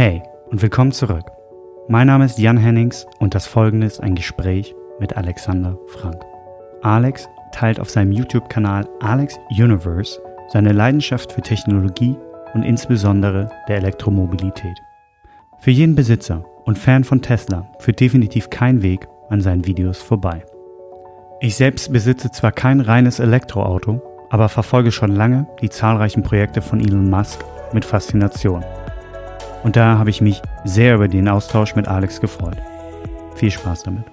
Hey und willkommen zurück. Mein Name ist Jan Hennings und das folgende ist ein Gespräch mit Alexander Frank. Alex teilt auf seinem YouTube-Kanal Alex Universe seine Leidenschaft für Technologie und insbesondere der Elektromobilität. Für jeden Besitzer und Fan von Tesla führt definitiv kein Weg an seinen Videos vorbei. Ich selbst besitze zwar kein reines Elektroauto, aber verfolge schon lange die zahlreichen Projekte von Elon Musk mit Faszination. Und da habe ich mich sehr über den Austausch mit Alex gefreut. Viel Spaß damit.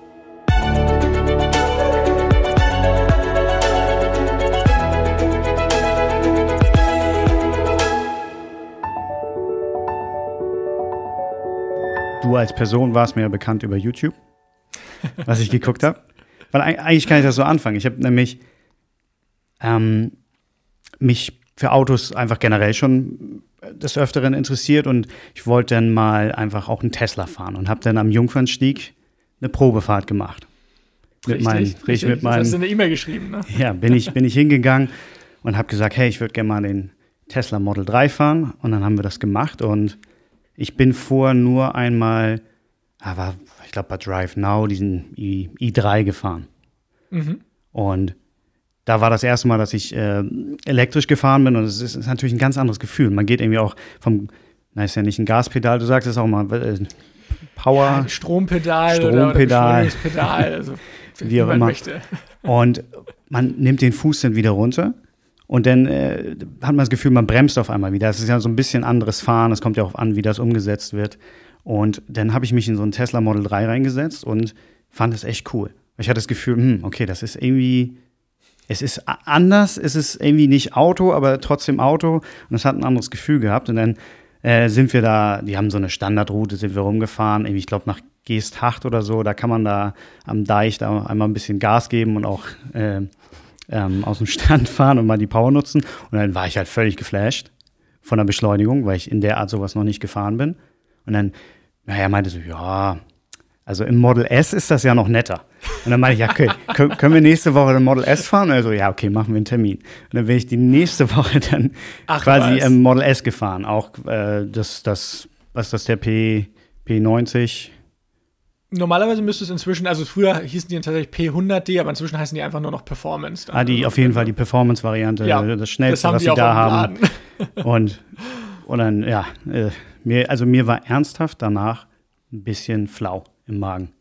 Du als Person warst mir ja bekannt über YouTube, was ich geguckt habe. Weil eigentlich kann ich das so anfangen. Ich habe nämlich ähm, mich für Autos einfach generell schon des Öfteren interessiert und ich wollte dann mal einfach auch einen Tesla fahren und habe dann am Jungfernstieg eine Probefahrt gemacht. Mit richtig, meinen, richtig. Mit meinen, das hast du eine E-Mail geschrieben, ne? Ja, bin ich, bin ich hingegangen und habe gesagt, hey, ich würde gerne mal den Tesla Model 3 fahren und dann haben wir das gemacht und ich bin vor nur einmal, aber ich glaube bei Drive Now, diesen i, i3 gefahren. Mhm. Und da war das erste Mal, dass ich äh, elektrisch gefahren bin und es ist, ist, natürlich ein ganz anderes Gefühl. Man geht irgendwie auch vom, na ist ja nicht ein Gaspedal, du sagst es auch mal, äh, Power. Ja, Strompedal, Strompedal. oder, also wie auch immer. Möchte. Und man nimmt den Fuß dann wieder runter und dann äh, hat man das Gefühl, man bremst auf einmal wieder. Das ist ja so ein bisschen anderes Fahren, es kommt ja auch an, wie das umgesetzt wird. Und dann habe ich mich in so einen Tesla Model 3 reingesetzt und fand es echt cool. Ich hatte das Gefühl, hm, okay, das ist irgendwie es ist anders, es ist irgendwie nicht Auto, aber trotzdem Auto und es hat ein anderes Gefühl gehabt. Und dann äh, sind wir da, die haben so eine Standardroute, sind wir rumgefahren, irgendwie, ich glaube, nach Geesthacht oder so, da kann man da am Deich da einmal ein bisschen Gas geben und auch äh, ähm, aus dem Stand fahren und mal die Power nutzen. Und dann war ich halt völlig geflasht von der Beschleunigung, weil ich in der Art sowas noch nicht gefahren bin. Und dann, naja, meinte so, ja, also im Model S ist das ja noch netter. Und dann meine ich, ja, okay, können, wir nächste Woche den Model S fahren? Also, ja, okay, machen wir einen Termin. Und dann bin ich die nächste Woche dann Ach, quasi im Model S gefahren. Auch äh, das, das, was ist das, der P, P90? Normalerweise müsste es inzwischen, also früher hießen die tatsächlich P100D, aber inzwischen heißen die einfach nur noch Performance. Ah, die auf jeden Fall die Performance-Variante, ja, das schnellste, das was sie da haben. und, und dann, ja, äh, mir, also mir war ernsthaft danach ein bisschen flau im Magen.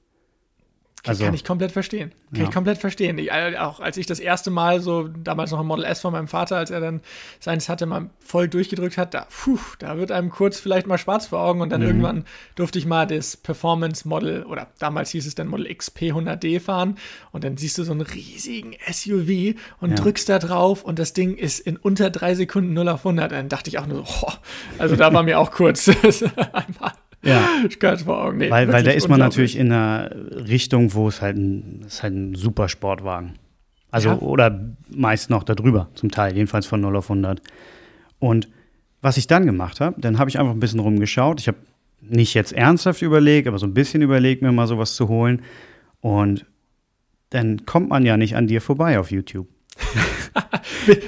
Also, kann ich komplett verstehen. Kann ja. ich komplett verstehen. Ich, äh, auch als ich das erste Mal so, damals noch ein Model S von meinem Vater, als er dann seins hatte, mal voll durchgedrückt hat, da, puh, da wird einem kurz vielleicht mal schwarz vor Augen und dann mhm. irgendwann durfte ich mal das Performance Model oder damals hieß es dann Model XP 100D fahren und dann siehst du so einen riesigen SUV und ja. drückst da drauf und das Ding ist in unter drei Sekunden 0 auf 100. Dann dachte ich auch nur, oh, also da war mir auch kurz einmal ja. Ich kann es vor Augen. Nee, weil, weil da ist man natürlich in einer Richtung, wo es halt ein, ist halt ein super Sportwagen. Also, ja. oder meist noch darüber, zum Teil, jedenfalls von 0 auf 100. Und was ich dann gemacht habe, dann habe ich einfach ein bisschen rumgeschaut. Ich habe nicht jetzt ernsthaft überlegt, aber so ein bisschen überlegt, mir mal sowas zu holen. Und dann kommt man ja nicht an dir vorbei auf YouTube.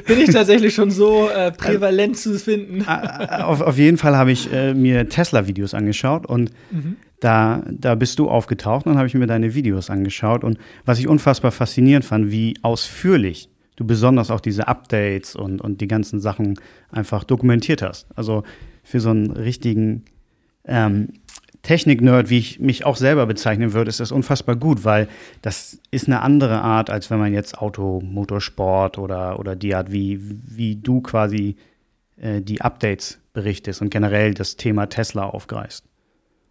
Bin ich tatsächlich schon so äh, prävalent zu finden. auf, auf jeden Fall habe ich äh, mir Tesla-Videos angeschaut und mhm. da, da bist du aufgetaucht und dann habe ich mir deine Videos angeschaut. Und was ich unfassbar faszinierend fand, wie ausführlich du besonders auch diese Updates und, und die ganzen Sachen einfach dokumentiert hast. Also für so einen richtigen ähm, Technik-Nerd, wie ich mich auch selber bezeichnen würde, ist das unfassbar gut, weil das ist eine andere Art, als wenn man jetzt Auto, Motorsport oder, oder die Art, wie, wie du quasi äh, die Updates berichtest und generell das Thema Tesla aufgreifst.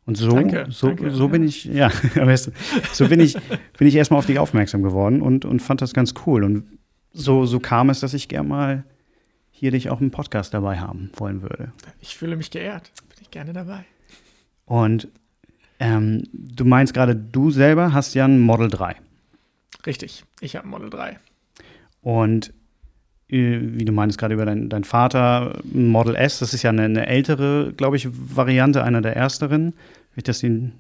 Und so, danke, so, danke, so bin ich, ja, so bin ich, bin ich erstmal auf dich aufmerksam geworden und, und fand das ganz cool. Und so, so kam es, dass ich gerne mal hier dich auch im Podcast dabei haben wollen würde. Ich fühle mich geehrt, bin ich gerne dabei. Und ähm, du meinst gerade, du selber hast ja ein Model 3. Richtig, ich habe ein Model 3. Und äh, wie du meinst gerade über deinen dein Vater, Model S, das ist ja eine, eine ältere, glaube ich, Variante, einer der ersteren. Wie ich das den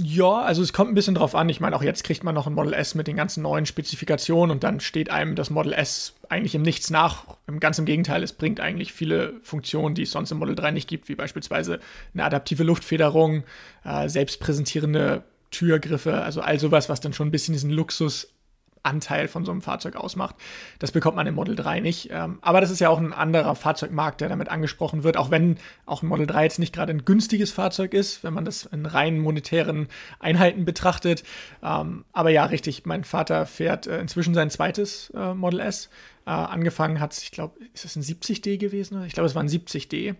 Ja, also es kommt ein bisschen drauf an. Ich meine, auch jetzt kriegt man noch ein Model S mit den ganzen neuen Spezifikationen und dann steht einem das Model S eigentlich im Nichts nach. Ganz im Gegenteil, es bringt eigentlich viele Funktionen, die es sonst im Model 3 nicht gibt, wie beispielsweise eine adaptive Luftfederung, äh, selbstpräsentierende Türgriffe, also all sowas, was dann schon ein bisschen diesen Luxus Anteil von so einem Fahrzeug ausmacht. Das bekommt man im Model 3 nicht. Ähm, aber das ist ja auch ein anderer Fahrzeugmarkt, der damit angesprochen wird, auch wenn auch ein Model 3 jetzt nicht gerade ein günstiges Fahrzeug ist, wenn man das in rein monetären Einheiten betrachtet. Ähm, aber ja, richtig, mein Vater fährt äh, inzwischen sein zweites äh, Model S. Äh, angefangen hat es, ich glaube, ist es ein 70D gewesen? Ich glaube, es war ein 70D.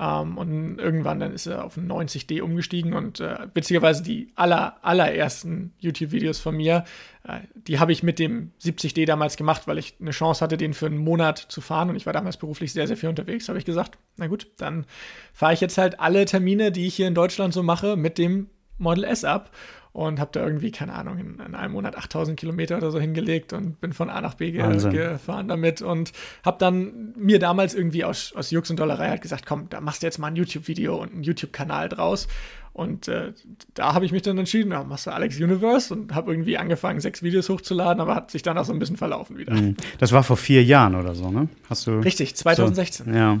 Ähm, und irgendwann dann ist er auf ein 90D umgestiegen und äh, witzigerweise die aller, allerersten YouTube-Videos von mir, äh, die habe ich mit dem 70D damals gemacht, weil ich eine Chance hatte, den für einen Monat zu fahren und ich war damals beruflich sehr, sehr viel unterwegs, habe ich gesagt, na gut, dann fahre ich jetzt halt alle Termine, die ich hier in Deutschland so mache, mit dem Model S ab und habe da irgendwie, keine Ahnung, in, in, einem Monat 8000 Kilometer oder so hingelegt und bin von A nach B Wahnsinn. gefahren damit und habe dann mir damals irgendwie aus, aus Jux und Dollerei halt gesagt, komm, da machst du jetzt mal ein YouTube-Video und einen YouTube-Kanal draus. Und äh, da habe ich mich dann entschieden, ja, machst du Alex Universe und habe irgendwie angefangen, sechs Videos hochzuladen, aber hat sich dann auch so ein bisschen verlaufen wieder. Mhm. Das war vor vier Jahren oder so, ne? Hast du Richtig, 2016. So, ja.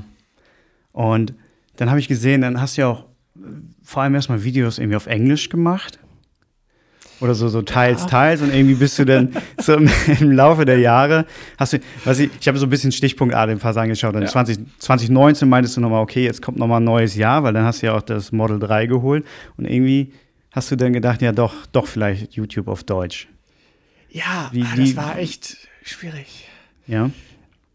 Und dann habe ich gesehen, dann hast du ja auch äh, vor allem erstmal Videos irgendwie auf Englisch gemacht. Oder so, so teils, ja. teils und irgendwie bist du dann so im, im, Laufe der Jahre, hast du, was ich, ich habe so ein bisschen stichpunktartig ein paar Sachen geschaut. Dann ja. 20, 2019 meintest du nochmal, okay, jetzt kommt nochmal ein neues Jahr, weil dann hast du ja auch das Model 3 geholt und irgendwie hast du dann gedacht, ja doch, doch vielleicht YouTube auf Deutsch. Ja, wie, ah, das war echt schwierig. Ja.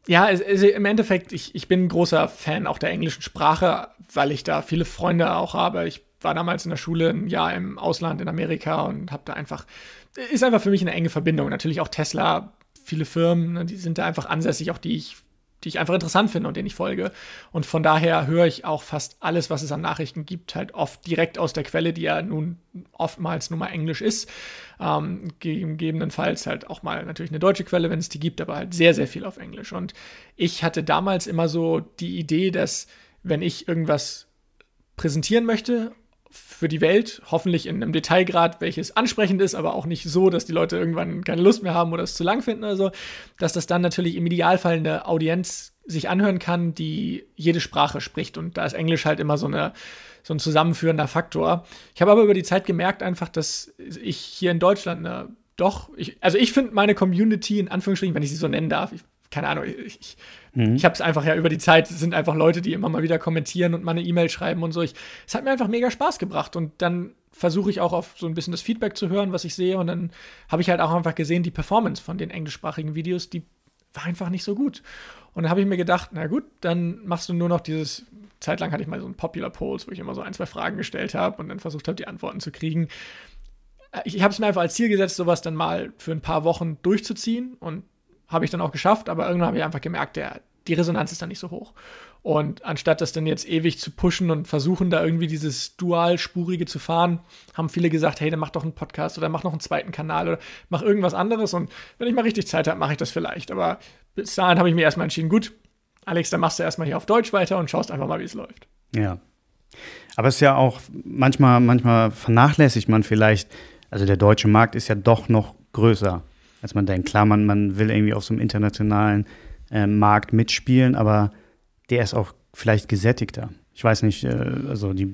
Ja, also im Endeffekt, ich, ich bin ein großer Fan auch der englischen Sprache, weil ich da viele Freunde auch habe. Ich war damals in der Schule ein Jahr im Ausland in Amerika und habe da einfach, ist einfach für mich eine enge Verbindung. Natürlich auch Tesla, viele Firmen, ne, die sind da einfach ansässig, auch die ich die ich einfach interessant finde und denen ich folge. Und von daher höre ich auch fast alles, was es an Nachrichten gibt, halt oft direkt aus der Quelle, die ja nun oftmals nur mal Englisch ist. Ähm, gegebenenfalls halt auch mal natürlich eine deutsche Quelle, wenn es die gibt, aber halt sehr, sehr viel auf Englisch. Und ich hatte damals immer so die Idee, dass wenn ich irgendwas präsentieren möchte für die Welt, hoffentlich in einem Detailgrad, welches ansprechend ist, aber auch nicht so, dass die Leute irgendwann keine Lust mehr haben oder es zu lang finden oder so, dass das dann natürlich im Idealfall eine Audienz sich anhören kann, die jede Sprache spricht. Und da ist Englisch halt immer so, eine, so ein zusammenführender Faktor. Ich habe aber über die Zeit gemerkt einfach, dass ich hier in Deutschland eine doch, ich, also ich finde meine Community, in Anführungsstrichen, wenn ich sie so nennen darf, ich keine Ahnung, ich, mhm. ich habe es einfach ja über die Zeit, es sind einfach Leute, die immer mal wieder kommentieren und mal eine E-Mail schreiben und so. Es hat mir einfach mega Spaß gebracht und dann versuche ich auch auf so ein bisschen das Feedback zu hören, was ich sehe und dann habe ich halt auch einfach gesehen, die Performance von den englischsprachigen Videos, die war einfach nicht so gut. Und dann habe ich mir gedacht, na gut, dann machst du nur noch dieses, zeitlang hatte ich mal so ein Popular Polls, wo ich immer so ein, zwei Fragen gestellt habe und dann versucht habe, die Antworten zu kriegen. Ich, ich habe es mir einfach als Ziel gesetzt, sowas dann mal für ein paar Wochen durchzuziehen und habe ich dann auch geschafft, aber irgendwann habe ich einfach gemerkt, der, die Resonanz ist dann nicht so hoch. Und anstatt das dann jetzt ewig zu pushen und versuchen, da irgendwie dieses Dualspurige zu fahren, haben viele gesagt, hey, dann mach doch einen Podcast oder mach noch einen zweiten Kanal oder mach irgendwas anderes. Und wenn ich mal richtig Zeit habe, mache ich das vielleicht. Aber bis dahin habe ich mir erstmal entschieden, gut, Alex, dann machst du erstmal hier auf Deutsch weiter und schaust einfach mal, wie es läuft. Ja. Aber es ist ja auch, manchmal, manchmal vernachlässigt man vielleicht, also der deutsche Markt ist ja doch noch größer als man denkt. Klar, man, man will irgendwie auf so einem internationalen äh, Markt mitspielen, aber der ist auch vielleicht gesättigter. Ich weiß nicht, äh, also die,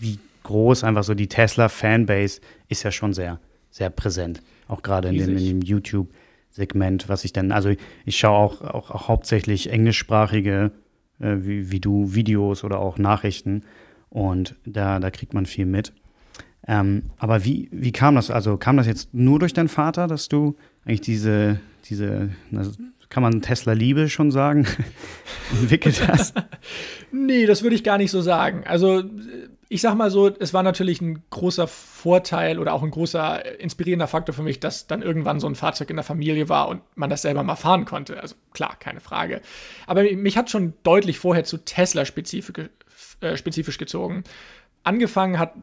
wie groß einfach so die Tesla-Fanbase ist ja schon sehr, sehr präsent. Auch gerade in, dem, in dem YouTube-Segment, was ich dann, also ich schaue auch, auch, auch hauptsächlich englischsprachige, äh, wie, wie du, Videos oder auch Nachrichten. Und da, da kriegt man viel mit. Ähm, aber wie, wie kam das? Also kam das jetzt nur durch deinen Vater, dass du eigentlich diese, diese kann man Tesla-Liebe schon sagen, entwickelt hast? nee, das würde ich gar nicht so sagen. Also ich sag mal so, es war natürlich ein großer Vorteil oder auch ein großer inspirierender Faktor für mich, dass dann irgendwann so ein Fahrzeug in der Familie war und man das selber mal fahren konnte. Also klar, keine Frage. Aber mich hat schon deutlich vorher zu Tesla spezifisch, äh, spezifisch gezogen. Angefangen hat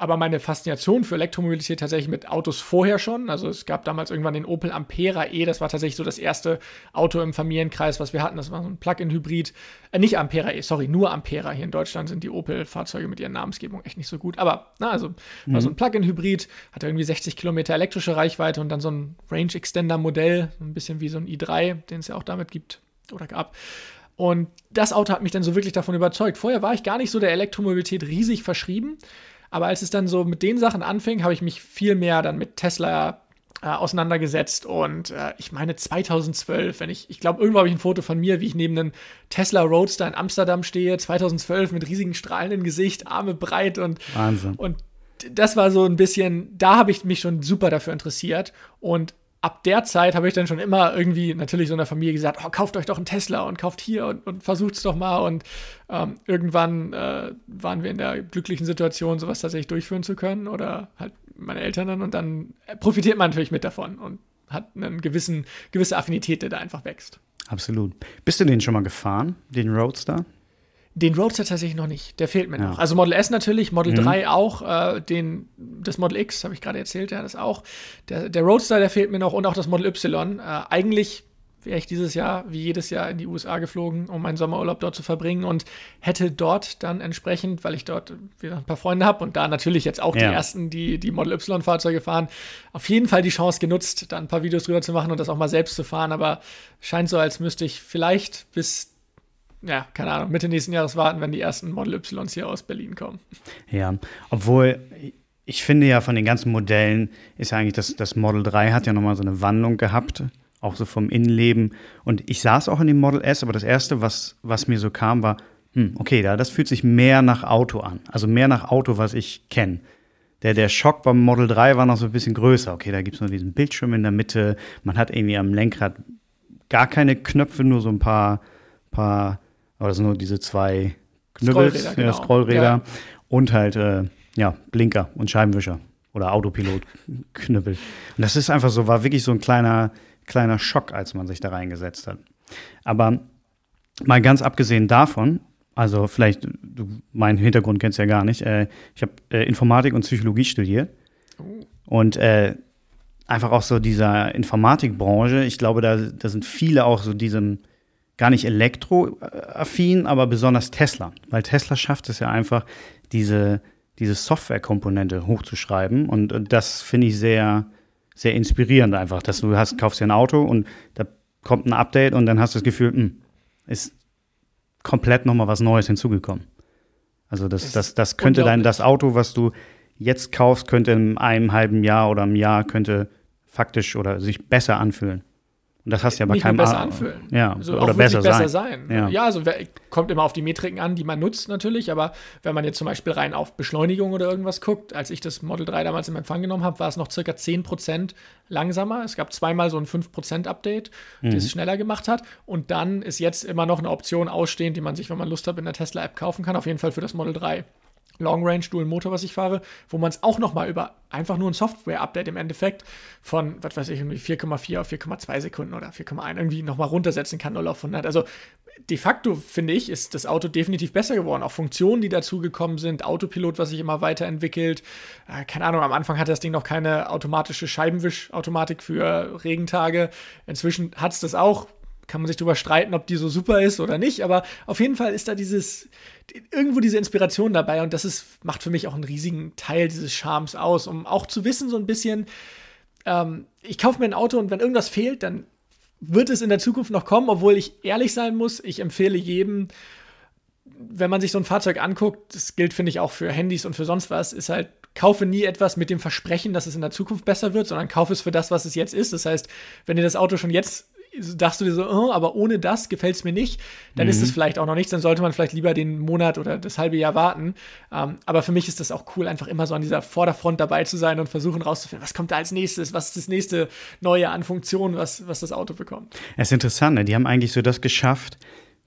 aber meine Faszination für Elektromobilität tatsächlich mit Autos vorher schon. Also es gab damals irgendwann den Opel Ampera E, das war tatsächlich so das erste Auto im Familienkreis, was wir hatten. Das war so ein Plug-in-Hybrid. Äh, nicht Ampera E, sorry, nur Ampera. Hier in Deutschland sind die Opel-Fahrzeuge mit ihren Namensgebungen echt nicht so gut. Aber, na, also mhm. war so ein Plug-in-Hybrid, hatte irgendwie 60 Kilometer elektrische Reichweite und dann so ein Range-Extender-Modell, ein bisschen wie so ein i3, den es ja auch damit gibt oder gab. Und das Auto hat mich dann so wirklich davon überzeugt. Vorher war ich gar nicht so der Elektromobilität riesig verschrieben. Aber als es dann so mit den Sachen anfing, habe ich mich viel mehr dann mit Tesla äh, auseinandergesetzt und äh, ich meine 2012, wenn ich, ich glaube, irgendwo habe ich ein Foto von mir, wie ich neben einem Tesla Roadster in Amsterdam stehe, 2012 mit riesigen strahlenden Gesicht, Arme breit und Wahnsinn. Und das war so ein bisschen, da habe ich mich schon super dafür interessiert und ab der Zeit habe ich dann schon immer irgendwie natürlich so einer Familie gesagt, oh, kauft euch doch einen Tesla und kauft hier und, und versucht es doch mal. Und ähm, irgendwann äh, waren wir in der glücklichen Situation, sowas tatsächlich durchführen zu können oder halt meine Eltern dann. Und dann profitiert man natürlich mit davon und hat eine gewissen, gewisse Affinität, der da einfach wächst. Absolut. Bist du den schon mal gefahren, den Roadster? Den Roadster tatsächlich noch nicht. Der fehlt mir ja. noch. Also Model S natürlich, Model mhm. 3 auch, äh, den, das Model X habe ich gerade erzählt, ja, das auch. Der, der Roadster, der fehlt mir noch und auch das Model Y. Äh, eigentlich wäre ich dieses Jahr wie jedes Jahr in die USA geflogen, um meinen Sommerurlaub dort zu verbringen und hätte dort dann entsprechend, weil ich dort wieder ein paar Freunde habe und da natürlich jetzt auch ja. die ersten, die die Model Y-Fahrzeuge fahren, auf jeden Fall die Chance genutzt, da ein paar Videos drüber zu machen und das auch mal selbst zu fahren. Aber scheint so, als müsste ich vielleicht bis ja, keine Ahnung, Mitte nächsten Jahres warten, wenn die ersten Model Ys hier aus Berlin kommen. Ja, obwohl ich finde ja von den ganzen Modellen ist ja eigentlich das, das Model 3 hat ja nochmal so eine Wandlung gehabt, auch so vom Innenleben. Und ich saß auch in dem Model S, aber das erste, was, was mir so kam, war, hm, okay, da, das fühlt sich mehr nach Auto an. Also mehr nach Auto, was ich kenne. Der, der Schock beim Model 3 war noch so ein bisschen größer. Okay, da gibt es nur diesen Bildschirm in der Mitte. Man hat irgendwie am Lenkrad gar keine Knöpfe, nur so ein paar, paar aber das sind nur diese zwei Knüppels, Scrollräder, genau. ja, Scrollräder ja. und halt äh, ja, Blinker und Scheibenwischer oder Autopilot-Knüppel. Und das ist einfach so, war wirklich so ein kleiner, kleiner Schock, als man sich da reingesetzt hat. Aber mal ganz abgesehen davon, also vielleicht, du meinen Hintergrund kennst ja gar nicht, äh, ich habe äh, Informatik und Psychologie studiert. Oh. Und äh, einfach auch so dieser Informatikbranche, ich glaube, da, da sind viele auch so diesem gar nicht elektroaffin, aber besonders Tesla. Weil Tesla schafft es ja einfach, diese, diese Softwarekomponente hochzuschreiben. Und, und das finde ich sehr, sehr inspirierend einfach, dass du hast, kaufst dir ein Auto und da kommt ein Update und dann hast du das Gefühl, mh, hm, ist komplett nochmal was Neues hinzugekommen. Also das, das, das könnte dein, das Auto, was du jetzt kaufst, könnte in einem halben Jahr oder einem Jahr könnte faktisch oder sich besser anfühlen. Und das hast du ja bei nicht keinem besser anfühlen. Ja, also oder besser, besser sein. sein. Ja. ja. also kommt immer auf die Metriken an, die man nutzt natürlich, aber wenn man jetzt zum Beispiel rein auf Beschleunigung oder irgendwas guckt, als ich das Model 3 damals im Empfang genommen habe, war es noch circa 10% langsamer. Es gab zweimal so ein 5% Update, mhm. das es schneller gemacht hat. Und dann ist jetzt immer noch eine Option ausstehend, die man sich, wenn man Lust hat, in der Tesla-App kaufen kann. Auf jeden Fall für das Model 3. Long Range Dual Motor, was ich fahre, wo man es auch nochmal über einfach nur ein Software-Update im Endeffekt von, was weiß ich, irgendwie 4,4 auf 4,2 Sekunden oder 4,1 irgendwie nochmal runtersetzen kann, 0 auf 100. Also de facto, finde ich, ist das Auto definitiv besser geworden. Auch Funktionen, die dazugekommen sind, Autopilot, was sich immer weiterentwickelt. Äh, keine Ahnung, am Anfang hatte das Ding noch keine automatische Scheibenwischautomatik für Regentage. Inzwischen hat es das auch kann man sich darüber streiten, ob die so super ist oder nicht, aber auf jeden Fall ist da dieses, irgendwo diese Inspiration dabei und das ist, macht für mich auch einen riesigen Teil dieses Charmes aus, um auch zu wissen, so ein bisschen, ähm, ich kaufe mir ein Auto und wenn irgendwas fehlt, dann wird es in der Zukunft noch kommen, obwohl ich ehrlich sein muss, ich empfehle jedem, wenn man sich so ein Fahrzeug anguckt, das gilt, finde ich, auch für Handys und für sonst was, ist halt, kaufe nie etwas mit dem Versprechen, dass es in der Zukunft besser wird, sondern kaufe es für das, was es jetzt ist. Das heißt, wenn dir das Auto schon jetzt dachtest du dir so, oh, aber ohne das gefällt es mir nicht, dann mhm. ist es vielleicht auch noch nichts, dann sollte man vielleicht lieber den Monat oder das halbe Jahr warten. Ähm, aber für mich ist das auch cool, einfach immer so an dieser Vorderfront dabei zu sein und versuchen rauszufinden, was kommt da als nächstes, was ist das nächste Neue an Funktionen, was, was das Auto bekommt. Es ist interessant, ne? die haben eigentlich so das geschafft,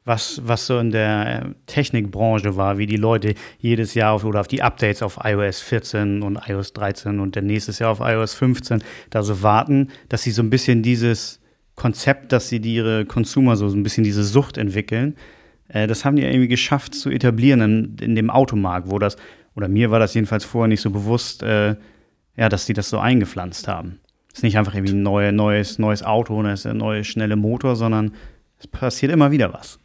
was, was so in der Technikbranche war, wie die Leute jedes Jahr auf, oder auf die Updates auf iOS 14 und iOS 13 und dann nächstes Jahr auf iOS 15 da so warten, dass sie so ein bisschen dieses Konzept, dass sie die ihre Consumer so ein bisschen diese Sucht entwickeln. Äh, das haben die irgendwie geschafft zu etablieren in, in dem Automarkt, wo das oder mir war das jedenfalls vorher nicht so bewusst, äh, ja, dass die das so eingepflanzt haben. Es ist nicht einfach irgendwie ein neue, neues, neues Auto und ein neuer schnelle Motor, sondern es passiert immer wieder was.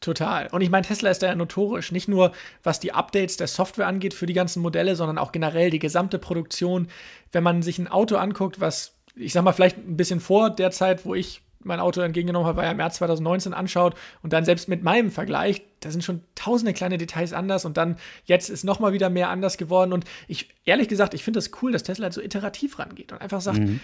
Total. Und ich meine, Tesla ist da ja notorisch, nicht nur was die Updates der Software angeht für die ganzen Modelle, sondern auch generell die gesamte Produktion. Wenn man sich ein Auto anguckt, was, ich sag mal, vielleicht ein bisschen vor der Zeit, wo ich mein Auto entgegengenommen habe, war ja im März 2019 anschaut und dann selbst mit meinem Vergleich, da sind schon tausende kleine Details anders und dann jetzt ist nochmal wieder mehr anders geworden und ich, ehrlich gesagt, ich finde das cool, dass Tesla halt so iterativ rangeht und einfach sagt, mhm.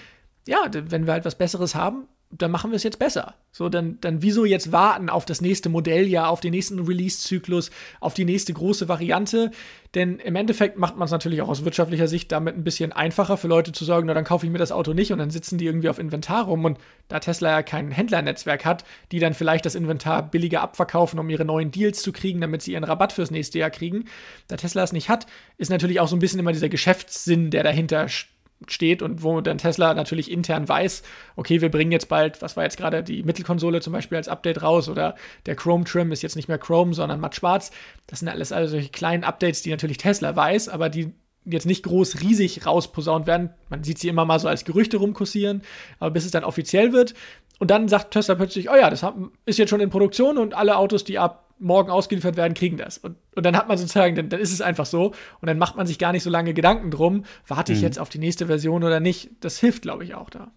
ja, wenn wir halt was Besseres haben, dann machen wir es jetzt besser. So, dann, dann wieso jetzt warten auf das nächste Modelljahr, auf den nächsten Release-Zyklus, auf die nächste große Variante? Denn im Endeffekt macht man es natürlich auch aus wirtschaftlicher Sicht damit ein bisschen einfacher für Leute zu sagen, na dann kaufe ich mir das Auto nicht und dann sitzen die irgendwie auf Inventar rum. Und da Tesla ja kein Händlernetzwerk hat, die dann vielleicht das Inventar billiger abverkaufen, um ihre neuen Deals zu kriegen, damit sie ihren Rabatt fürs nächste Jahr kriegen, da Tesla es nicht hat, ist natürlich auch so ein bisschen immer dieser Geschäftssinn, der dahinter steht steht und wo dann Tesla natürlich intern weiß, okay, wir bringen jetzt bald, was war jetzt gerade die Mittelkonsole zum Beispiel als Update raus oder der Chrome-Trim ist jetzt nicht mehr Chrome, sondern matt schwarz. Das sind alles also solche kleinen Updates, die natürlich Tesla weiß, aber die jetzt nicht groß riesig rausposaunt werden. Man sieht sie immer mal so als Gerüchte rumkursieren, aber bis es dann offiziell wird. Und dann sagt Tesla plötzlich, oh ja, das ist jetzt schon in Produktion und alle Autos, die ab morgen ausgeliefert werden, kriegen das. Und, und dann hat man sozusagen, dann, dann ist es einfach so. Und dann macht man sich gar nicht so lange Gedanken drum, warte ich mhm. jetzt auf die nächste Version oder nicht. Das hilft, glaube ich, auch da.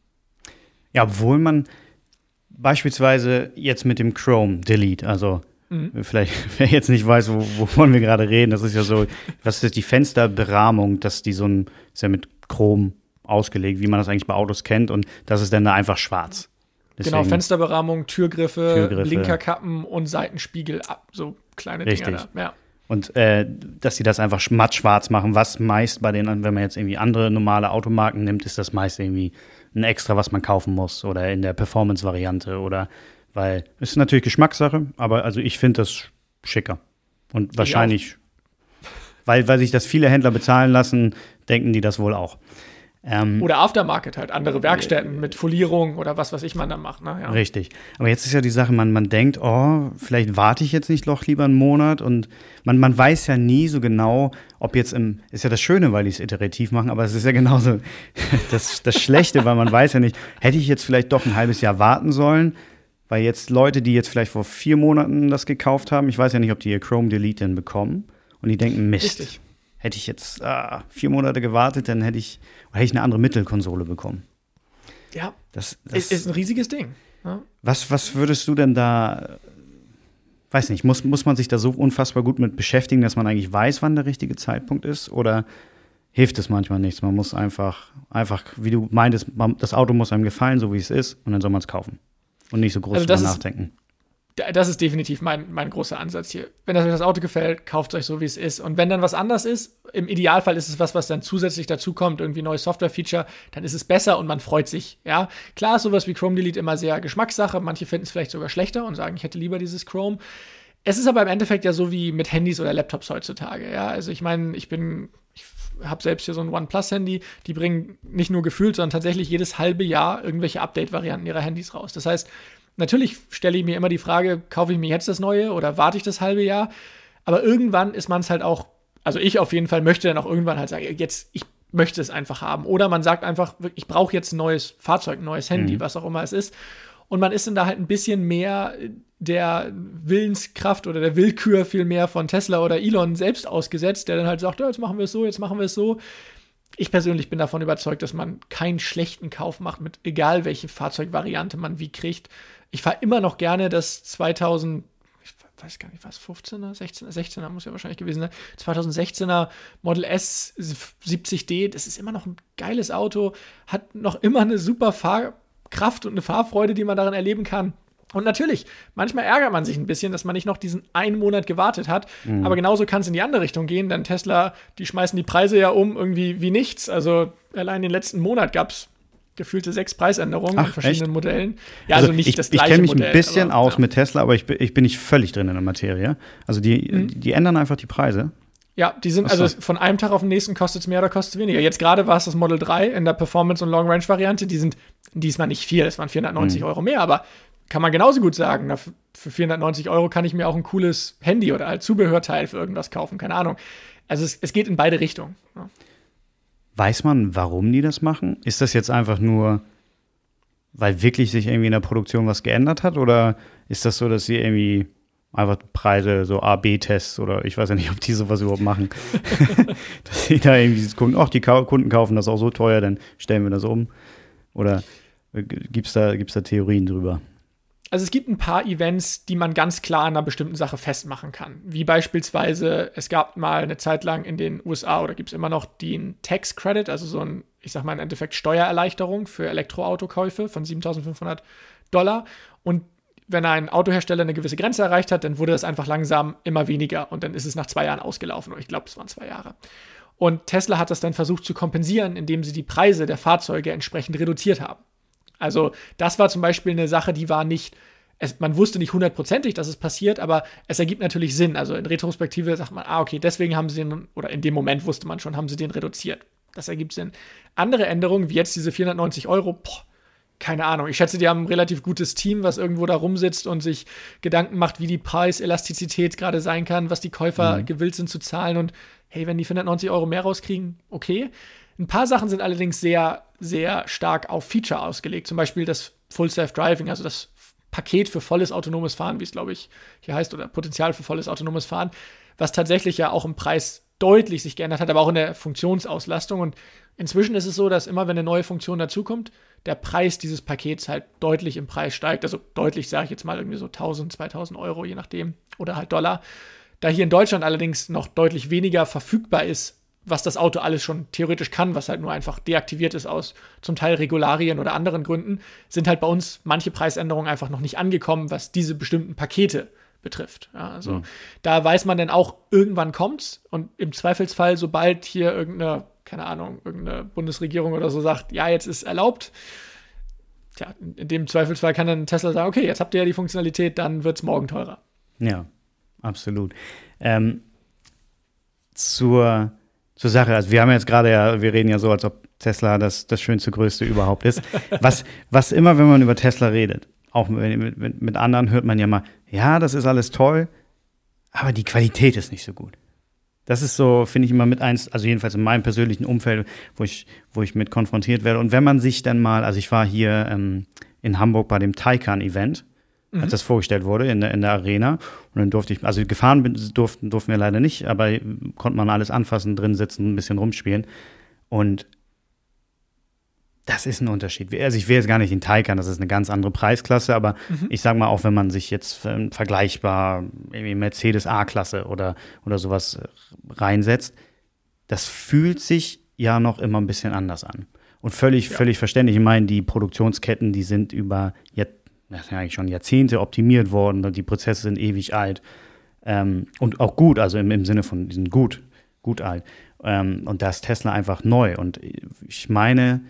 Ja, obwohl man beispielsweise jetzt mit dem Chrome Delete, also mhm. vielleicht, wer jetzt nicht weiß, wo, wovon wir gerade reden, das ist ja so, was ist die Fensterberahmung, dass die so ein, ist ja mit Chrome ausgelegt, wie man das eigentlich bei Autos kennt, und das ist dann da einfach schwarz. Deswegen genau, Fensterberahmung, Türgriffe, Türgriffe, Blinkerkappen und Seitenspiegel ab, so kleine Richtig. Dinger da. Ja. Und äh, dass sie das einfach matt schwarz machen, was meist bei den, wenn man jetzt irgendwie andere normale Automarken nimmt, ist das meist irgendwie ein Extra, was man kaufen muss oder in der Performance-Variante oder weil es ist natürlich Geschmackssache, aber also ich finde das schicker. Und wahrscheinlich, weil, weil sich das viele Händler bezahlen lassen, denken die das wohl auch. Ähm, oder Aftermarket halt, andere Werkstätten mit Folierung oder was, was ich man da macht. Ne? Ja. Richtig. Aber jetzt ist ja die Sache, man, man denkt, oh, vielleicht warte ich jetzt nicht noch lieber einen Monat und man, man weiß ja nie so genau, ob jetzt im, ist ja das Schöne, weil die es iterativ machen, aber es ist ja genauso das, das Schlechte, weil man weiß ja nicht, hätte ich jetzt vielleicht doch ein halbes Jahr warten sollen, weil jetzt Leute, die jetzt vielleicht vor vier Monaten das gekauft haben, ich weiß ja nicht, ob die ihr Chrome Delete denn bekommen und die denken, Mist. Richtig hätte ich jetzt ah, vier Monate gewartet, dann hätte ich, hätte ich eine andere Mittelkonsole bekommen. Ja, das, das ist ein riesiges Ding. Ja. Was, was würdest du denn da, weiß nicht, muss, muss man sich da so unfassbar gut mit beschäftigen, dass man eigentlich weiß, wann der richtige Zeitpunkt ist? Oder hilft es manchmal nichts? Man muss einfach, einfach, wie du meintest, das Auto muss einem gefallen, so wie es ist, und dann soll man es kaufen. Und nicht so groß also drüber nachdenken das ist definitiv mein, mein großer Ansatz hier. Wenn euch das Auto gefällt, kauft es euch so, wie es ist. Und wenn dann was anders ist, im Idealfall ist es was, was dann zusätzlich dazukommt, irgendwie neues Software-Feature, dann ist es besser und man freut sich. Ja, klar ist sowas wie Chrome Delete immer sehr Geschmackssache. Manche finden es vielleicht sogar schlechter und sagen, ich hätte lieber dieses Chrome. Es ist aber im Endeffekt ja so wie mit Handys oder Laptops heutzutage. Ja, also ich meine, ich bin, ich habe selbst hier so ein OnePlus-Handy, die bringen nicht nur gefühlt, sondern tatsächlich jedes halbe Jahr irgendwelche Update-Varianten ihrer Handys raus. Das heißt, Natürlich stelle ich mir immer die Frage, kaufe ich mir jetzt das Neue oder warte ich das halbe Jahr? Aber irgendwann ist man es halt auch, also ich auf jeden Fall möchte dann auch irgendwann halt sagen, jetzt, ich möchte es einfach haben. Oder man sagt einfach, ich brauche jetzt ein neues Fahrzeug, ein neues Handy, mhm. was auch immer es ist. Und man ist dann da halt ein bisschen mehr der Willenskraft oder der Willkür viel mehr von Tesla oder Elon selbst ausgesetzt, der dann halt sagt, ja, jetzt machen wir es so, jetzt machen wir es so. Ich persönlich bin davon überzeugt, dass man keinen schlechten Kauf macht, mit egal welche Fahrzeugvariante man wie kriegt. Ich fahre immer noch gerne das 2000, ich weiß gar nicht, was, 15er, 16er, 16er muss ja wahrscheinlich gewesen sein, 2016er Model S 70D, das ist immer noch ein geiles Auto, hat noch immer eine super Fahrkraft und eine Fahrfreude, die man darin erleben kann. Und natürlich, manchmal ärgert man sich ein bisschen, dass man nicht noch diesen einen Monat gewartet hat. Mhm. Aber genauso kann es in die andere Richtung gehen, denn Tesla, die schmeißen die Preise ja um irgendwie wie nichts. Also allein den letzten Monat gab es gefühlte sechs Preisänderungen Ach, in verschiedenen echt? Modellen. Ja, also, also nicht ich, das gleiche Ich kenne mich Modell, ein bisschen aber, aus ja. mit Tesla, aber ich, ich, bin nicht völlig drin in der Materie. Also die, mhm. die ändern einfach die Preise. Ja, die sind, also von einem Tag auf den nächsten kostet es mehr oder kostet es weniger. Jetzt gerade war es das Model 3 in der Performance- und Long-Range-Variante. Die sind diesmal nicht viel, es waren 490 mhm. Euro mehr, aber kann man genauso gut sagen, na, für 490 Euro kann ich mir auch ein cooles Handy oder halt Zubehörteil für irgendwas kaufen, keine Ahnung. Also es, es geht in beide Richtungen. Ja. Weiß man, warum die das machen? Ist das jetzt einfach nur, weil wirklich sich irgendwie in der Produktion was geändert hat? Oder ist das so, dass sie irgendwie einfach Preise, so A-B-Tests oder ich weiß ja nicht, ob die sowas überhaupt machen. dass sie da irgendwie gucken, ach, die Kunden kaufen das auch so teuer, dann stellen wir das um. Oder äh, gibt es da, gibt's da Theorien drüber? Also es gibt ein paar Events, die man ganz klar an einer bestimmten Sache festmachen kann. Wie beispielsweise, es gab mal eine Zeit lang in den USA oder gibt es immer noch den Tax Credit, also so ein, ich sag mal im Endeffekt Steuererleichterung für Elektroautokäufe von 7500 Dollar. Und wenn ein Autohersteller eine gewisse Grenze erreicht hat, dann wurde das einfach langsam immer weniger und dann ist es nach zwei Jahren ausgelaufen. Ich glaube, es waren zwei Jahre. Und Tesla hat das dann versucht zu kompensieren, indem sie die Preise der Fahrzeuge entsprechend reduziert haben. Also das war zum Beispiel eine Sache, die war nicht, es, man wusste nicht hundertprozentig, dass es passiert, aber es ergibt natürlich Sinn. Also in Retrospektive sagt man, ah, okay, deswegen haben sie den, oder in dem Moment wusste man schon, haben sie den reduziert. Das ergibt Sinn. Andere Änderungen, wie jetzt diese 490 Euro, boah, keine Ahnung. Ich schätze, die haben ein relativ gutes Team, was irgendwo da rumsitzt und sich Gedanken macht, wie die Preiselastizität gerade sein kann, was die Käufer mhm. gewillt sind zu zahlen. Und hey, wenn die 490 Euro mehr rauskriegen, okay. Ein paar Sachen sind allerdings sehr, sehr stark auf Feature ausgelegt. Zum Beispiel das Full Self-Driving, also das Paket für volles autonomes Fahren, wie es glaube ich hier heißt, oder Potenzial für volles autonomes Fahren, was tatsächlich ja auch im Preis deutlich sich geändert hat, aber auch in der Funktionsauslastung. Und inzwischen ist es so, dass immer wenn eine neue Funktion dazukommt, der Preis dieses Pakets halt deutlich im Preis steigt. Also deutlich, sage ich jetzt mal, irgendwie so 1000, 2000 Euro, je nachdem, oder halt Dollar. Da hier in Deutschland allerdings noch deutlich weniger verfügbar ist, was das Auto alles schon theoretisch kann, was halt nur einfach deaktiviert ist aus zum Teil Regularien oder anderen Gründen, sind halt bei uns manche Preisänderungen einfach noch nicht angekommen, was diese bestimmten Pakete betrifft. Ja, also mhm. da weiß man dann auch, irgendwann kommt's und im Zweifelsfall, sobald hier irgendeine, keine Ahnung, irgendeine Bundesregierung oder so sagt, ja, jetzt ist erlaubt, tja, in dem Zweifelsfall kann dann Tesla sagen, okay, jetzt habt ihr ja die Funktionalität, dann wird's morgen teurer. Ja, absolut. Ähm, zur, zur Sache, also wir haben jetzt gerade ja, wir reden ja so, als ob Tesla das, das schönste, größte überhaupt ist. was, was immer, wenn man über Tesla redet, auch mit, mit, mit anderen hört man ja mal, ja, das ist alles toll, aber die Qualität ist nicht so gut. Das ist so, finde ich immer mit eins, also jedenfalls in meinem persönlichen Umfeld, wo ich, wo ich mit konfrontiert werde. Und wenn man sich dann mal, also ich war hier ähm, in Hamburg bei dem Taycan-Event, mhm. als das vorgestellt wurde in der, in der Arena. Und dann durfte ich, also gefahren bin, durften, durften wir leider nicht, aber konnte man alles anfassen, drin sitzen, ein bisschen rumspielen. Und das ist ein Unterschied. Also ich will jetzt gar nicht den Taycan, das ist eine ganz andere Preisklasse, aber mhm. ich sage mal, auch wenn man sich jetzt vergleichbar irgendwie Mercedes A-Klasse oder, oder sowas äh, reinsetzt, das fühlt sich ja noch immer ein bisschen anders an. Und völlig, ja. völlig verständlich. Ich meine, die Produktionsketten, die sind über jetzt, ja eigentlich schon Jahrzehnte optimiert worden, die Prozesse sind ewig alt. Ähm, und auch gut, also im, im Sinne von, die sind gut, gut alt. Ähm, und da ist Tesla einfach neu. Und ich meine,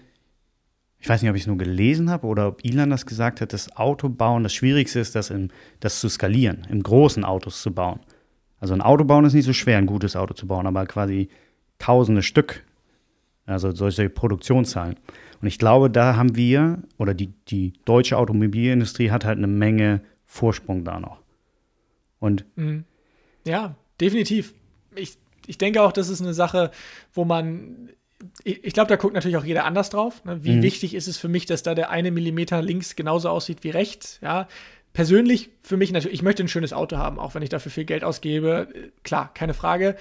ich weiß nicht, ob ich es nur gelesen habe oder ob Elon das gesagt hat, das Autobauen, das Schwierigste ist, das, in, das zu skalieren, im großen Autos zu bauen. Also ein Auto bauen ist nicht so schwer, ein gutes Auto zu bauen, aber quasi tausende Stück, also solche Produktionszahlen. Und ich glaube, da haben wir, oder die, die deutsche Automobilindustrie hat halt eine Menge Vorsprung da noch. Und mhm. ja, definitiv. Ich, ich denke auch, das ist eine Sache, wo man ich glaube, da guckt natürlich auch jeder anders drauf. Ne? Wie mhm. wichtig ist es für mich, dass da der eine Millimeter links genauso aussieht wie rechts? Ja, persönlich für mich natürlich, ich möchte ein schönes Auto haben, auch wenn ich dafür viel Geld ausgebe. Klar, keine Frage.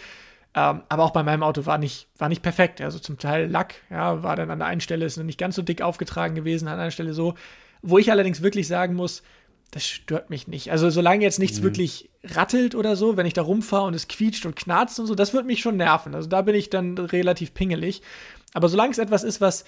Ähm, aber auch bei meinem Auto war nicht, war nicht perfekt. Also zum Teil Lack, ja, war dann an der einen Stelle ist nicht ganz so dick aufgetragen gewesen, an der anderen Stelle so. Wo ich allerdings wirklich sagen muss, das stört mich nicht. Also solange jetzt nichts mhm. wirklich rattelt oder so, wenn ich da rumfahre und es quietscht und knarzt und so, das wird mich schon nerven. Also da bin ich dann relativ pingelig. Aber solange es etwas ist, was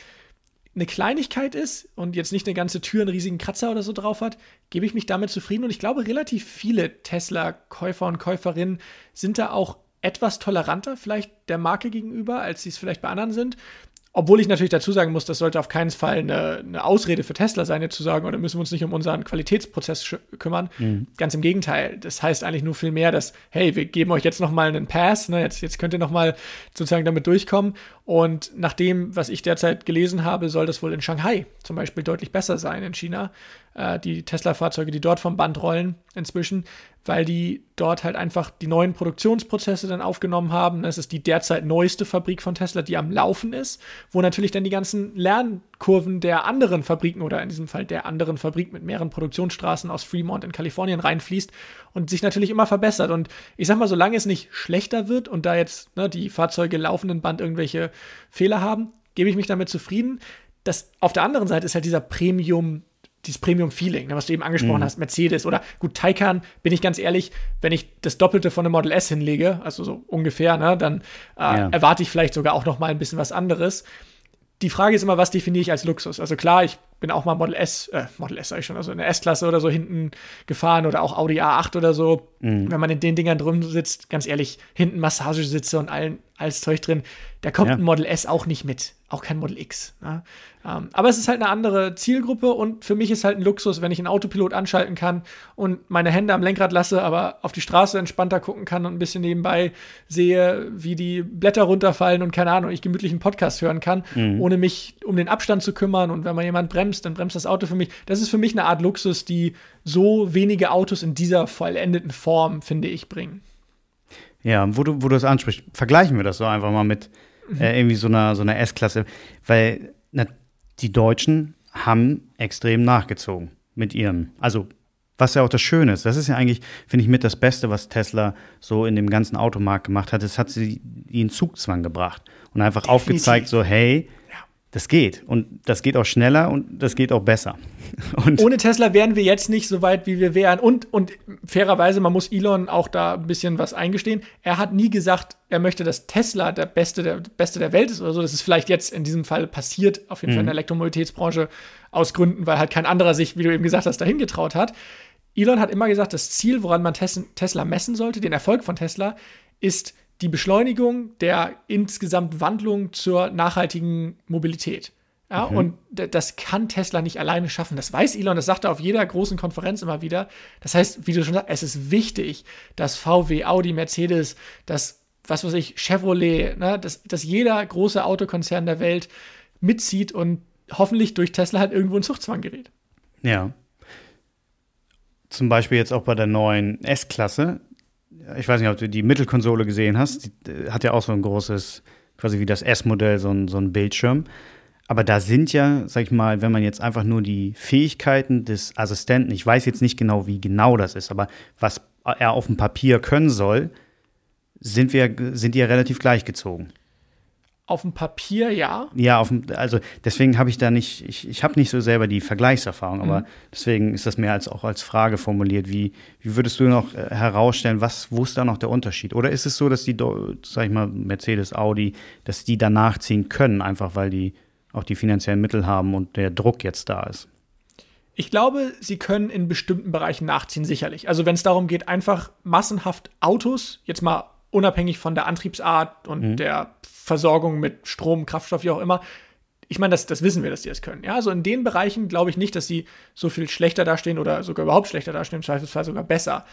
eine Kleinigkeit ist und jetzt nicht eine ganze Tür einen riesigen Kratzer oder so drauf hat, gebe ich mich damit zufrieden. Und ich glaube, relativ viele Tesla-Käufer und Käuferinnen sind da auch etwas toleranter vielleicht der Marke gegenüber, als sie es vielleicht bei anderen sind. Obwohl ich natürlich dazu sagen muss, das sollte auf keinen Fall eine, eine Ausrede für Tesla sein, jetzt zu sagen, oder müssen wir uns nicht um unseren Qualitätsprozess kümmern. Mhm. Ganz im Gegenteil. Das heißt eigentlich nur viel mehr, dass, hey, wir geben euch jetzt nochmal einen Pass, ne? jetzt, jetzt könnt ihr nochmal sozusagen damit durchkommen. Und nach dem, was ich derzeit gelesen habe, soll das wohl in Shanghai zum Beispiel deutlich besser sein in China. Äh, die Tesla-Fahrzeuge, die dort vom Band rollen inzwischen, weil die dort halt einfach die neuen Produktionsprozesse dann aufgenommen haben. Das ist die derzeit neueste Fabrik von Tesla, die am Laufen ist, wo natürlich dann die ganzen Lernkurven der anderen Fabriken oder in diesem Fall der anderen Fabrik mit mehreren Produktionsstraßen aus Fremont in Kalifornien reinfließt und sich natürlich immer verbessert. Und ich sag mal, solange es nicht schlechter wird und da jetzt ne, die Fahrzeuge laufenden Band irgendwelche Fehler haben, gebe ich mich damit zufrieden. Das auf der anderen Seite ist halt dieser Premium dieses Premium-Feeling, ne, was du eben angesprochen mhm. hast, Mercedes oder gut, Taycan, bin ich ganz ehrlich, wenn ich das Doppelte von einem Model S hinlege, also so ungefähr, ne, dann äh, ja. erwarte ich vielleicht sogar auch noch mal ein bisschen was anderes. Die Frage ist immer, was definiere ich als Luxus? Also klar, ich bin auch mal Model S, äh, Model S sag ich schon, also eine S-Klasse oder so hinten gefahren oder auch Audi A8 oder so. Mhm. Wenn man in den Dingern drin sitzt, ganz ehrlich, hinten Massagesitze und allen, alles Zeug drin, da kommt ja. ein Model S auch nicht mit. Auch kein Model X. Ne? Ähm, aber es ist halt eine andere Zielgruppe und für mich ist halt ein Luxus, wenn ich einen Autopilot anschalten kann und meine Hände am Lenkrad lasse, aber auf die Straße entspannter gucken kann und ein bisschen nebenbei sehe, wie die Blätter runterfallen und keine Ahnung, ich gemütlich einen Podcast hören kann, mhm. ohne mich um den Abstand zu kümmern und wenn mal jemand bremst, bremst, dann bremst das Auto für mich. Das ist für mich eine Art Luxus, die so wenige Autos in dieser vollendeten Form, finde ich, bringen. Ja, wo du, wo du das ansprichst, vergleichen wir das so einfach mal mit mhm. äh, irgendwie so einer, so einer S-Klasse. Weil na, die Deutschen haben extrem nachgezogen mit ihrem. Also, was ja auch das Schöne ist, das ist ja eigentlich, finde ich, mit das Beste, was Tesla so in dem ganzen Automarkt gemacht hat. Das hat sie in Zugzwang gebracht und einfach Definitiv. aufgezeigt, so, hey, das geht. Und das geht auch schneller und das geht auch besser. Und Ohne Tesla wären wir jetzt nicht so weit, wie wir wären. Und, und fairerweise, man muss Elon auch da ein bisschen was eingestehen. Er hat nie gesagt, er möchte, dass Tesla der Beste der, Beste der Welt ist oder so. Das ist vielleicht jetzt in diesem Fall passiert, auf jeden mhm. Fall in der Elektromobilitätsbranche, aus Gründen, weil halt kein anderer sich, wie du eben gesagt hast, dahin getraut hat. Elon hat immer gesagt, das Ziel, woran man Tesla messen sollte, den Erfolg von Tesla, ist die Beschleunigung der insgesamt Wandlung zur nachhaltigen Mobilität. Ja, mhm. Und das kann Tesla nicht alleine schaffen. Das weiß Elon, das sagt er auf jeder großen Konferenz immer wieder. Das heißt, wie du schon sagst, es ist wichtig, dass VW, Audi, Mercedes, dass, was weiß ich, Chevrolet, ne, dass, dass jeder große Autokonzern der Welt mitzieht und hoffentlich durch Tesla halt irgendwo in Zuchtzwang gerät. Ja. Zum Beispiel jetzt auch bei der neuen S-Klasse ich weiß nicht, ob du die Mittelkonsole gesehen hast, die äh, hat ja auch so ein großes, quasi wie das S-Modell, so ein, so ein Bildschirm. Aber da sind ja, sag ich mal, wenn man jetzt einfach nur die Fähigkeiten des Assistenten, ich weiß jetzt nicht genau, wie genau das ist, aber was er auf dem Papier können soll, sind wir, sind die ja relativ gleichgezogen. Auf dem Papier ja. Ja, auf dem, also deswegen habe ich da nicht, ich, ich habe nicht so selber die Vergleichserfahrung, mhm. aber deswegen ist das mehr als auch als Frage formuliert. Wie, wie würdest du noch äh, herausstellen, was, wo ist da noch der Unterschied? Oder ist es so, dass die, sag ich mal, Mercedes, Audi, dass die danach ziehen können, einfach weil die auch die finanziellen Mittel haben und der Druck jetzt da ist? Ich glaube, sie können in bestimmten Bereichen nachziehen, sicherlich. Also wenn es darum geht, einfach massenhaft Autos, jetzt mal unabhängig von der Antriebsart und mhm. der Versorgung mit Strom, Kraftstoff, wie auch immer. Ich meine, das, das wissen wir, dass die das können. Ja, also in den Bereichen glaube ich nicht, dass sie so viel schlechter dastehen oder sogar überhaupt schlechter dastehen, im Zweifelsfall sogar besser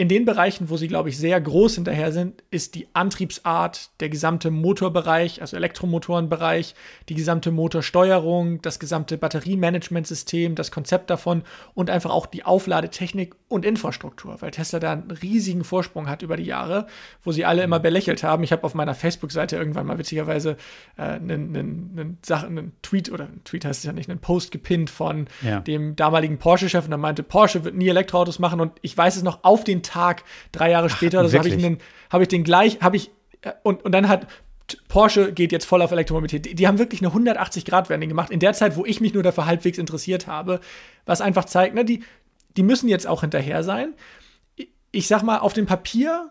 in den Bereichen, wo sie, glaube ich, sehr groß hinterher sind, ist die Antriebsart, der gesamte Motorbereich, also Elektromotorenbereich, die gesamte Motorsteuerung, das gesamte Batteriemanagementsystem, das Konzept davon und einfach auch die Aufladetechnik und Infrastruktur, weil Tesla da einen riesigen Vorsprung hat über die Jahre, wo sie alle immer belächelt haben. Ich habe auf meiner Facebook-Seite irgendwann mal witzigerweise äh, einen, einen, einen, Sachen, einen Tweet oder ein Tweet heißt es ja nicht, einen Post gepinnt von ja. dem damaligen Porsche-Chef und er meinte, Porsche wird nie Elektroautos machen und ich weiß es noch auf den Tag, drei Jahre später Ach, oder so, habe ich, den, hab ich den gleich, habe ich, äh, und, und dann hat Porsche geht jetzt voll auf Elektromobilität. Die, die haben wirklich eine 180-Grad-Wendung gemacht, in der Zeit, wo ich mich nur dafür halbwegs interessiert habe, was einfach zeigt, ne, die, die müssen jetzt auch hinterher sein. Ich sag mal, auf dem Papier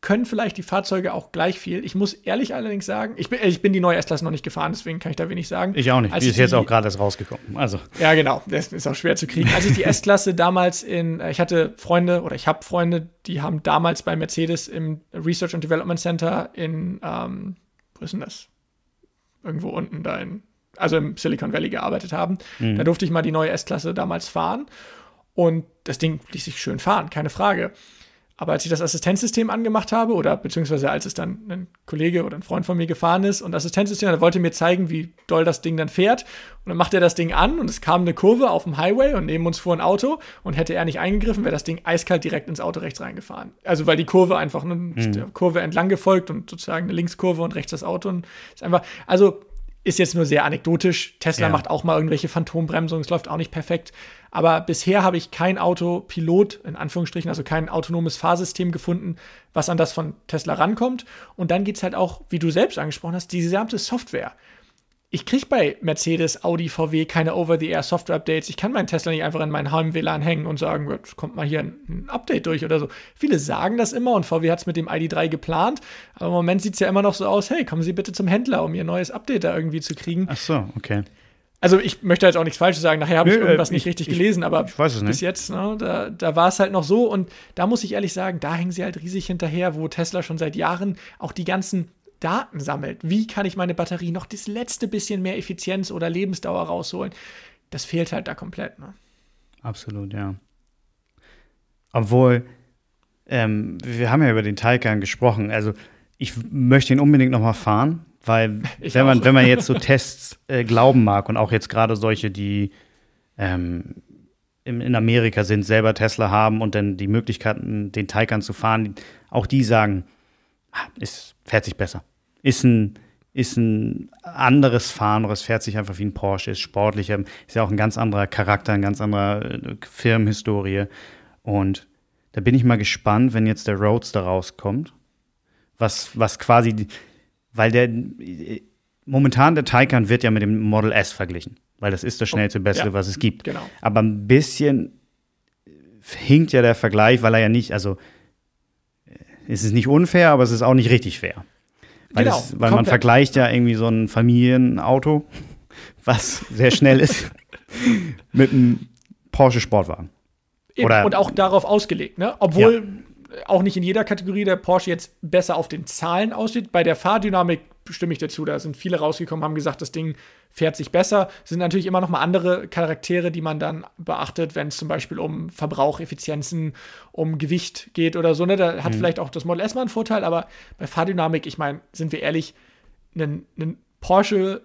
können vielleicht die Fahrzeuge auch gleich viel. Ich muss ehrlich allerdings sagen, ich bin, ich bin die neue S-Klasse noch nicht gefahren, deswegen kann ich da wenig sagen. Ich auch nicht. Als die ist jetzt auch gerade erst rausgekommen. Also. Ja, genau. Das ist auch schwer zu kriegen. Als ich die S-Klasse damals in, äh, ich hatte Freunde oder ich habe Freunde, die haben damals bei Mercedes im Research and Development Center in, ähm, wo ist denn das? Irgendwo unten da in, also im Silicon Valley gearbeitet haben. Mhm. Da durfte ich mal die neue S-Klasse damals fahren. Und das Ding ließ sich schön fahren, keine Frage. Aber als ich das Assistenzsystem angemacht habe, oder beziehungsweise als es dann ein Kollege oder ein Freund von mir gefahren ist und Assistenzsystem, der wollte mir zeigen, wie doll das Ding dann fährt. Und dann macht er das Ding an und es kam eine Kurve auf dem Highway und neben uns fuhr ein Auto und hätte er nicht eingegriffen, wäre das Ding eiskalt direkt ins Auto rechts reingefahren. Also weil die Kurve einfach eine mhm. Kurve entlang gefolgt und sozusagen eine Linkskurve und rechts das Auto und ist einfach, also ist jetzt nur sehr anekdotisch. Tesla ja. macht auch mal irgendwelche Phantombremsungen, es läuft auch nicht perfekt. Aber bisher habe ich kein Autopilot, in Anführungsstrichen, also kein autonomes Fahrsystem gefunden, was an das von Tesla rankommt. Und dann geht es halt auch, wie du selbst angesprochen hast, die gesamte Software ich kriege bei Mercedes, Audi, VW keine Over-the-Air-Software-Updates. Ich kann meinen Tesla nicht einfach in meinen Heim-WLAN hängen und sagen, kommt mal hier ein Update durch oder so. Viele sagen das immer und VW hat es mit dem ID3 geplant. Aber im Moment sieht es ja immer noch so aus, hey, kommen Sie bitte zum Händler, um Ihr neues Update da irgendwie zu kriegen. Ach so, okay. Also ich möchte jetzt auch nichts Falsches sagen, nachher habe ich irgendwas äh, nicht richtig ich, gelesen, aber bis jetzt, ne, da, da war es halt noch so und da muss ich ehrlich sagen, da hängen sie halt riesig hinterher, wo Tesla schon seit Jahren auch die ganzen Daten sammelt. Wie kann ich meine Batterie noch das letzte bisschen mehr Effizienz oder Lebensdauer rausholen? Das fehlt halt da komplett. Ne? Absolut, ja. Obwohl, ähm, wir haben ja über den Taycan gesprochen. Also ich möchte ihn unbedingt noch mal fahren, weil wenn man, wenn man jetzt so Tests äh, glauben mag und auch jetzt gerade solche, die ähm, in, Amerika sind, selber Tesla haben und dann die Möglichkeiten, den Taycan zu fahren, auch die sagen, es fährt sich besser. Ist ein, ist ein anderes Fahren, oder es fährt sich einfach wie ein Porsche, ist sportlicher, ist ja auch ein ganz anderer Charakter, ein ganz anderer äh, Firmenhistorie. Und da bin ich mal gespannt, wenn jetzt der Roadster rauskommt, was, was quasi, weil der momentan der Taycan wird ja mit dem Model S verglichen, weil das ist das schnellste, beste, ja, was es gibt. Genau. Aber ein bisschen hinkt ja der Vergleich, weil er ja nicht, also es ist nicht unfair, aber es ist auch nicht richtig fair. Weil, genau, es, weil man vergleicht ja irgendwie so ein Familienauto, was sehr schnell ist, mit einem Porsche Sportwagen. Oder und auch darauf ausgelegt, ne? Obwohl ja. Auch nicht in jeder Kategorie der Porsche jetzt besser auf den Zahlen aussieht. Bei der Fahrdynamik stimme ich dazu. Da sind viele rausgekommen, haben gesagt, das Ding fährt sich besser. Es sind natürlich immer noch mal andere Charaktere, die man dann beachtet, wenn es zum Beispiel um Verbraucheffizienzen, um Gewicht geht oder so. Ne? Da hat mhm. vielleicht auch das Model S mal einen Vorteil, aber bei Fahrdynamik, ich meine, sind wir ehrlich, ein Porsche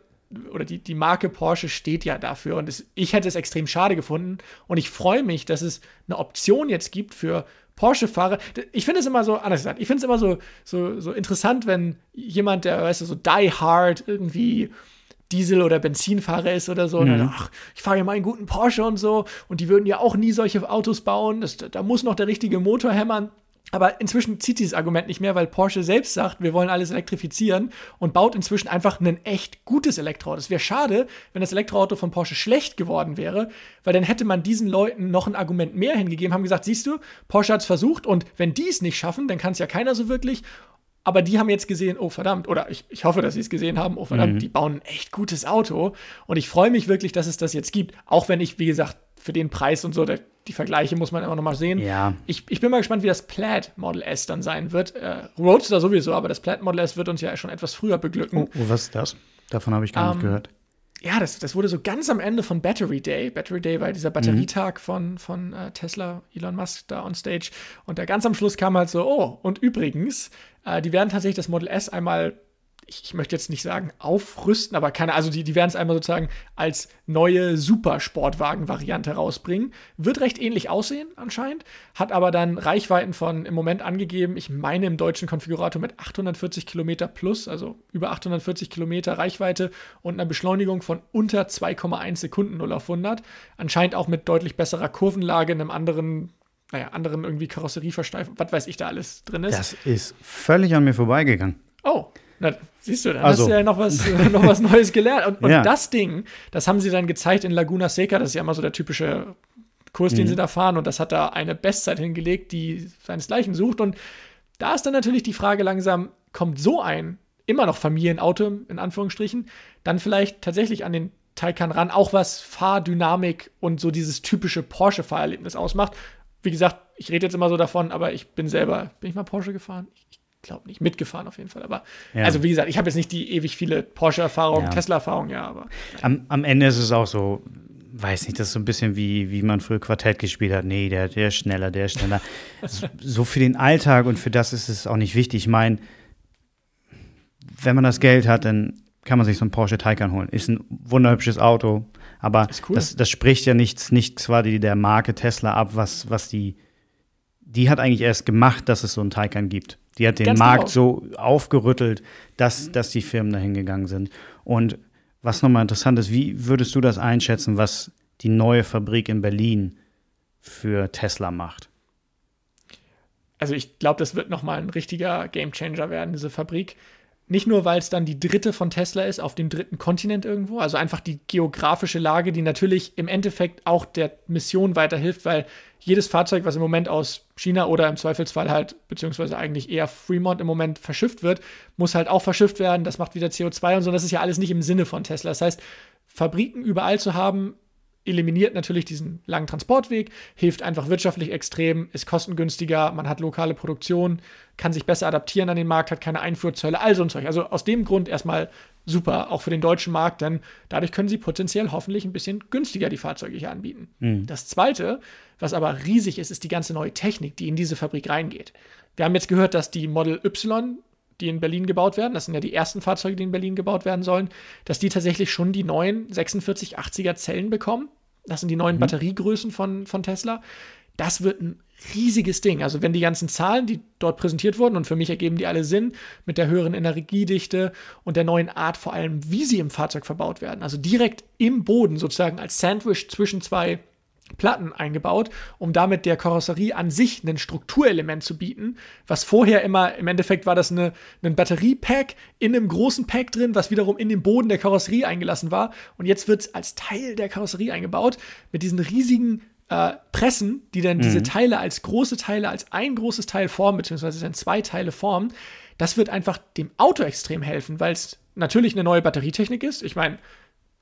oder die, die Marke Porsche steht ja dafür. Und es, ich hätte es extrem schade gefunden. Und ich freue mich, dass es eine Option jetzt gibt für Porsche-Fahrer. Ich finde es immer so, anders gesagt, ich finde es immer so, so, so interessant, wenn jemand, der, weißt du, so die hard irgendwie Diesel- oder Benzinfahrer ist oder so. Mhm. Und dann, ach, ich fahre ja mal einen guten Porsche und so. Und die würden ja auch nie solche Autos bauen. Das, da muss noch der richtige Motor hämmern. Aber inzwischen zieht dieses Argument nicht mehr, weil Porsche selbst sagt, wir wollen alles elektrifizieren und baut inzwischen einfach ein echt gutes Elektroauto. Es wäre schade, wenn das Elektroauto von Porsche schlecht geworden wäre, weil dann hätte man diesen Leuten noch ein Argument mehr hingegeben, haben gesagt, siehst du, Porsche hat es versucht und wenn die es nicht schaffen, dann kann es ja keiner so wirklich. Aber die haben jetzt gesehen, oh verdammt, oder ich, ich hoffe, dass sie es gesehen haben, oh verdammt, mhm. die bauen ein echt gutes Auto. Und ich freue mich wirklich, dass es das jetzt gibt. Auch wenn ich, wie gesagt, für den Preis und so, der die Vergleiche muss man immer noch mal sehen. Ja. Ich, ich bin mal gespannt, wie das Plaid Model S dann sein wird. Äh, Roadster sowieso, aber das Plaid Model S wird uns ja schon etwas früher beglücken. Oh, oh was ist das? Davon habe ich gar um, nicht ähm, gehört. Ja, das, das wurde so ganz am Ende von Battery Day. Battery Day war dieser Batterietag mhm. von, von äh, Tesla, Elon Musk da on stage. Und da ganz am Schluss kam halt so, oh, und übrigens, äh, die werden tatsächlich das Model S einmal ich, ich, möchte jetzt nicht sagen aufrüsten, aber keine, also die, die werden es einmal sozusagen als neue Supersportwagen-Variante rausbringen. Wird recht ähnlich aussehen anscheinend, hat aber dann Reichweiten von im Moment angegeben, ich meine im deutschen Konfigurator mit 840 Kilometer plus, also über 840 Kilometer Reichweite und einer Beschleunigung von unter 2,1 Sekunden 0 auf 100. Anscheinend auch mit deutlich besserer Kurvenlage, einem anderen naja, anderen irgendwie Karosserieversteifung, was weiß ich da alles drin ist. Das ist völlig an mir vorbeigegangen. Oh, na, siehst du, dann also. hast du ja noch was, noch was Neues gelernt. Und, und ja. das Ding, das haben sie dann gezeigt in Laguna Seca, das ist ja immer so der typische Kurs, den mhm. sie da fahren. Und das hat da eine Bestzeit hingelegt, die seinesgleichen sucht. Und da ist dann natürlich die Frage langsam, kommt so ein immer noch Familienauto, in Anführungsstrichen, dann vielleicht tatsächlich an den Taycan ran, auch was Fahrdynamik und so dieses typische Porsche-Fahrerlebnis ausmacht. Wie gesagt, ich rede jetzt immer so davon, aber ich bin selber, bin ich mal Porsche gefahren? Ich glaube nicht, mitgefahren auf jeden Fall. Aber ja. also wie gesagt, ich habe jetzt nicht die ewig viele Porsche-Erfahrung, ja. Tesla-Erfahrung, ja, aber. Am, am, Ende ist es auch so, weiß nicht, das ist so ein bisschen wie, wie man früher Quartett gespielt hat. Nee, der, der ist schneller, der ist schneller. so für den Alltag und für das ist es auch nicht wichtig. Ich meine, wenn man das Geld hat, dann kann man sich so ein Porsche Taycan holen. Ist ein wunderhübsches Auto, aber cool. das, das spricht ja nichts, nichts quasi der Marke Tesla ab, was, was die, die hat eigentlich erst gemacht, dass es so einen Taycan gibt. Die hat den Ganz Markt genau. so aufgerüttelt, dass, dass die Firmen dahin gegangen sind. Und was nochmal interessant ist, wie würdest du das einschätzen, was die neue Fabrik in Berlin für Tesla macht? Also ich glaube, das wird nochmal ein richtiger Gamechanger werden, diese Fabrik. Nicht nur, weil es dann die dritte von Tesla ist, auf dem dritten Kontinent irgendwo, also einfach die geografische Lage, die natürlich im Endeffekt auch der Mission weiterhilft, weil jedes Fahrzeug, was im Moment aus China oder im Zweifelsfall halt, beziehungsweise eigentlich eher Fremont im Moment verschifft wird, muss halt auch verschifft werden. Das macht wieder CO2 und so. Das ist ja alles nicht im Sinne von Tesla. Das heißt, Fabriken überall zu haben, eliminiert natürlich diesen langen Transportweg, hilft einfach wirtschaftlich extrem, ist kostengünstiger, man hat lokale Produktion, kann sich besser adaptieren an den Markt, hat keine Einfuhrzölle, all so ein Zeug. Also aus dem Grund erstmal super, auch für den deutschen Markt, denn dadurch können sie potenziell hoffentlich ein bisschen günstiger die Fahrzeuge hier anbieten. Mhm. Das zweite, was aber riesig ist, ist die ganze neue Technik, die in diese Fabrik reingeht. Wir haben jetzt gehört, dass die Model Y die in Berlin gebaut werden, das sind ja die ersten Fahrzeuge, die in Berlin gebaut werden sollen, dass die tatsächlich schon die neuen 4680er Zellen bekommen. Das sind die neuen mhm. Batteriegrößen von, von Tesla. Das wird ein riesiges Ding. Also wenn die ganzen Zahlen, die dort präsentiert wurden, und für mich ergeben die alle Sinn, mit der höheren Energiedichte und der neuen Art vor allem, wie sie im Fahrzeug verbaut werden. Also direkt im Boden sozusagen als Sandwich zwischen zwei Platten eingebaut, um damit der Karosserie an sich ein Strukturelement zu bieten, was vorher immer, im Endeffekt war das eine, ein Batteriepack in einem großen Pack drin, was wiederum in den Boden der Karosserie eingelassen war. Und jetzt wird es als Teil der Karosserie eingebaut, mit diesen riesigen äh, Pressen, die dann mhm. diese Teile als große Teile, als ein großes Teil formen, beziehungsweise dann zwei Teile formen. Das wird einfach dem Auto extrem helfen, weil es natürlich eine neue Batterietechnik ist. Ich meine,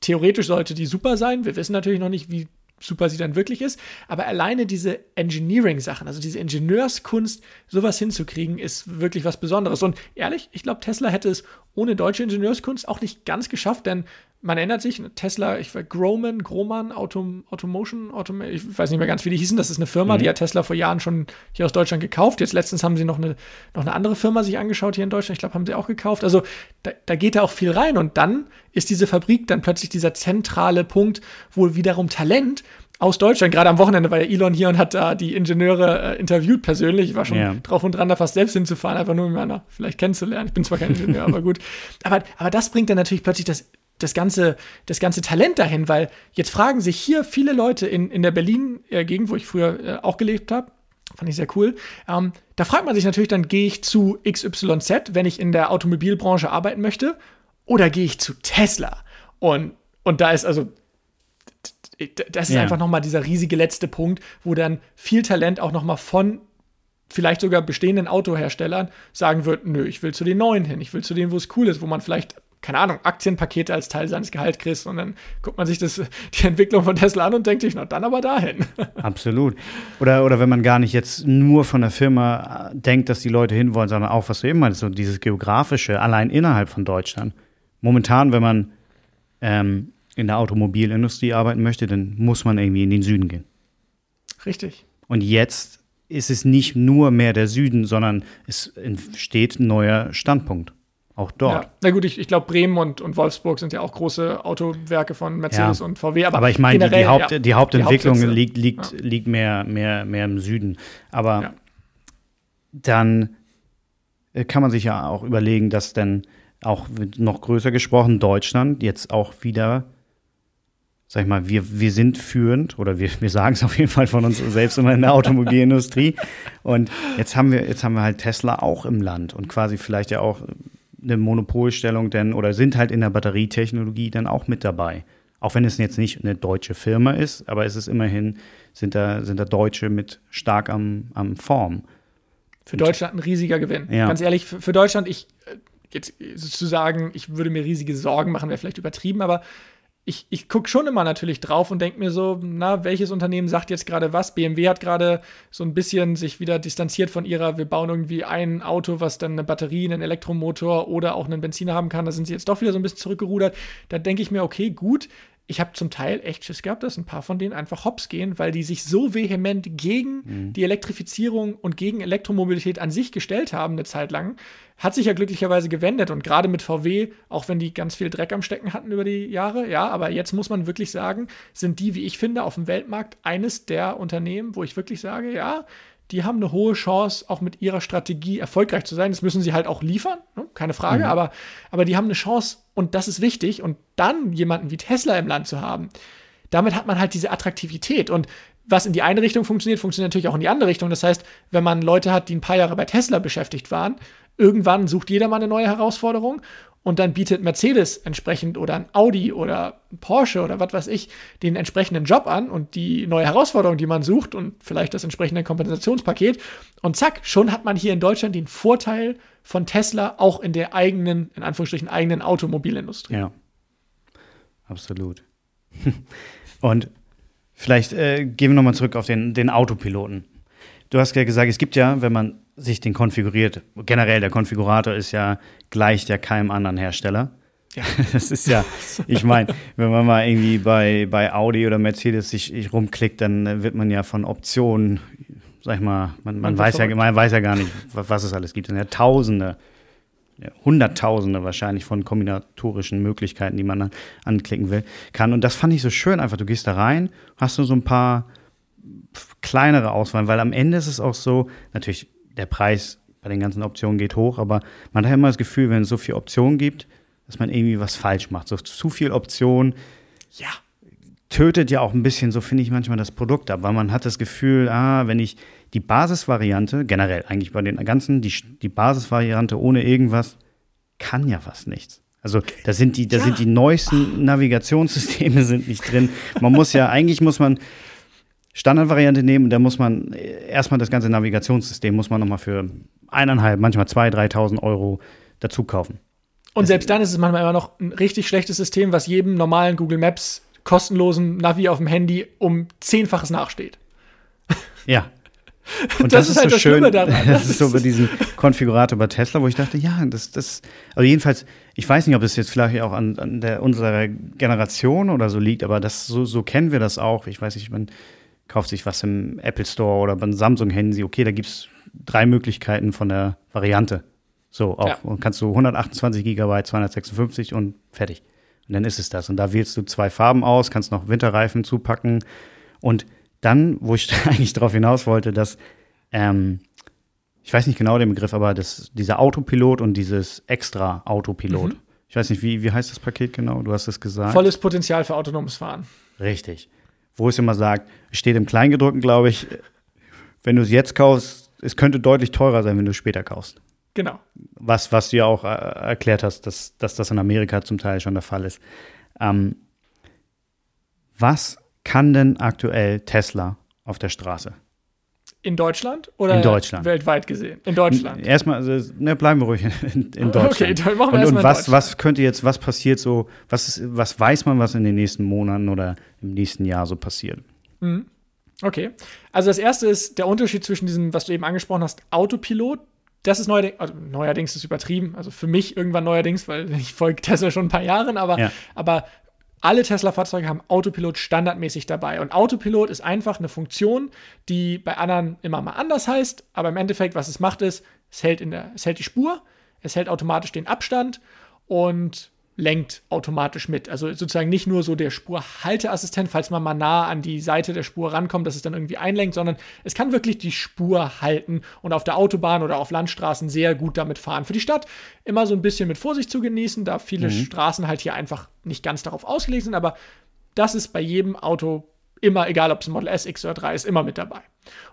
theoretisch sollte die super sein. Wir wissen natürlich noch nicht, wie super sie dann wirklich ist. Aber alleine diese Engineering-Sachen, also diese Ingenieurskunst, sowas hinzukriegen, ist wirklich was Besonderes. Und ehrlich, ich glaube, Tesla hätte es ohne deutsche Ingenieurskunst auch nicht ganz geschafft, denn man erinnert sich, Tesla, ich weiß, Groman, Groman, Autom, Automotion, Autom ich weiß nicht mehr ganz, wie die hießen. Das ist eine Firma, mhm. die hat Tesla vor Jahren schon hier aus Deutschland gekauft. Jetzt letztens haben sie noch eine, noch eine andere Firma sich angeschaut hier in Deutschland. Ich glaube, haben sie auch gekauft. Also da, da geht da auch viel rein. Und dann ist diese Fabrik dann plötzlich dieser zentrale Punkt, wo wiederum Talent aus Deutschland. Gerade am Wochenende war ja Elon hier und hat da die Ingenieure äh, interviewt persönlich. Ich war schon yeah. drauf und dran, da fast selbst hinzufahren, einfach nur um meiner vielleicht kennenzulernen. Ich bin zwar kein Ingenieur, aber gut. Aber, aber das bringt dann natürlich plötzlich das das ganze, das ganze Talent dahin, weil jetzt fragen sich hier viele Leute in, in der Berlin-Gegend, wo ich früher äh, auch gelebt habe, fand ich sehr cool, ähm, da fragt man sich natürlich dann, gehe ich zu XYZ, wenn ich in der Automobilbranche arbeiten möchte, oder gehe ich zu Tesla? Und, und da ist also, das ist ja. einfach nochmal dieser riesige letzte Punkt, wo dann viel Talent auch nochmal von vielleicht sogar bestehenden Autoherstellern sagen wird, nö, ich will zu den neuen hin, ich will zu denen, wo es cool ist, wo man vielleicht keine Ahnung, Aktienpakete als Teil seines Gehalts kriegst und dann guckt man sich das, die Entwicklung von Tesla an und denkt sich, na dann aber dahin. Absolut. Oder, oder wenn man gar nicht jetzt nur von der Firma äh, denkt, dass die Leute hinwollen, sondern auch, was du eben meinst, so dieses geografische, allein innerhalb von Deutschland. Momentan, wenn man ähm, in der Automobilindustrie arbeiten möchte, dann muss man irgendwie in den Süden gehen. Richtig. Und jetzt ist es nicht nur mehr der Süden, sondern es entsteht ein neuer Standpunkt. Auch dort. Ja. Na gut, ich, ich glaube, Bremen und, und Wolfsburg sind ja auch große Autowerke von Mercedes ja. und VW. Aber, aber ich meine, die, die, Haupt, ja, die Hauptentwicklung die liegt, liegt, liegt mehr, mehr, mehr im Süden. Aber dann äh, kann man sich ja auch überlegen, dass dann auch noch größer gesprochen Deutschland jetzt auch wieder, sag ich mal, wir, wir sind führend oder wir, wir sagen es auf jeden Fall von uns selbst immer in der Automobilindustrie. Und jetzt haben wir, jetzt haben wir halt Tesla auch im Land und quasi vielleicht ja auch eine Monopolstellung denn oder sind halt in der Batterietechnologie dann auch mit dabei. Auch wenn es jetzt nicht eine deutsche Firma ist, aber es ist immerhin, sind da, sind da Deutsche mit stark am, am Form. Für Deutschland ein riesiger Gewinn. Ja. Ganz ehrlich, für, für Deutschland, ich, äh, jetzt zu sagen, ich würde mir riesige Sorgen machen, wäre vielleicht übertrieben, aber ich, ich gucke schon immer natürlich drauf und denke mir so, na, welches Unternehmen sagt jetzt gerade was? BMW hat gerade so ein bisschen sich wieder distanziert von ihrer, wir bauen irgendwie ein Auto, was dann eine Batterie, einen Elektromotor oder auch einen Benziner haben kann. Da sind sie jetzt doch wieder so ein bisschen zurückgerudert. Da denke ich mir, okay, gut, ich habe zum Teil echt Schiss gehabt, dass ein paar von denen einfach hops gehen, weil die sich so vehement gegen mhm. die Elektrifizierung und gegen Elektromobilität an sich gestellt haben, eine Zeit lang. Hat sich ja glücklicherweise gewendet und gerade mit VW, auch wenn die ganz viel Dreck am Stecken hatten über die Jahre, ja, aber jetzt muss man wirklich sagen, sind die, wie ich finde, auf dem Weltmarkt eines der Unternehmen, wo ich wirklich sage, ja, die haben eine hohe Chance, auch mit ihrer Strategie erfolgreich zu sein. Das müssen sie halt auch liefern, ne? keine Frage, mhm. aber, aber die haben eine Chance und das ist wichtig. Und dann jemanden wie Tesla im Land zu haben, damit hat man halt diese Attraktivität. Und was in die eine Richtung funktioniert, funktioniert natürlich auch in die andere Richtung. Das heißt, wenn man Leute hat, die ein paar Jahre bei Tesla beschäftigt waren, irgendwann sucht jeder mal eine neue Herausforderung und dann bietet Mercedes entsprechend oder ein Audi oder ein Porsche oder was weiß ich den entsprechenden Job an und die neue Herausforderung, die man sucht und vielleicht das entsprechende Kompensationspaket und zack, schon hat man hier in Deutschland den Vorteil von Tesla auch in der eigenen, in Anführungsstrichen eigenen Automobilindustrie. Ja, absolut. und vielleicht äh, gehen wir nochmal zurück auf den, den Autopiloten. Du hast ja gesagt, es gibt ja, wenn man sich den konfiguriert. Generell, der Konfigurator ist ja, gleicht ja keinem anderen Hersteller. Ja. Das ist ja, ich meine, wenn man mal irgendwie bei, bei Audi oder Mercedes sich rumklickt, dann wird man ja von Optionen, sag ich mal, man, man, weiß, ja, man weiß ja gar nicht, was es alles gibt. Es sind ja Tausende, ja, Hunderttausende wahrscheinlich von kombinatorischen Möglichkeiten, die man dann anklicken will, kann. Und das fand ich so schön einfach. Du gehst da rein, hast du so ein paar kleinere Auswahl, weil am Ende ist es auch so, natürlich der Preis bei den ganzen Optionen geht hoch, aber man hat immer das Gefühl, wenn es so viele Optionen gibt, dass man irgendwie was falsch macht. So zu viel Optionen. Ja. Tötet ja auch ein bisschen, so finde ich manchmal das Produkt ab, weil man hat das Gefühl, ah, wenn ich die Basisvariante, generell eigentlich bei den ganzen, die, die Basisvariante ohne irgendwas, kann ja fast nichts. Also da sind die, da ja. sind die neuesten Navigationssysteme sind nicht drin. Man muss ja, eigentlich muss man Standardvariante nehmen, da muss man äh, erstmal das ganze Navigationssystem muss man nochmal für eineinhalb, manchmal zwei, 3.000 Euro dazu kaufen. Und selbst dann ist es manchmal immer noch ein richtig schlechtes System, was jedem normalen Google Maps kostenlosen Navi auf dem Handy um zehnfaches nachsteht. Ja. Und das, das ist, halt so das schön. Daran. Das ist so bei diesem Konfigurator bei Tesla, wo ich dachte, ja, das, das, also jedenfalls, ich weiß nicht, ob es jetzt vielleicht auch an, an der, unserer Generation oder so liegt, aber das, so, so kennen wir das auch. Ich weiß nicht, man, kauft sich was im Apple Store oder beim Samsung-Handy, okay, da gibt es drei Möglichkeiten von der Variante. So, auch. Ja. Und kannst du 128 Gigabyte, 256 und fertig. Und dann ist es das. Und da wählst du zwei Farben aus, kannst noch Winterreifen zupacken. Und dann, wo ich eigentlich darauf hinaus wollte, dass, ähm, ich weiß nicht genau den Begriff, aber das, dieser Autopilot und dieses extra Autopilot. Mhm. Ich weiß nicht, wie, wie heißt das Paket genau? Du hast es gesagt. Volles Potenzial für autonomes Fahren. Richtig wo es immer sagt, steht im Kleingedruckten, glaube ich, wenn du es jetzt kaufst, es könnte deutlich teurer sein, wenn du es später kaufst. Genau. Was, was du ja auch äh, erklärt hast, dass, dass das in Amerika zum Teil schon der Fall ist. Ähm, was kann denn aktuell Tesla auf der Straße? In Deutschland oder in Deutschland. weltweit gesehen? In Deutschland. Erstmal, also, ne, bleiben wir ruhig in, in Deutschland. Okay, dann machen wir und, und was, was könnte jetzt, was passiert so, was, ist, was weiß man, was in den nächsten Monaten oder im nächsten Jahr so passiert? Mhm. Okay. Also das erste ist der Unterschied zwischen diesem, was du eben angesprochen hast, Autopilot. Das ist neuerdings, also neuerdings ist übertrieben, also für mich irgendwann neuerdings, weil ich folge Tesla schon ein paar Jahren, aber, ja. aber alle Tesla-Fahrzeuge haben Autopilot standardmäßig dabei. Und Autopilot ist einfach eine Funktion, die bei anderen immer mal anders heißt. Aber im Endeffekt, was es macht, ist, es hält, in der, es hält die Spur, es hält automatisch den Abstand und lenkt automatisch mit. Also sozusagen nicht nur so der Spurhalteassistent, falls man mal nah an die Seite der Spur rankommt, dass es dann irgendwie einlenkt, sondern es kann wirklich die Spur halten und auf der Autobahn oder auf Landstraßen sehr gut damit fahren. Für die Stadt immer so ein bisschen mit Vorsicht zu genießen, da viele mhm. Straßen halt hier einfach nicht ganz darauf ausgelegt sind, aber das ist bei jedem Auto immer, egal ob es ein Model S, X oder 3 ist, immer mit dabei.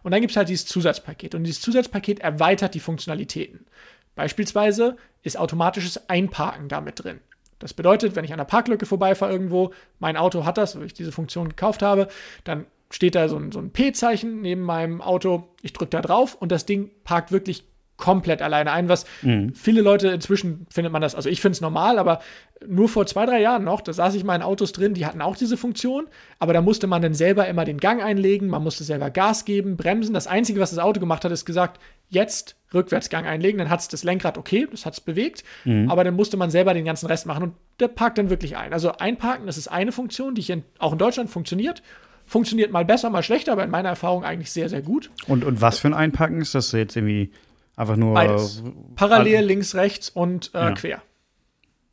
Und dann gibt es halt dieses Zusatzpaket und dieses Zusatzpaket erweitert die Funktionalitäten. Beispielsweise ist automatisches Einparken damit drin. Das bedeutet, wenn ich an der Parklücke vorbeifahre irgendwo, mein Auto hat das, weil ich diese Funktion gekauft habe, dann steht da so ein, so ein P-Zeichen neben meinem Auto, ich drücke da drauf und das Ding parkt wirklich komplett alleine ein, was mhm. viele Leute inzwischen findet man das, also ich finde es normal, aber nur vor zwei, drei Jahren noch, da saß ich mal in Autos drin, die hatten auch diese Funktion, aber da musste man dann selber immer den Gang einlegen, man musste selber Gas geben, bremsen. Das Einzige, was das Auto gemacht hat, ist gesagt, jetzt Rückwärtsgang einlegen, dann hat es das Lenkrad okay, das hat es bewegt, mhm. aber dann musste man selber den ganzen Rest machen und der parkt dann wirklich ein. Also einparken, das ist eine Funktion, die in, auch in Deutschland funktioniert. Funktioniert mal besser, mal schlechter, aber in meiner Erfahrung eigentlich sehr, sehr gut. Und, und was für ein Einparken ist das jetzt irgendwie einfach nur. Beides. Parallel, links, rechts und äh, ja. quer.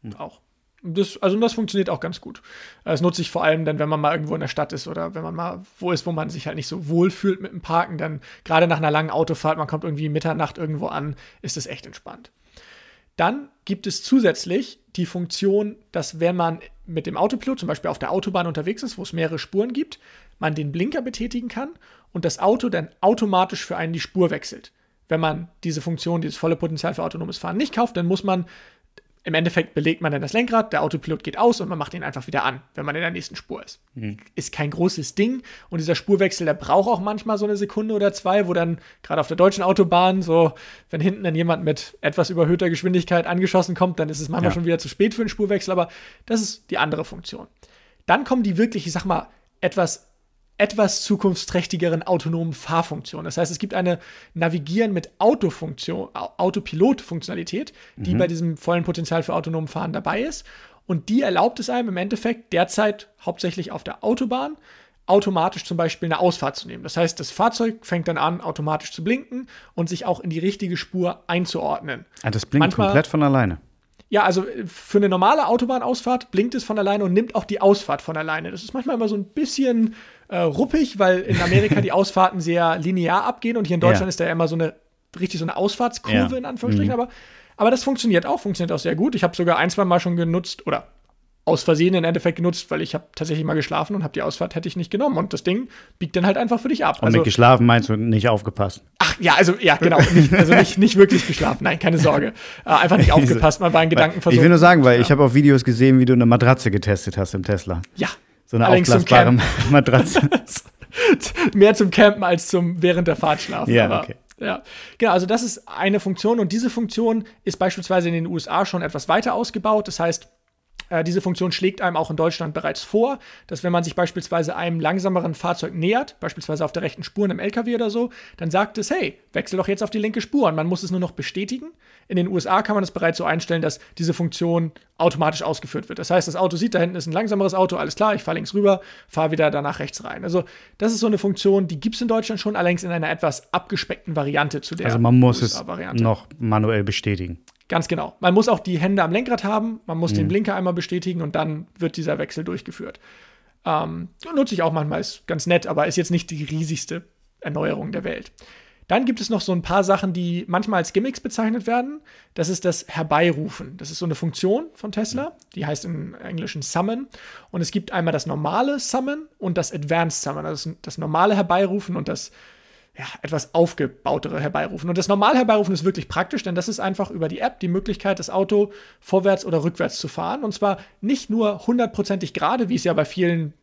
Mhm. Auch. Das, also das funktioniert auch ganz gut. Das nutze ich vor allem dann, wenn man mal irgendwo in der Stadt ist oder wenn man mal wo ist, wo man sich halt nicht so wohl fühlt mit dem Parken, dann gerade nach einer langen Autofahrt, man kommt irgendwie Mitternacht irgendwo an, ist es echt entspannt. Dann gibt es zusätzlich die Funktion, dass wenn man mit dem Autopilot zum Beispiel auf der Autobahn unterwegs ist, wo es mehrere Spuren gibt, man den Blinker betätigen kann und das Auto dann automatisch für einen die Spur wechselt. Wenn man diese Funktion, dieses volle Potenzial für autonomes Fahren nicht kauft, dann muss man im Endeffekt belegt man dann das Lenkrad, der Autopilot geht aus und man macht ihn einfach wieder an, wenn man in der nächsten Spur ist. Mhm. Ist kein großes Ding und dieser Spurwechsel, der braucht auch manchmal so eine Sekunde oder zwei, wo dann gerade auf der deutschen Autobahn so, wenn hinten dann jemand mit etwas überhöhter Geschwindigkeit angeschossen kommt, dann ist es manchmal ja. schon wieder zu spät für einen Spurwechsel, aber das ist die andere Funktion. Dann kommen die wirklich, ich sag mal, etwas etwas zukunftsträchtigeren autonomen Fahrfunktion. Das heißt, es gibt eine Navigieren mit Autofunktion, Autopilot-Funktionalität, die mhm. bei diesem vollen Potenzial für autonomen Fahren dabei ist. Und die erlaubt es einem im Endeffekt derzeit hauptsächlich auf der Autobahn automatisch zum Beispiel eine Ausfahrt zu nehmen. Das heißt, das Fahrzeug fängt dann an, automatisch zu blinken und sich auch in die richtige Spur einzuordnen. Ah, das blinkt Manchmal, komplett von alleine. Ja, also äh, für eine normale Autobahnausfahrt blinkt es von alleine und nimmt auch die Ausfahrt von alleine. Das ist manchmal immer so ein bisschen äh, ruppig, weil in Amerika die Ausfahrten sehr linear abgehen und hier in Deutschland ja. ist da ja immer so eine richtig so eine Ausfahrtskurve ja. in Anführungsstrichen, mhm. aber, aber das funktioniert auch, funktioniert auch sehr gut. Ich habe sogar ein, zwei Mal schon genutzt oder aus Versehen im Endeffekt genutzt, weil ich habe tatsächlich mal geschlafen und habe die Ausfahrt hätte ich nicht genommen und das Ding biegt dann halt einfach für dich ab. Und also, mit geschlafen meinst du nicht aufgepasst? Ach ja, also ja genau, nicht, also nicht, nicht wirklich geschlafen, nein, keine Sorge, äh, einfach nicht aufgepasst, man war in Gedanken versucht. Ich will nur sagen, weil ja. ich habe auch Videos gesehen, wie du eine Matratze getestet hast im Tesla. Ja, so eine aufblasbare Matratze. Mehr zum Campen als zum während der Fahrt schlafen. Ja, aber, okay. Ja, genau, also das ist eine Funktion und diese Funktion ist beispielsweise in den USA schon etwas weiter ausgebaut. Das heißt, äh, diese Funktion schlägt einem auch in Deutschland bereits vor, dass wenn man sich beispielsweise einem langsameren Fahrzeug nähert, beispielsweise auf der rechten Spur in einem LKW oder so, dann sagt es, hey, wechsel doch jetzt auf die linke Spur und man muss es nur noch bestätigen. In den USA kann man es bereits so einstellen, dass diese Funktion automatisch ausgeführt wird. Das heißt, das Auto sieht, da hinten ist ein langsameres Auto, alles klar, ich fahre links rüber, fahre wieder danach rechts rein. Also das ist so eine Funktion, die gibt es in Deutschland schon, allerdings in einer etwas abgespeckten Variante zu der Also man muss es noch manuell bestätigen. Ganz genau. Man muss auch die Hände am Lenkrad haben, man muss mhm. den Blinker einmal bestätigen und dann wird dieser Wechsel durchgeführt. Ähm, nutze ich auch manchmal, ist ganz nett, aber ist jetzt nicht die riesigste Erneuerung der Welt. Dann gibt es noch so ein paar Sachen, die manchmal als Gimmicks bezeichnet werden. Das ist das Herbeirufen. Das ist so eine Funktion von Tesla, die heißt im Englischen Summon. Und es gibt einmal das normale Summon und das Advanced Summon, also das normale Herbeirufen und das ja, etwas aufgebautere Herbeirufen. Und das normale Herbeirufen ist wirklich praktisch, denn das ist einfach über die App die Möglichkeit, das Auto vorwärts oder rückwärts zu fahren. Und zwar nicht nur hundertprozentig gerade, wie es ja bei vielen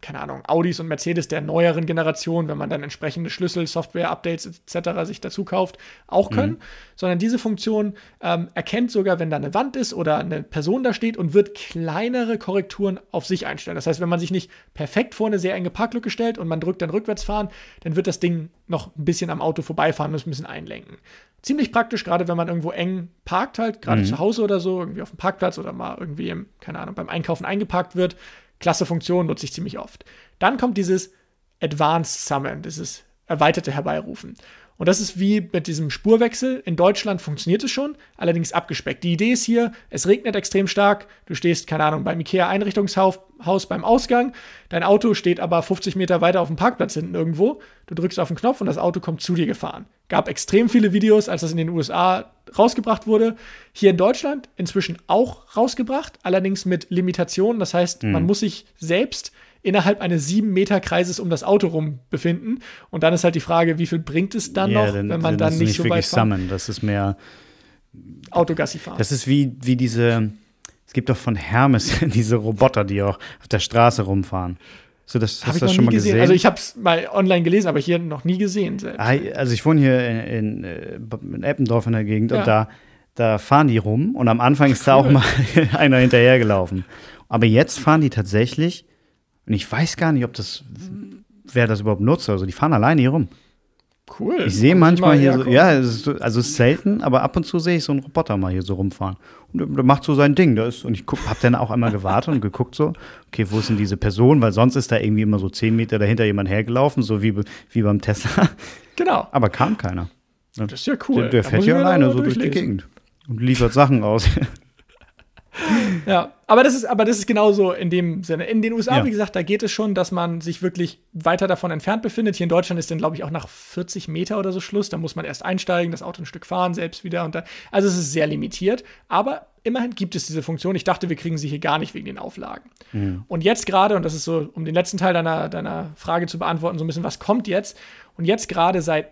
keine Ahnung, Audis und Mercedes der neueren Generation, wenn man dann entsprechende Schlüssel, Software, Updates etc. sich dazu kauft, auch mhm. können, mhm. sondern diese Funktion ähm, erkennt sogar, wenn da eine Wand ist oder eine Person da steht und wird kleinere Korrekturen auf sich einstellen. Das heißt, wenn man sich nicht perfekt vor eine sehr enge Parklücke stellt und man drückt dann rückwärts fahren, dann wird das Ding noch ein bisschen am Auto vorbeifahren und ein bisschen einlenken. Ziemlich praktisch, gerade wenn man irgendwo eng parkt, halt, gerade mhm. zu Hause oder so, irgendwie auf dem Parkplatz oder mal irgendwie, im, keine Ahnung, beim Einkaufen eingeparkt wird, Klasse Funktion nutze ich ziemlich oft. Dann kommt dieses Advanced Summon, dieses erweiterte Herbeirufen. Und das ist wie mit diesem Spurwechsel. In Deutschland funktioniert es schon, allerdings abgespeckt. Die Idee ist hier, es regnet extrem stark, du stehst, keine Ahnung, beim IKEA-Einrichtungshaus beim Ausgang, dein Auto steht aber 50 Meter weiter auf dem Parkplatz hinten irgendwo, du drückst auf den Knopf und das Auto kommt zu dir gefahren. Gab extrem viele Videos, als das in den USA rausgebracht wurde. Hier in Deutschland inzwischen auch rausgebracht, allerdings mit Limitationen. Das heißt, mhm. man muss sich selbst innerhalb eines sieben Meter Kreises um das Auto rum befinden. Und dann ist halt die Frage, wie viel bringt es dann yeah, noch, wenn man dann nicht, nicht so weit summon. Das ist mehr Autogassi fahren. Das ist wie, wie diese, es gibt doch von Hermes diese Roboter, die auch auf der Straße rumfahren. So, das hast du das schon mal gesehen? gesehen? Also ich habe es mal online gelesen, aber hier noch nie gesehen selbst. Ah, also ich wohne hier in, in, äh, in Eppendorf in der Gegend ja. und da, da fahren die rum und am Anfang ist cool. da auch mal einer hinterhergelaufen. Aber jetzt fahren die tatsächlich, und ich weiß gar nicht, ob das, wer das überhaupt nutzt, also die fahren alleine hier rum. Cool. Ich sehe manchmal hier so, ja, es ist, also es ist selten, aber ab und zu sehe ich so einen Roboter mal hier so rumfahren. Und der macht so sein Ding. Das, und ich habe dann auch einmal gewartet und geguckt so, okay, wo ist denn diese Person? Weil sonst ist da irgendwie immer so zehn Meter dahinter jemand hergelaufen, so wie, wie beim Tesla. Genau. Aber kam keiner. Das ist ja cool. Der, der fährt hier alleine so durch die Gegend und liefert Sachen aus. ja, aber das ist, aber das ist genauso in dem Sinne. In den USA, ja. wie gesagt, da geht es schon, dass man sich wirklich weiter davon entfernt befindet. Hier in Deutschland ist dann, glaube ich, auch nach 40 Meter oder so Schluss. Da muss man erst einsteigen, das Auto ein Stück fahren, selbst wieder. Und da, also es ist sehr limitiert. Aber immerhin gibt es diese Funktion. Ich dachte, wir kriegen sie hier gar nicht wegen den Auflagen. Mhm. Und jetzt gerade, und das ist so, um den letzten Teil deiner, deiner Frage zu beantworten, so ein bisschen, was kommt jetzt? Und jetzt gerade seit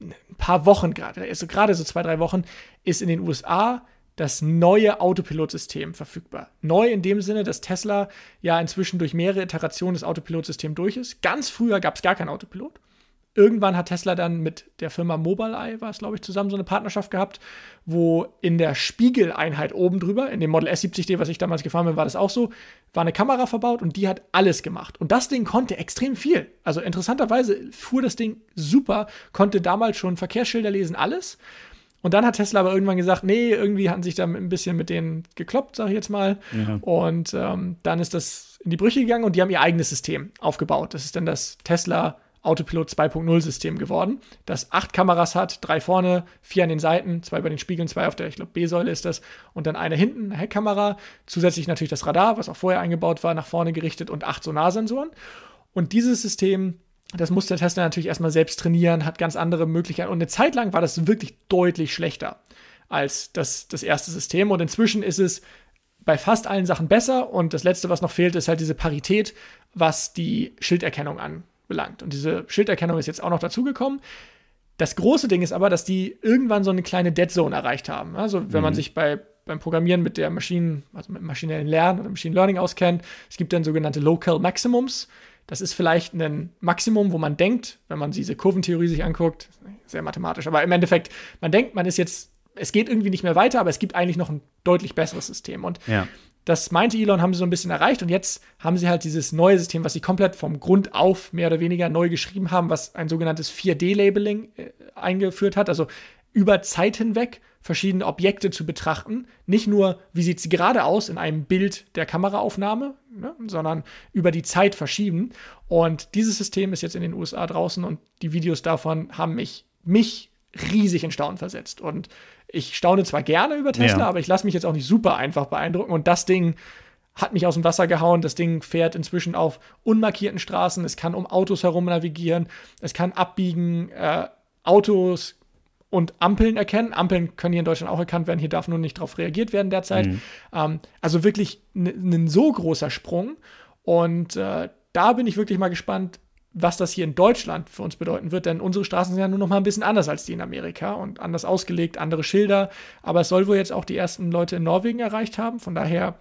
ein paar Wochen, gerade, also gerade so zwei, drei Wochen, ist in den USA das neue Autopilotsystem verfügbar. Neu in dem Sinne, dass Tesla ja inzwischen durch mehrere Iterationen das Autopilotsystems durch ist. Ganz früher gab es gar keinen Autopilot. Irgendwann hat Tesla dann mit der Firma Mobileye, war es glaube ich, zusammen so eine Partnerschaft gehabt, wo in der Spiegeleinheit oben drüber, in dem Model S70D, was ich damals gefahren bin, war das auch so, war eine Kamera verbaut und die hat alles gemacht. Und das Ding konnte extrem viel. Also interessanterweise fuhr das Ding super, konnte damals schon Verkehrsschilder lesen, alles. Und dann hat Tesla aber irgendwann gesagt, nee, irgendwie hatten sich da ein bisschen mit denen gekloppt, sag ich jetzt mal. Ja. Und ähm, dann ist das in die Brüche gegangen und die haben ihr eigenes System aufgebaut. Das ist dann das Tesla Autopilot 2.0 System geworden, das acht Kameras hat, drei vorne, vier an den Seiten, zwei bei den Spiegeln, zwei auf der, ich glaube, B-Säule ist das, und dann eine hinten, eine Heckkamera, zusätzlich natürlich das Radar, was auch vorher eingebaut war, nach vorne gerichtet und acht Sonarsensoren. Und dieses System das musste der Tesla natürlich erstmal selbst trainieren, hat ganz andere Möglichkeiten. Und eine Zeit lang war das wirklich deutlich schlechter als das, das erste System. Und inzwischen ist es bei fast allen Sachen besser. Und das letzte, was noch fehlt, ist halt diese Parität, was die Schilderkennung anbelangt. Und diese Schilderkennung ist jetzt auch noch dazugekommen. Das große Ding ist aber, dass die irgendwann so eine kleine Dead Zone erreicht haben. Also, wenn mhm. man sich bei, beim Programmieren mit der Maschinen, also mit maschinellen Lernen oder Machine Learning auskennt, es gibt dann sogenannte Local Maximums. Das ist vielleicht ein Maximum, wo man denkt, wenn man diese Kurventheorie sich anguckt, sehr mathematisch, aber im Endeffekt, man denkt, man ist jetzt, es geht irgendwie nicht mehr weiter, aber es gibt eigentlich noch ein deutlich besseres System. Und ja. das meinte Elon, haben sie so ein bisschen erreicht und jetzt haben sie halt dieses neue System, was sie komplett vom Grund auf mehr oder weniger neu geschrieben haben, was ein sogenanntes 4D-Labeling äh, eingeführt hat. Also über Zeit hinweg verschiedene Objekte zu betrachten. Nicht nur, wie sieht sie gerade aus in einem Bild der Kameraaufnahme, ne, sondern über die Zeit verschieben. Und dieses System ist jetzt in den USA draußen und die Videos davon haben mich, mich riesig in Staunen versetzt. Und ich staune zwar gerne über Tesla, ja. aber ich lasse mich jetzt auch nicht super einfach beeindrucken. Und das Ding hat mich aus dem Wasser gehauen. Das Ding fährt inzwischen auf unmarkierten Straßen. Es kann um Autos herum navigieren. Es kann abbiegen. Äh, Autos und Ampeln erkennen. Ampeln können hier in Deutschland auch erkannt werden. Hier darf nur nicht darauf reagiert werden derzeit. Mhm. Ähm, also wirklich ein so großer Sprung. Und äh, da bin ich wirklich mal gespannt, was das hier in Deutschland für uns bedeuten wird, denn unsere Straßen sind ja nur noch mal ein bisschen anders als die in Amerika und anders ausgelegt, andere Schilder. Aber es soll wohl jetzt auch die ersten Leute in Norwegen erreicht haben. Von daher,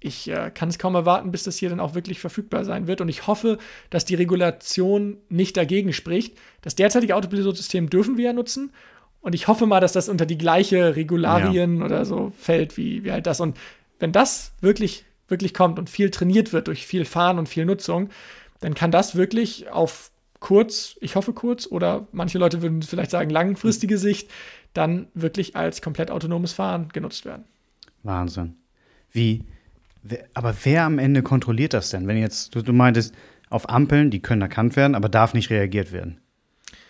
ich äh, kann es kaum erwarten, bis das hier dann auch wirklich verfügbar sein wird. Und ich hoffe, dass die Regulation nicht dagegen spricht. Das derzeitige Autopilotsystem dürfen wir ja nutzen. Und ich hoffe mal, dass das unter die gleiche Regularien ja. oder so fällt, wie, wie halt das. Und wenn das wirklich, wirklich kommt und viel trainiert wird durch viel Fahren und viel Nutzung, dann kann das wirklich auf kurz, ich hoffe kurz, oder manche Leute würden vielleicht sagen langfristige Sicht, dann wirklich als komplett autonomes Fahren genutzt werden. Wahnsinn. Wie, aber wer am Ende kontrolliert das denn? Wenn jetzt, du, du meintest, auf Ampeln, die können erkannt werden, aber darf nicht reagiert werden.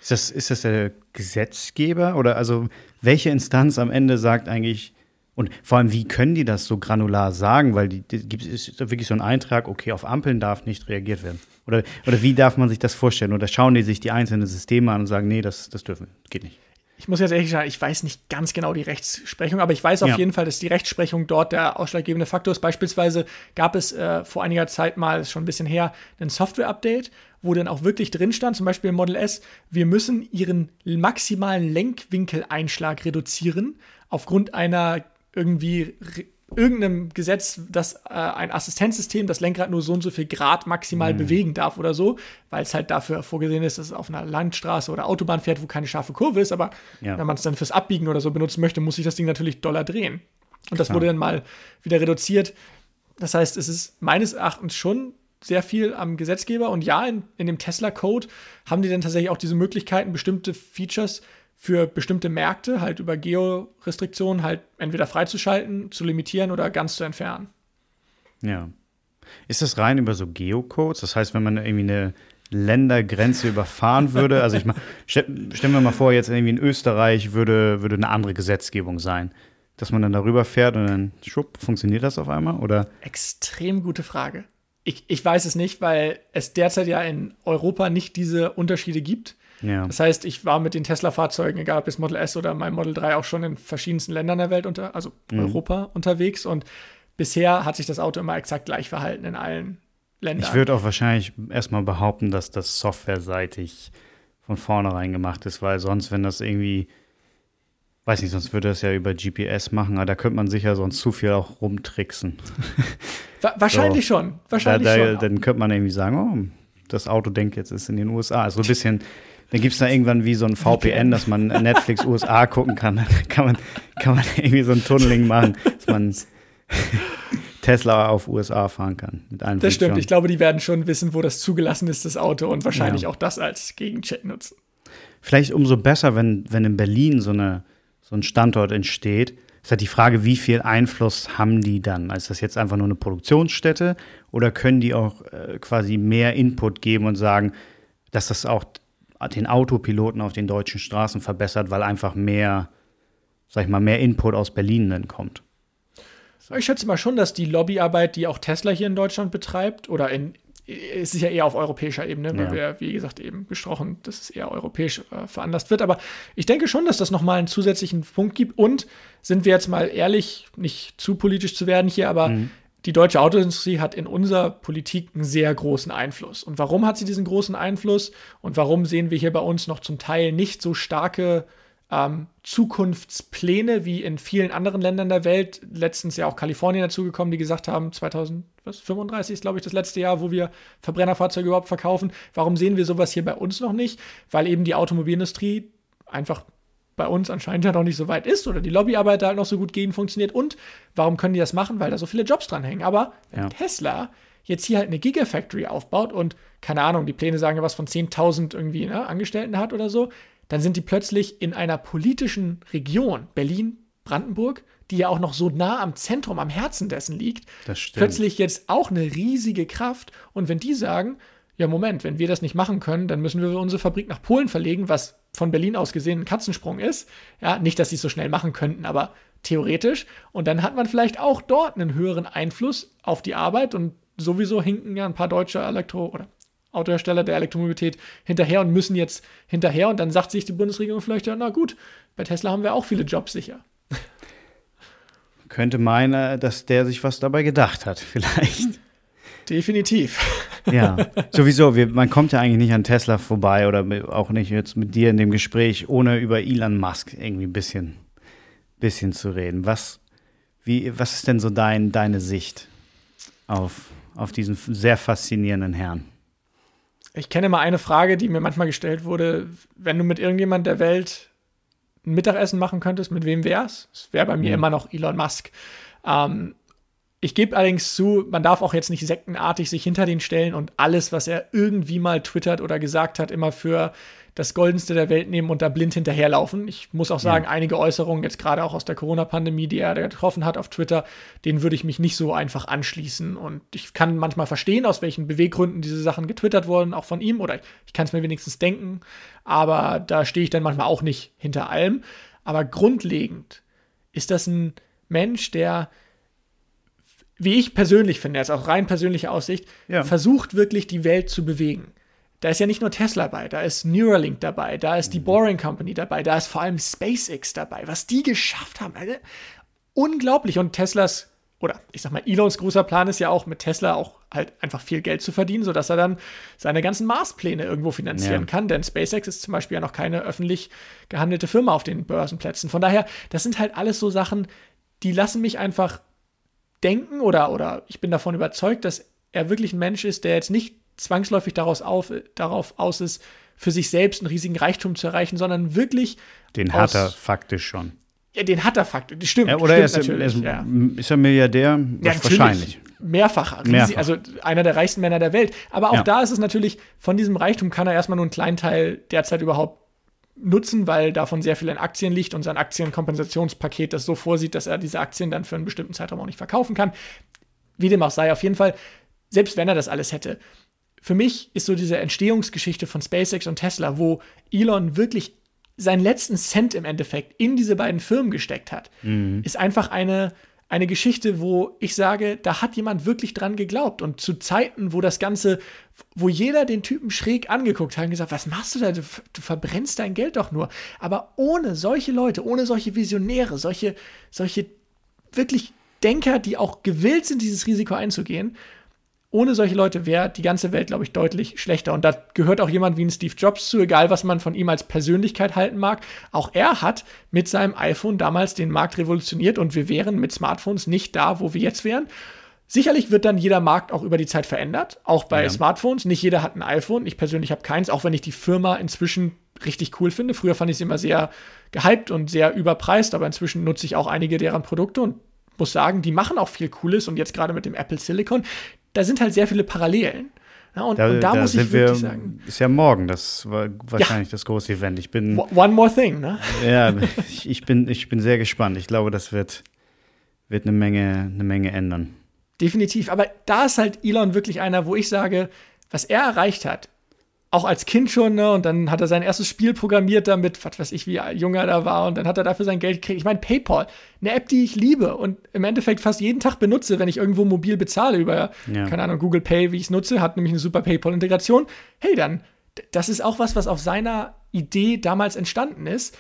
Ist das, ist das der Gesetzgeber oder also welche Instanz am Ende sagt eigentlich, und vor allem, wie können die das so granular sagen? Weil die, die gibt es wirklich so ein Eintrag, okay, auf Ampeln darf nicht reagiert werden. Oder, oder wie darf man sich das vorstellen? Oder schauen die sich die einzelnen Systeme an und sagen, nee, das, das dürfen, geht nicht. Ich muss jetzt ehrlich sagen, ich weiß nicht ganz genau die Rechtsprechung, aber ich weiß auf ja. jeden Fall, dass die Rechtsprechung dort der ausschlaggebende Faktor ist. Beispielsweise gab es äh, vor einiger Zeit mal, schon ein bisschen her, ein Software-Update, wo dann auch wirklich drin stand, zum Beispiel im Model S, wir müssen ihren maximalen Lenkwinkeleinschlag reduzieren aufgrund einer irgendwie irgendeinem Gesetz, dass äh, ein Assistenzsystem das Lenkrad nur so und so viel Grad maximal mhm. bewegen darf oder so, weil es halt dafür vorgesehen ist, dass es auf einer Landstraße oder Autobahn fährt, wo keine scharfe Kurve ist. Aber ja. wenn man es dann fürs Abbiegen oder so benutzen möchte, muss sich das Ding natürlich doller drehen. Und das Klar. wurde dann mal wieder reduziert. Das heißt, es ist meines Erachtens schon sehr viel am Gesetzgeber. Und ja, in, in dem Tesla-Code haben die dann tatsächlich auch diese Möglichkeiten, bestimmte Features für bestimmte Märkte halt über Georestriktionen halt entweder freizuschalten, zu limitieren oder ganz zu entfernen. Ja. Ist das rein über so Geocodes? Das heißt, wenn man irgendwie eine Ländergrenze überfahren würde, also ich mal, stellen wir mal vor, jetzt irgendwie in Österreich würde, würde eine andere Gesetzgebung sein. Dass man dann darüber fährt und dann schupp, funktioniert das auf einmal? Oder? Extrem gute Frage. Ich, ich weiß es nicht, weil es derzeit ja in Europa nicht diese Unterschiede gibt. Ja. Das heißt, ich war mit den Tesla-Fahrzeugen, egal ob es Model S oder mein Model 3, auch schon in verschiedensten Ländern der Welt, unter, also mhm. Europa unterwegs. Und bisher hat sich das Auto immer exakt gleich verhalten in allen Ländern. Ich würde auch wahrscheinlich erstmal behaupten, dass das softwareseitig von vornherein gemacht ist, weil sonst, wenn das irgendwie, weiß nicht, sonst würde das ja über GPS machen, aber da könnte man sicher sonst zu viel auch rumtricksen. wahrscheinlich so. schon. Wahrscheinlich da, da, schon. Dann könnte man irgendwie sagen, oh, das Auto denkt jetzt ist in den USA. Also ein bisschen dann gibt es da irgendwann wie so ein VPN, dass man Netflix USA gucken kann. Dann kann man, kann man irgendwie so ein Tunneling machen, dass man Tesla auf USA fahren kann. Mit allen das stimmt. Ich glaube, die werden schon wissen, wo das zugelassen ist, das Auto, und wahrscheinlich ja. auch das als Gegencheck nutzen. Vielleicht umso besser, wenn, wenn in Berlin so, eine, so ein Standort entsteht. Ist halt die Frage, wie viel Einfluss haben die dann? Ist das jetzt einfach nur eine Produktionsstätte oder können die auch äh, quasi mehr Input geben und sagen, dass das auch den Autopiloten auf den deutschen Straßen verbessert, weil einfach mehr, sag ich mal, mehr Input aus Berlin dann kommt. Ich schätze mal schon, dass die Lobbyarbeit, die auch Tesla hier in Deutschland betreibt, oder in, es ist ja eher auf europäischer Ebene, weil ja. wir, wie gesagt, eben gesprochen, dass es eher europäisch äh, veranlasst wird. Aber ich denke schon, dass das nochmal einen zusätzlichen Punkt gibt. Und sind wir jetzt mal ehrlich, nicht zu politisch zu werden hier, aber mhm die deutsche Autoindustrie hat in unserer Politik einen sehr großen Einfluss. Und warum hat sie diesen großen Einfluss? Und warum sehen wir hier bei uns noch zum Teil nicht so starke ähm, Zukunftspläne wie in vielen anderen Ländern der Welt? Letztens ja auch Kalifornien dazugekommen, die gesagt haben, 2035 ist, glaube ich, das letzte Jahr, wo wir Verbrennerfahrzeuge überhaupt verkaufen. Warum sehen wir sowas hier bei uns noch nicht? Weil eben die Automobilindustrie einfach bei uns anscheinend ja noch nicht so weit ist oder die Lobbyarbeit da halt noch so gut gegen funktioniert. Und warum können die das machen? Weil da so viele Jobs dran hängen. Aber wenn ja. Tesla jetzt hier halt eine Gigafactory aufbaut und keine Ahnung, die Pläne sagen ja was von 10.000 irgendwie ne, Angestellten hat oder so, dann sind die plötzlich in einer politischen Region, Berlin, Brandenburg, die ja auch noch so nah am Zentrum, am Herzen dessen liegt, plötzlich jetzt auch eine riesige Kraft. Und wenn die sagen, ja, Moment, wenn wir das nicht machen können, dann müssen wir unsere Fabrik nach Polen verlegen, was von Berlin aus gesehen ein Katzensprung ist. Ja, nicht, dass sie es so schnell machen könnten, aber theoretisch. Und dann hat man vielleicht auch dort einen höheren Einfluss auf die Arbeit und sowieso hinken ja ein paar deutsche Elektro- oder Autohersteller der Elektromobilität hinterher und müssen jetzt hinterher. Und dann sagt sich die Bundesregierung vielleicht, ja, na gut, bei Tesla haben wir auch viele Jobs sicher. Könnte meinen, dass der sich was dabei gedacht hat, vielleicht. Definitiv. Ja, sowieso. Wir, man kommt ja eigentlich nicht an Tesla vorbei oder auch nicht jetzt mit dir in dem Gespräch, ohne über Elon Musk irgendwie ein bisschen, bisschen zu reden. Was, wie, was ist denn so dein, deine Sicht auf, auf diesen sehr faszinierenden Herrn? Ich kenne mal eine Frage, die mir manchmal gestellt wurde: Wenn du mit irgendjemand der Welt ein Mittagessen machen könntest, mit wem wär's? Es wäre bei mir ja. immer noch Elon Musk. Ähm, ich gebe allerdings zu, man darf auch jetzt nicht sektenartig sich hinter den stellen und alles, was er irgendwie mal twittert oder gesagt hat, immer für das Goldenste der Welt nehmen und da blind hinterherlaufen. Ich muss auch sagen, ja. einige Äußerungen, jetzt gerade auch aus der Corona-Pandemie, die er getroffen hat auf Twitter, denen würde ich mich nicht so einfach anschließen. Und ich kann manchmal verstehen, aus welchen Beweggründen diese Sachen getwittert wurden, auch von ihm, oder ich kann es mir wenigstens denken. Aber da stehe ich dann manchmal auch nicht hinter allem. Aber grundlegend ist das ein Mensch, der wie ich persönlich finde, jetzt auch rein persönliche Aussicht, ja. versucht wirklich die Welt zu bewegen. Da ist ja nicht nur Tesla dabei, da ist Neuralink dabei, da ist die mhm. Boring Company dabei, da ist vor allem SpaceX dabei, was die geschafft haben. Alter, unglaublich. Und Teslas, oder ich sag mal, Elons großer Plan ist ja auch mit Tesla auch halt einfach viel Geld zu verdienen, sodass er dann seine ganzen Marspläne irgendwo finanzieren ja. kann. Denn SpaceX ist zum Beispiel ja noch keine öffentlich gehandelte Firma auf den Börsenplätzen. Von daher, das sind halt alles so Sachen, die lassen mich einfach denken oder, oder ich bin davon überzeugt, dass er wirklich ein Mensch ist, der jetzt nicht zwangsläufig daraus auf, darauf aus ist, für sich selbst einen riesigen Reichtum zu erreichen, sondern wirklich. Den hat er faktisch schon. Ja, den hat er faktisch. Stimmt. Ja, oder stimmt er ist, er ist, ja. ist er Milliardär? Ja, wahrscheinlich. Mehrfacher. Mehrfach. Also einer der reichsten Männer der Welt. Aber auch ja. da ist es natürlich, von diesem Reichtum kann er erstmal nur einen kleinen Teil derzeit überhaupt nutzen, weil davon sehr viel in Aktien liegt und sein Aktienkompensationspaket das so vorsieht, dass er diese Aktien dann für einen bestimmten Zeitraum auch nicht verkaufen kann. Wie dem auch sei, auf jeden Fall, selbst wenn er das alles hätte, für mich ist so diese Entstehungsgeschichte von SpaceX und Tesla, wo Elon wirklich seinen letzten Cent im Endeffekt in diese beiden Firmen gesteckt hat, mhm. ist einfach eine, eine Geschichte, wo ich sage, da hat jemand wirklich dran geglaubt. Und zu Zeiten, wo das Ganze, wo jeder den Typen schräg angeguckt hat und gesagt, was machst du da? Du, du verbrennst dein Geld doch nur. Aber ohne solche Leute, ohne solche Visionäre, solche, solche wirklich Denker, die auch gewillt sind, dieses Risiko einzugehen, ohne solche Leute wäre die ganze Welt, glaube ich, deutlich schlechter. Und da gehört auch jemand wie ein Steve Jobs zu, egal was man von ihm als Persönlichkeit halten mag. Auch er hat mit seinem iPhone damals den Markt revolutioniert und wir wären mit Smartphones nicht da, wo wir jetzt wären. Sicherlich wird dann jeder Markt auch über die Zeit verändert, auch bei ja. Smartphones. Nicht jeder hat ein iPhone. Ich persönlich habe keins, auch wenn ich die Firma inzwischen richtig cool finde. Früher fand ich sie immer sehr gehypt und sehr überpreist, aber inzwischen nutze ich auch einige deren Produkte und muss sagen, die machen auch viel Cooles und jetzt gerade mit dem Apple Silicon, da sind halt sehr viele Parallelen. Ja, und, da, und da, da muss ich wirklich wir, sagen. Ist ja morgen, das war wahrscheinlich ja. das große Event. Ich bin. One more thing, ne? Ja, ich, ich, bin, ich bin sehr gespannt. Ich glaube, das wird, wird eine, Menge, eine Menge ändern. Definitiv. Aber da ist halt Elon wirklich einer, wo ich sage, was er erreicht hat, auch als Kind schon, ne? Und dann hat er sein erstes Spiel programmiert damit, was weiß ich, wie jung er da war, und dann hat er dafür sein Geld gekriegt. Ich meine, PayPal, eine App, die ich liebe und im Endeffekt fast jeden Tag benutze, wenn ich irgendwo mobil bezahle über, ja. keine Ahnung, Google Pay, wie ich es nutze, hat nämlich eine super PayPal-Integration. Hey, dann, das ist auch was, was auf seiner Idee damals entstanden ist.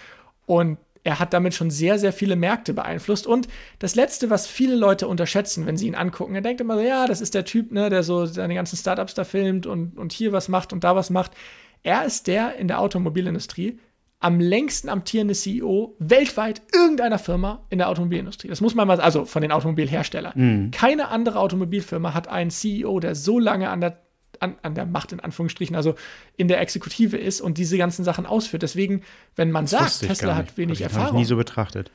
Und er hat damit schon sehr, sehr viele Märkte beeinflusst. Und das Letzte, was viele Leute unterschätzen, wenn sie ihn angucken, er denkt immer so, ja, das ist der Typ, ne, der so seine ganzen Startups da filmt und, und hier was macht und da was macht. Er ist der in der Automobilindustrie am längsten amtierende CEO weltweit irgendeiner Firma in der Automobilindustrie. Das muss man mal, also von den Automobilherstellern. Mhm. Keine andere Automobilfirma hat einen CEO, der so lange an der an, an der Macht in Anführungsstrichen, also in der Exekutive ist und diese ganzen Sachen ausführt. Deswegen, wenn man das sagt, Tesla hat wenig Erfahrung. Habe ich nie so betrachtet.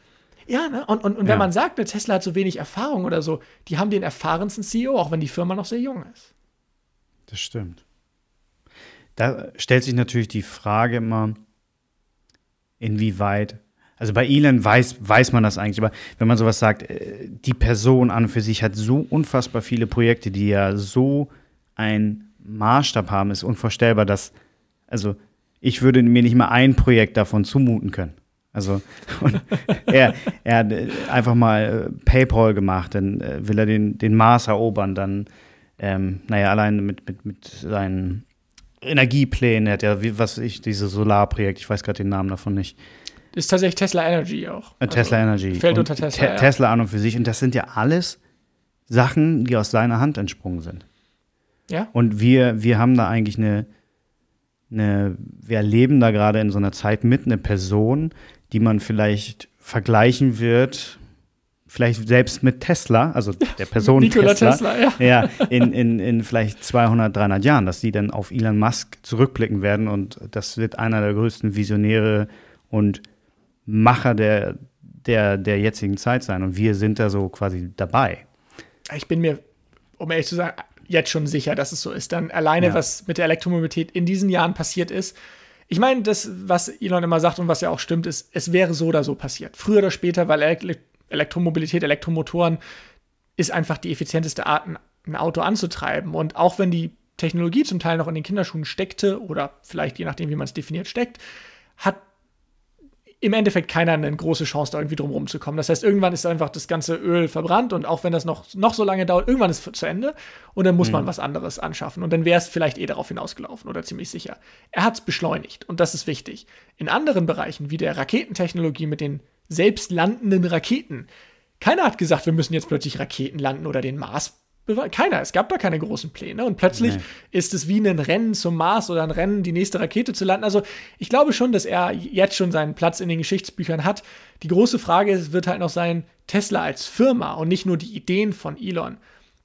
Ja, ne? und, und, und ja. wenn man sagt, der Tesla hat so wenig Erfahrung oder so, die haben den erfahrensten CEO, auch wenn die Firma noch sehr jung ist. Das stimmt. Da stellt sich natürlich die Frage immer, inwieweit, also bei Elon weiß, weiß man das eigentlich, aber wenn man sowas sagt, äh, die Person an und für sich hat so unfassbar viele Projekte, die ja so ein Maßstab haben, ist unvorstellbar, dass, also ich würde mir nicht mal ein Projekt davon zumuten können. Also er, er hat einfach mal äh, PayPal gemacht, dann äh, will er den, den Mars erobern, dann, ähm, naja, allein mit, mit, mit seinen Energieplänen, er hat ja, wie, was ich, dieses Solarprojekt, ich weiß gerade den Namen davon nicht. Das ist tatsächlich Tesla Energy auch. Äh, Tesla also, Energy. Fällt unter Tesla. Te ja. Tesla an und für sich. Und das sind ja alles Sachen, die aus seiner Hand entsprungen sind. Ja. Und wir, wir haben da eigentlich eine, eine, wir erleben da gerade in so einer Zeit mit eine Person, die man vielleicht vergleichen wird, vielleicht selbst mit Tesla, also der Person Nikola Tesla, Tesla, ja, ja in, in, in vielleicht 200, 300 Jahren, dass die dann auf Elon Musk zurückblicken werden und das wird einer der größten Visionäre und Macher der, der, der jetzigen Zeit sein und wir sind da so quasi dabei. Ich bin mir, um ehrlich zu sagen, jetzt schon sicher, dass es so ist. Dann alleine, ja. was mit der Elektromobilität in diesen Jahren passiert ist. Ich meine, das, was Elon immer sagt und was ja auch stimmt, ist, es wäre so oder so passiert. Früher oder später, weil Elektromobilität, Elektromotoren ist einfach die effizienteste Art, ein Auto anzutreiben. Und auch wenn die Technologie zum Teil noch in den Kinderschuhen steckte oder vielleicht je nachdem, wie man es definiert, steckt, hat im Endeffekt keiner eine große Chance, da irgendwie drum rumzukommen. Das heißt, irgendwann ist einfach das ganze Öl verbrannt und auch wenn das noch, noch so lange dauert, irgendwann ist es zu Ende und dann muss mhm. man was anderes anschaffen. Und dann wäre es vielleicht eh darauf hinausgelaufen oder ziemlich sicher. Er hat es beschleunigt und das ist wichtig. In anderen Bereichen, wie der Raketentechnologie mit den selbstlandenden Raketen, keiner hat gesagt, wir müssen jetzt plötzlich Raketen landen oder den Mars keiner. Es gab da keine großen Pläne. Und plötzlich nee. ist es wie ein Rennen zum Mars oder ein Rennen, die nächste Rakete zu landen. Also ich glaube schon, dass er jetzt schon seinen Platz in den Geschichtsbüchern hat. Die große Frage wird halt noch sein, Tesla als Firma und nicht nur die Ideen von Elon.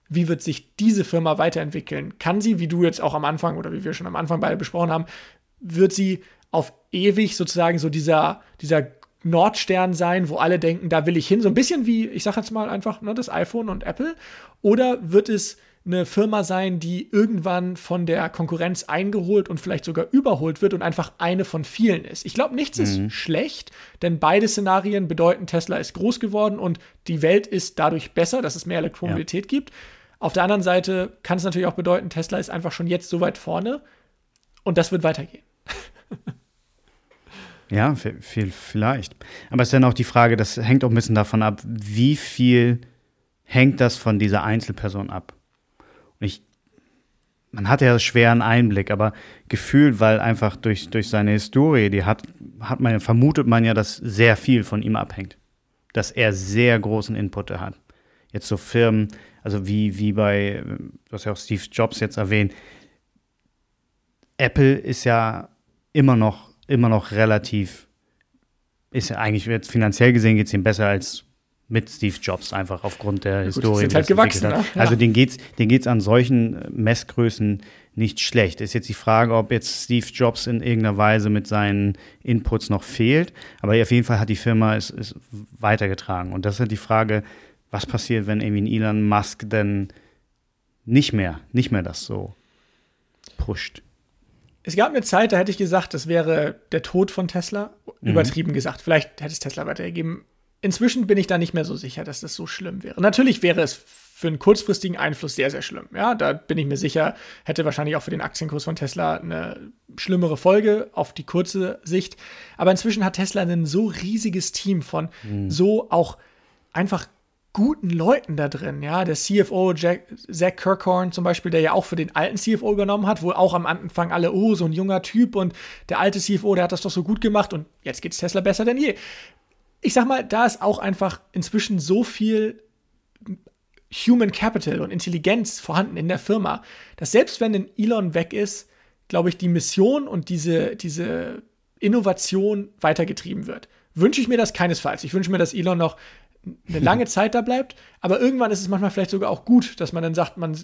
Wie wird sich diese Firma weiterentwickeln? Kann sie, wie du jetzt auch am Anfang oder wie wir schon am Anfang beide besprochen haben, wird sie auf ewig sozusagen so dieser, dieser Nordstern sein, wo alle denken, da will ich hin. So ein bisschen wie, ich sage jetzt mal einfach, ne, das iPhone und Apple. Oder wird es eine Firma sein, die irgendwann von der Konkurrenz eingeholt und vielleicht sogar überholt wird und einfach eine von vielen ist. Ich glaube, nichts mhm. ist schlecht, denn beide Szenarien bedeuten, Tesla ist groß geworden und die Welt ist dadurch besser, dass es mehr Elektromobilität ja. gibt. Auf der anderen Seite kann es natürlich auch bedeuten, Tesla ist einfach schon jetzt so weit vorne und das wird weitergehen. Ja, viel, vielleicht. Aber es ist dann auch die Frage, das hängt auch ein bisschen davon ab, wie viel hängt das von dieser Einzelperson ab. Und ich, man hat ja schweren Einblick, aber gefühlt, weil einfach durch, durch seine Historie, die hat, hat man, vermutet man ja, dass sehr viel von ihm abhängt. Dass er sehr großen Input hat. Jetzt so Firmen, also wie, wie bei, du hast ja auch Steve Jobs jetzt erwähnt, Apple ist ja immer noch immer noch relativ, ist ja eigentlich jetzt finanziell gesehen geht es ihm besser als mit Steve Jobs, einfach aufgrund der ja, gut, Historie. Ist halt gewachsen, ne? ja. Also denen geht es den geht's an solchen Messgrößen nicht schlecht. Ist jetzt die Frage, ob jetzt Steve Jobs in irgendeiner Weise mit seinen Inputs noch fehlt. Aber auf jeden Fall hat die Firma es, es weitergetragen. Und das ist halt die Frage, was passiert, wenn irgendwie Elon Musk denn nicht mehr, nicht mehr das so pusht. Es gab eine Zeit, da hätte ich gesagt, das wäre der Tod von Tesla. Mhm. Übertrieben gesagt. Vielleicht hätte es Tesla weitergegeben. Inzwischen bin ich da nicht mehr so sicher, dass das so schlimm wäre. Natürlich wäre es für einen kurzfristigen Einfluss sehr, sehr schlimm. Ja, da bin ich mir sicher, hätte wahrscheinlich auch für den Aktienkurs von Tesla eine schlimmere Folge auf die kurze Sicht. Aber inzwischen hat Tesla ein so riesiges Team von mhm. so auch einfach guten Leuten da drin, ja. Der CFO Jack, Zach Kirkhorn zum Beispiel, der ja auch für den alten CFO übernommen hat, wo auch am Anfang alle, oh, so ein junger Typ und der alte CFO, der hat das doch so gut gemacht und jetzt geht es Tesla besser denn je. Ich sag mal, da ist auch einfach inzwischen so viel Human Capital und Intelligenz vorhanden in der Firma, dass selbst wenn ein Elon weg ist, glaube ich, die Mission und diese, diese Innovation weitergetrieben wird. Wünsche ich mir das keinesfalls. Ich wünsche mir, dass Elon noch eine lange Zeit da bleibt, aber irgendwann ist es manchmal vielleicht sogar auch gut, dass man dann sagt, man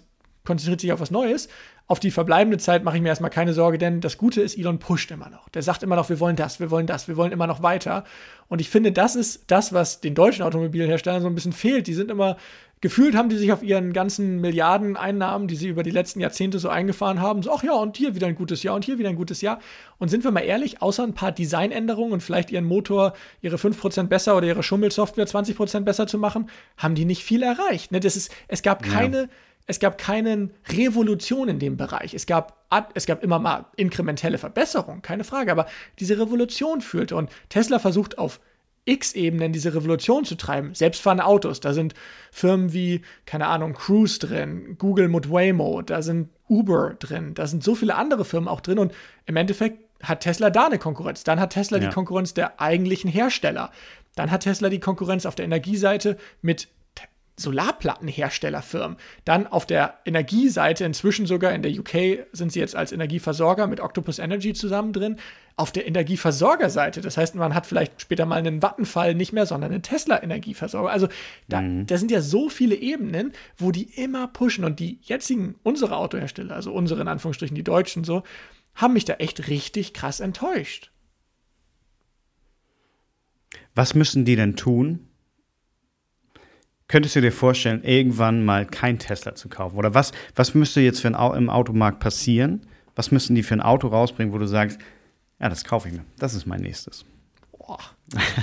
konzentriert sich auf was Neues. Auf die verbleibende Zeit mache ich mir erstmal keine Sorge, denn das Gute ist, Elon pusht immer noch. Der sagt immer noch, wir wollen das, wir wollen das, wir wollen immer noch weiter. Und ich finde, das ist das, was den deutschen Automobilherstellern so ein bisschen fehlt. Die sind immer gefühlt haben die sich auf ihren ganzen Milliarden Einnahmen, die sie über die letzten Jahrzehnte so eingefahren haben, so, ach ja, und hier wieder ein gutes Jahr und hier wieder ein gutes Jahr. Und sind wir mal ehrlich, außer ein paar Designänderungen und vielleicht ihren Motor, ihre 5% besser oder ihre Schummelsoftware 20% besser zu machen, haben die nicht viel erreicht. Ne? Das ist, es gab keine, ja. es gab keine Revolution in dem Bereich. Es gab, es gab immer mal inkrementelle Verbesserungen, keine Frage, aber diese Revolution führte und Tesla versucht auf X-Ebenen diese Revolution zu treiben. Selbstfahrende Autos, da sind Firmen wie, keine Ahnung, Cruise drin, Google mit Waymo, da sind Uber drin, da sind so viele andere Firmen auch drin und im Endeffekt hat Tesla da eine Konkurrenz. Dann hat Tesla ja. die Konkurrenz der eigentlichen Hersteller. Dann hat Tesla die Konkurrenz auf der Energieseite mit Solarplattenherstellerfirmen. Dann auf der Energieseite, inzwischen sogar in der UK sind sie jetzt als Energieversorger mit Octopus Energy zusammen drin. Auf der Energieversorgerseite, das heißt, man hat vielleicht später mal einen Vattenfall nicht mehr, sondern einen Tesla-Energieversorger. Also da, mhm. da sind ja so viele Ebenen, wo die immer pushen und die jetzigen, unsere Autohersteller, also unsere in Anführungsstrichen, die Deutschen so, haben mich da echt richtig krass enttäuscht. Was müssen die denn tun, Könntest du dir vorstellen, irgendwann mal kein Tesla zu kaufen? Oder was, was müsste jetzt für ein, im Automarkt passieren? Was müssten die für ein Auto rausbringen, wo du sagst, ja, das kaufe ich mir. Das ist mein nächstes. Boah,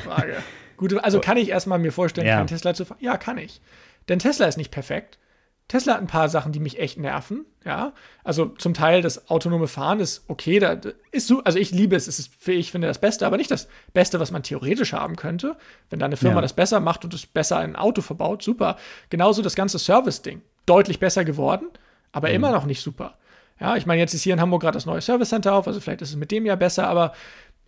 Frage. Gut, also kann ich erstmal mir vorstellen, ja. kein Tesla zu fahren? Ja, kann ich. Denn Tesla ist nicht perfekt. Tesla hat ein paar Sachen, die mich echt nerven. Ja, also zum Teil das autonome Fahren ist okay, da ist so, also ich liebe es, es ist, ich finde das Beste, aber nicht das Beste, was man theoretisch haben könnte. Wenn da eine Firma ja. das besser macht und es besser in ein Auto verbaut, super. Genauso das ganze Service-Ding, deutlich besser geworden, aber mhm. immer noch nicht super. Ja, ich meine, jetzt ist hier in Hamburg gerade das neue Service Center auf, also vielleicht ist es mit dem ja besser, aber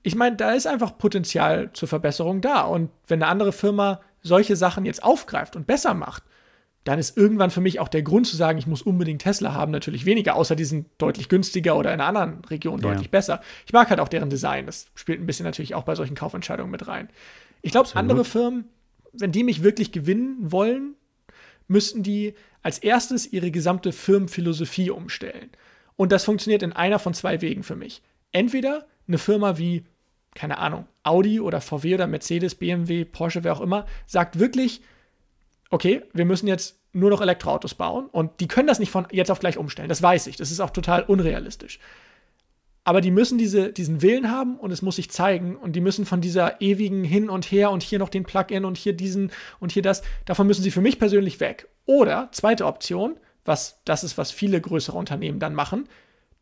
ich meine, da ist einfach Potenzial zur Verbesserung da. Und wenn eine andere Firma solche Sachen jetzt aufgreift und besser macht, dann ist irgendwann für mich auch der Grund zu sagen, ich muss unbedingt Tesla haben, natürlich weniger, außer die sind deutlich günstiger oder in einer anderen Region ja. deutlich besser. Ich mag halt auch deren Design. Das spielt ein bisschen natürlich auch bei solchen Kaufentscheidungen mit rein. Ich glaube, andere Firmen, wenn die mich wirklich gewinnen wollen, müssten die als erstes ihre gesamte Firmenphilosophie umstellen. Und das funktioniert in einer von zwei Wegen für mich. Entweder eine Firma wie, keine Ahnung, Audi oder VW oder Mercedes, BMW, Porsche, wer auch immer, sagt wirklich, okay, wir müssen jetzt nur noch Elektroautos bauen und die können das nicht von jetzt auf gleich umstellen. Das weiß ich. Das ist auch total unrealistisch. Aber die müssen diese, diesen Willen haben und es muss sich zeigen und die müssen von dieser ewigen Hin und Her und hier noch den Plugin und hier diesen und hier das, davon müssen sie für mich persönlich weg. Oder, zweite Option, was das ist, was viele größere Unternehmen dann machen,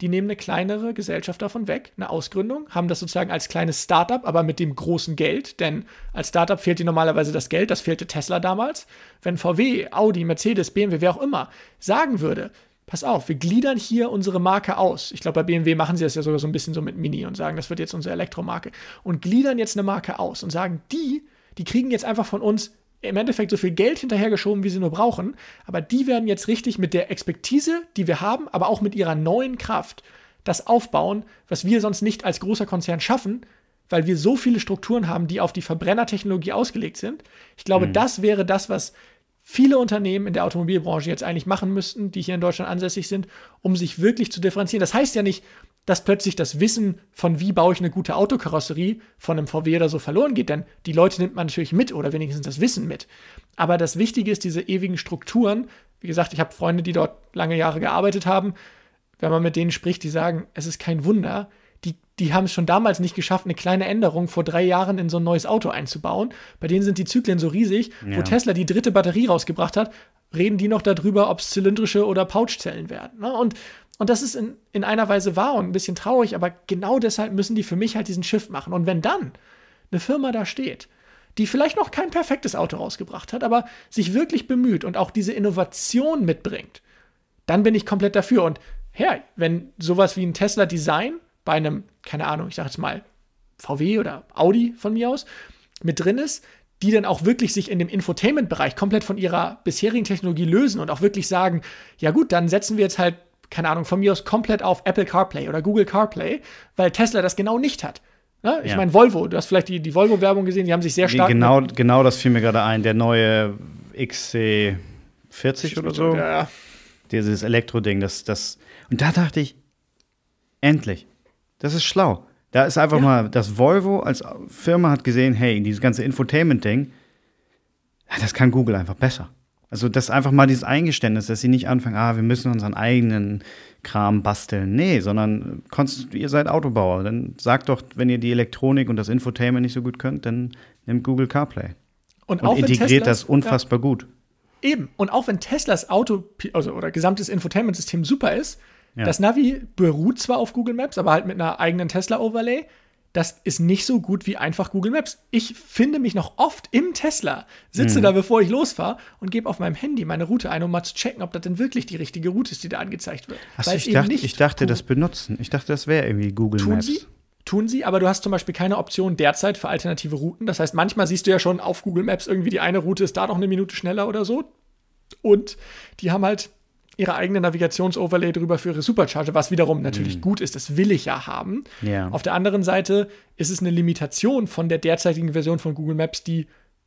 die nehmen eine kleinere Gesellschaft davon weg, eine Ausgründung, haben das sozusagen als kleines Startup, aber mit dem großen Geld, denn als Startup fehlt dir normalerweise das Geld, das fehlte Tesla damals. Wenn VW, Audi, Mercedes, BMW, wer auch immer sagen würde, pass auf, wir gliedern hier unsere Marke aus. Ich glaube, bei BMW machen sie das ja sogar so ein bisschen so mit Mini und sagen, das wird jetzt unsere Elektromarke. Und gliedern jetzt eine Marke aus und sagen, die, die kriegen jetzt einfach von uns im Endeffekt so viel Geld hinterhergeschoben, wie sie nur brauchen. Aber die werden jetzt richtig mit der Expertise, die wir haben, aber auch mit ihrer neuen Kraft, das aufbauen, was wir sonst nicht als großer Konzern schaffen, weil wir so viele Strukturen haben, die auf die Verbrennertechnologie ausgelegt sind. Ich glaube, mhm. das wäre das, was viele Unternehmen in der Automobilbranche jetzt eigentlich machen müssten, die hier in Deutschland ansässig sind, um sich wirklich zu differenzieren. Das heißt ja nicht, dass plötzlich das Wissen von wie baue ich eine gute Autokarosserie von einem VW oder so verloren geht, denn die Leute nimmt man natürlich mit oder wenigstens das Wissen mit. Aber das Wichtige ist diese ewigen Strukturen. Wie gesagt, ich habe Freunde, die dort lange Jahre gearbeitet haben. Wenn man mit denen spricht, die sagen, es ist kein Wunder, die haben es schon damals nicht geschafft, eine kleine Änderung vor drei Jahren in so ein neues Auto einzubauen. Bei denen sind die Zyklen so riesig. Ja. Wo Tesla die dritte Batterie rausgebracht hat, reden die noch darüber, ob es zylindrische oder Pouchzellen werden. Ne? Und, und das ist in, in einer Weise wahr und ein bisschen traurig, aber genau deshalb müssen die für mich halt diesen Shift machen. Und wenn dann eine Firma da steht, die vielleicht noch kein perfektes Auto rausgebracht hat, aber sich wirklich bemüht und auch diese Innovation mitbringt, dann bin ich komplett dafür. Und her, wenn sowas wie ein Tesla-Design bei einem, keine Ahnung, ich sage jetzt mal VW oder Audi von mir aus, mit drin ist, die dann auch wirklich sich in dem Infotainment-Bereich komplett von ihrer bisherigen Technologie lösen und auch wirklich sagen, ja gut, dann setzen wir jetzt halt, keine Ahnung, von mir aus komplett auf Apple CarPlay oder Google CarPlay, weil Tesla das genau nicht hat. Ne? Ich ja. meine, Volvo, du hast vielleicht die, die Volvo-Werbung gesehen, die haben sich sehr stark. Genau, genau das fiel mir gerade ein, der neue XC40 oder so. Ja. Dieses Elektro-Ding, das, das. Und da dachte ich, endlich. Das ist schlau. Da ist einfach ja. mal, das Volvo als Firma hat gesehen, hey, dieses ganze Infotainment-Ding, das kann Google einfach besser. Also das einfach mal dieses Eingeständnis, dass sie nicht anfangen, ah, wir müssen unseren eigenen Kram basteln. Nee, sondern ihr seid Autobauer. Dann sagt doch, wenn ihr die Elektronik und das Infotainment nicht so gut könnt, dann nimmt Google CarPlay. Und, und integriert das unfassbar ja. gut. Eben. Und auch wenn Teslas Auto also, oder gesamtes Infotainment-System super ist, ja. Das Navi beruht zwar auf Google Maps, aber halt mit einer eigenen Tesla-Overlay. Das ist nicht so gut wie einfach Google Maps. Ich finde mich noch oft im Tesla, sitze mhm. da, bevor ich losfahre und gebe auf meinem Handy meine Route ein, um mal zu checken, ob das denn wirklich die richtige Route ist, die da angezeigt wird. Achso, ich, dachte, ich dachte, das benutzen. Ich dachte, das wäre irgendwie Google Tun Maps. Sie? Tun sie, aber du hast zum Beispiel keine Option derzeit für alternative Routen. Das heißt, manchmal siehst du ja schon auf Google Maps irgendwie, die eine Route ist da noch eine Minute schneller oder so. Und die haben halt ihre eigene Navigationsoverlay drüber für ihre Supercharger, was wiederum natürlich mhm. gut ist, das will ich ja haben. Ja. Auf der anderen Seite ist es eine Limitation von der derzeitigen Version von Google Maps, die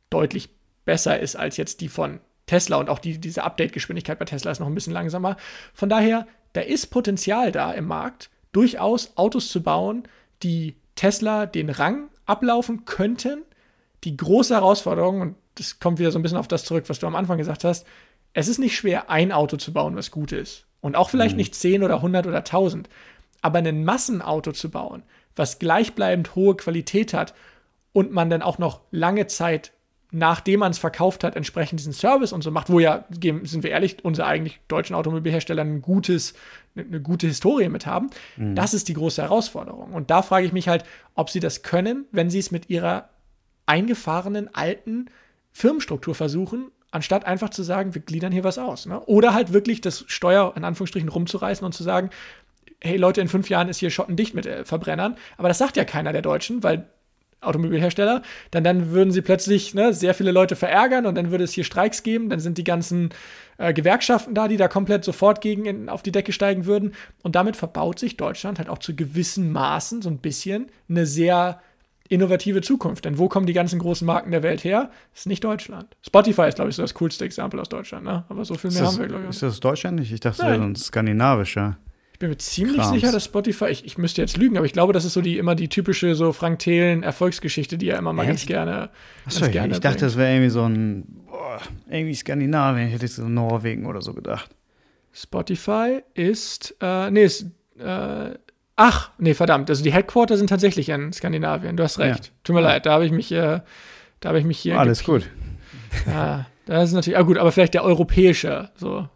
deutlich besser ist als jetzt die von Tesla und auch die, diese Update-Geschwindigkeit bei Tesla ist noch ein bisschen langsamer. Von daher, da ist Potenzial da im Markt, durchaus Autos zu bauen, die Tesla den Rang ablaufen könnten. Die große Herausforderung, und das kommt wieder so ein bisschen auf das zurück, was du am Anfang gesagt hast, es ist nicht schwer, ein Auto zu bauen, was gut ist. Und auch vielleicht mhm. nicht 10 oder 100 oder 1000. Aber ein Massenauto zu bauen, was gleichbleibend hohe Qualität hat und man dann auch noch lange Zeit, nachdem man es verkauft hat, entsprechend diesen Service und so macht, wo ja, sind wir ehrlich, unsere eigentlich deutschen Automobilhersteller ein gutes, eine gute Historie mit haben, mhm. das ist die große Herausforderung. Und da frage ich mich halt, ob sie das können, wenn sie es mit ihrer eingefahrenen alten Firmenstruktur versuchen anstatt einfach zu sagen, wir gliedern hier was aus. Ne? Oder halt wirklich das Steuer in Anführungsstrichen rumzureißen und zu sagen, hey Leute, in fünf Jahren ist hier schottendicht mit äh, Verbrennern. Aber das sagt ja keiner der Deutschen, weil Automobilhersteller, dann, dann würden sie plötzlich ne, sehr viele Leute verärgern und dann würde es hier Streiks geben, dann sind die ganzen äh, Gewerkschaften da, die da komplett sofort gegen in, auf die Decke steigen würden. Und damit verbaut sich Deutschland halt auch zu gewissen Maßen so ein bisschen eine sehr innovative Zukunft. Denn wo kommen die ganzen großen Marken der Welt her? Das ist nicht Deutschland. Spotify ist, glaube ich, so das coolste Exempel aus Deutschland, ne? Aber so viel mehr das, haben wir, glaube ich. Ist das Deutschland nicht? Ich dachte, das wäre ein skandinavischer. Ich bin mir ziemlich Krams. sicher, dass Spotify, ich, ich müsste jetzt lügen, aber ich glaube, das ist so die immer die typische so Frank Thelen Erfolgsgeschichte, die er immer mal Echt? ganz gerne. Achso, ganz gerne ich dachte, das wäre irgendwie so ein boah, irgendwie Skandinavien, ich hätte jetzt so Norwegen oder so gedacht. Spotify ist, äh, nee, ist, äh, ach, nee, verdammt, also die Headquarter sind tatsächlich in Skandinavien, du hast recht. Ja. Tut mir ja. leid, da habe ich mich, äh, da habe ich mich hier. Alles gut. Ja, das ist natürlich, ah gut, aber vielleicht der europäische, so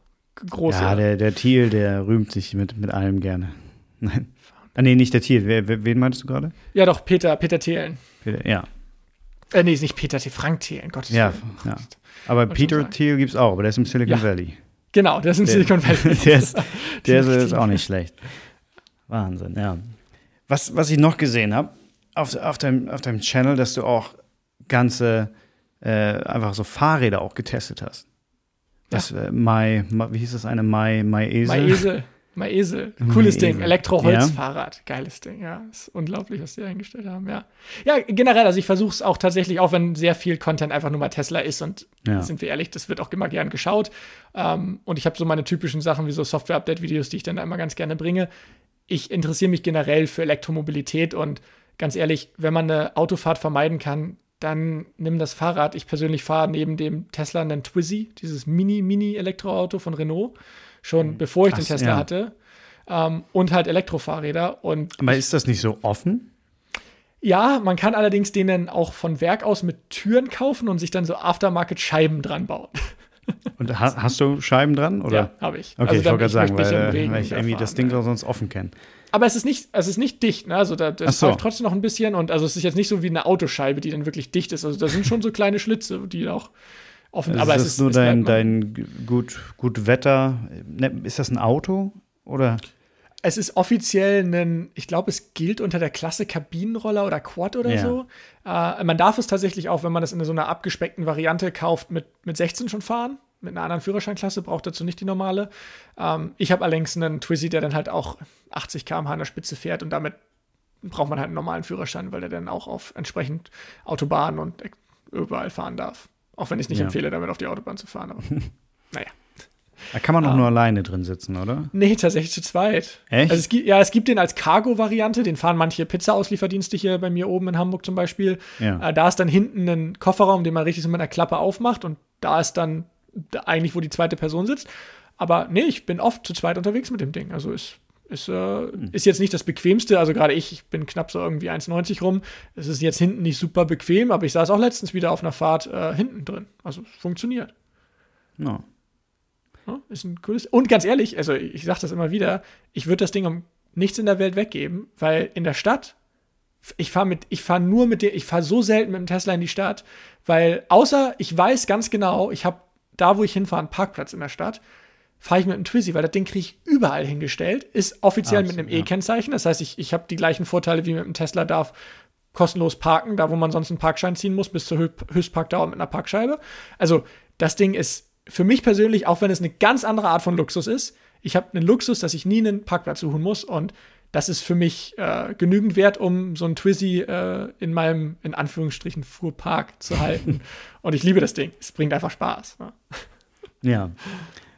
große. Ja, der, der Thiel, der rühmt sich mit, mit allem gerne. Nein. Ah, nee, nicht der Thiel. Wer, wen meintest du gerade? Ja, doch, Peter, Peter Thelen. Peter, ja. Äh, nee, ist nicht Peter Thiel, Frank Thelen, Gottes ja, Willen. Ja, Aber Peter Thiel gibt es auch, aber der ist im Silicon ja. Valley. Genau, der ist im der, Silicon Valley. der ist, der ist auch nicht schlecht. Wahnsinn, ja. Was, was ich noch gesehen habe, auf, auf, deinem, auf deinem Channel, dass du auch ganze, äh, einfach so Fahrräder auch getestet hast. Das ja. äh, Mai, wie hieß das eine? Mai, Mai Esel? Mai Esel. Mai Esel. Cooles Mai Ding. Elektroholzfahrrad. Ja. Geiles Ding, ja. Ist unglaublich, was die eingestellt haben, ja. Ja, generell, also ich versuche es auch tatsächlich, auch wenn sehr viel Content einfach nur mal Tesla ist und ja. sind wir ehrlich, das wird auch immer gern geschaut. Ähm, und ich habe so meine typischen Sachen wie so Software-Update-Videos, die ich dann immer ganz gerne bringe. Ich interessiere mich generell für Elektromobilität und ganz ehrlich, wenn man eine Autofahrt vermeiden kann, dann nimm das Fahrrad. Ich persönlich fahre neben dem Tesla einen Twizy, dieses Mini-Mini-Elektroauto von Renault, schon mhm. bevor ich Ach, den Tesla ja. hatte. Ähm, und halt Elektrofahrräder. Und Aber ist das nicht so offen? Ja, man kann allerdings denen auch von Werk aus mit Türen kaufen und sich dann so Aftermarket-Scheiben dran bauen. Und ha hast du Scheiben dran? Oder? Ja, habe ich. Okay, also, ich wollte gerade sagen, weil, weil ich irgendwie das Ding ja. sonst offen kenne. Aber es ist nicht, es ist nicht dicht, ne? Also da, das so. läuft trotzdem noch ein bisschen und also es ist jetzt nicht so wie eine Autoscheibe, die dann wirklich dicht ist. Also da sind schon so kleine Schlitze, die auch offen sind. Also aber es ist nur dein, dein gut, gut Wetter. Ne, ist das ein Auto? Oder? Es ist offiziell ein, ich glaube, es gilt unter der Klasse Kabinenroller oder Quad oder ja. so. Äh, man darf es tatsächlich auch, wenn man das in so einer abgespeckten Variante kauft, mit, mit 16 schon fahren mit einer anderen Führerscheinklasse, braucht dazu nicht die normale. Ähm, ich habe allerdings einen Twizy, der dann halt auch 80 km/h an der Spitze fährt und damit braucht man halt einen normalen Führerschein, weil der dann auch auf entsprechend Autobahnen und überall fahren darf. Auch wenn ich nicht ja. empfehle, damit auf die Autobahn zu fahren. Aber naja. Da kann man auch um, nur alleine drin sitzen, oder? Nee, tatsächlich zu zweit. Echt? Also es gibt, ja, es gibt den als Cargo-Variante, den fahren manche Pizza-Auslieferdienste hier bei mir oben in Hamburg zum Beispiel. Ja. Äh, da ist dann hinten ein Kofferraum, den man richtig so mit einer Klappe aufmacht und da ist dann eigentlich, wo die zweite Person sitzt. Aber nee, ich bin oft zu zweit unterwegs mit dem Ding. Also ist, ist, äh, hm. ist jetzt nicht das bequemste. Also gerade ich, ich bin knapp so irgendwie 1,90 rum. Es ist jetzt hinten nicht super bequem, aber ich saß auch letztens wieder auf einer Fahrt äh, hinten drin. Also es funktioniert. No. Ist ein cooles. Und ganz ehrlich, also ich sage das immer wieder, ich würde das Ding um nichts in der Welt weggeben, weil in der Stadt ich fahre mit, ich fahre nur mit dem, ich fahre so selten mit dem Tesla in die Stadt, weil außer ich weiß ganz genau, ich habe da, wo ich hinfahre, einen Parkplatz in der Stadt, fahre ich mit einem Twizy, weil das Ding kriege ich überall hingestellt. Ist offiziell Absolut, mit einem E-Kennzeichen. Das heißt, ich, ich habe die gleichen Vorteile wie mit einem Tesla, darf kostenlos parken, da wo man sonst einen Parkschein ziehen muss, bis zur Höchstparkdauer mit einer Parkscheibe. Also, das Ding ist für mich persönlich, auch wenn es eine ganz andere Art von Luxus ist, ich habe einen Luxus, dass ich nie einen Parkplatz suchen muss und das ist für mich äh, genügend wert, um so ein Twizy äh, in meinem, in Anführungsstrichen, Fuhrpark zu halten. Und ich liebe das Ding. Es bringt einfach Spaß. Ne? Ja.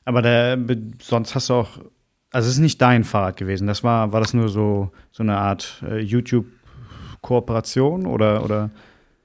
Aber der, sonst hast du auch, also es ist nicht dein Fahrrad gewesen. Das war, war das nur so, so eine Art äh, YouTube-Kooperation oder, oder?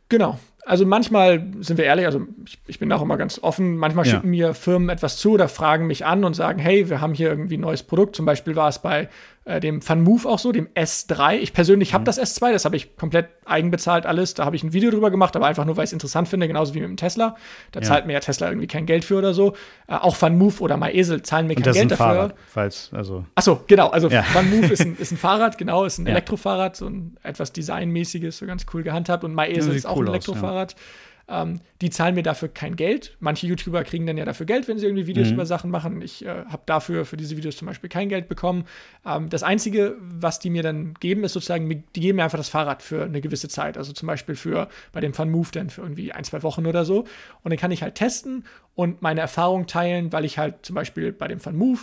Genau. Also manchmal sind wir ehrlich, also ich, ich bin auch immer ganz offen. Manchmal ja. schicken mir Firmen etwas zu oder fragen mich an und sagen, hey, wir haben hier irgendwie ein neues Produkt. Zum Beispiel war es bei äh, dem FunMove auch so, dem S3. Ich persönlich habe mhm. das S2, das habe ich komplett eigenbezahlt alles. Da habe ich ein Video drüber gemacht, aber einfach nur, weil ich es interessant finde, genauso wie mit dem Tesla. Da ja. zahlt mir ja Tesla irgendwie kein Geld für oder so. Äh, auch FunMove oder MyEsel zahlen mir kein Geld dafür. Fahrrad, falls, also. Achso, genau. Also ja. FunMove ist ein, ist ein Fahrrad, genau, ist ein ja. Elektrofahrrad, so ein etwas Designmäßiges, so ganz cool gehandhabt. Und MyEsel ist auch cool ein Elektrofahrrad. Aus, Ähm, die zahlen mir dafür kein Geld. Manche YouTuber kriegen dann ja dafür Geld, wenn sie irgendwie Videos mhm. über Sachen machen. Ich äh, habe dafür für diese Videos zum Beispiel kein Geld bekommen. Ähm, das Einzige, was die mir dann geben, ist sozusagen, die geben mir einfach das Fahrrad für eine gewisse Zeit. Also zum Beispiel für bei dem Fun Move dann für irgendwie ein, zwei Wochen oder so. Und dann kann ich halt testen und meine Erfahrung teilen, weil ich halt zum Beispiel bei dem Fun Move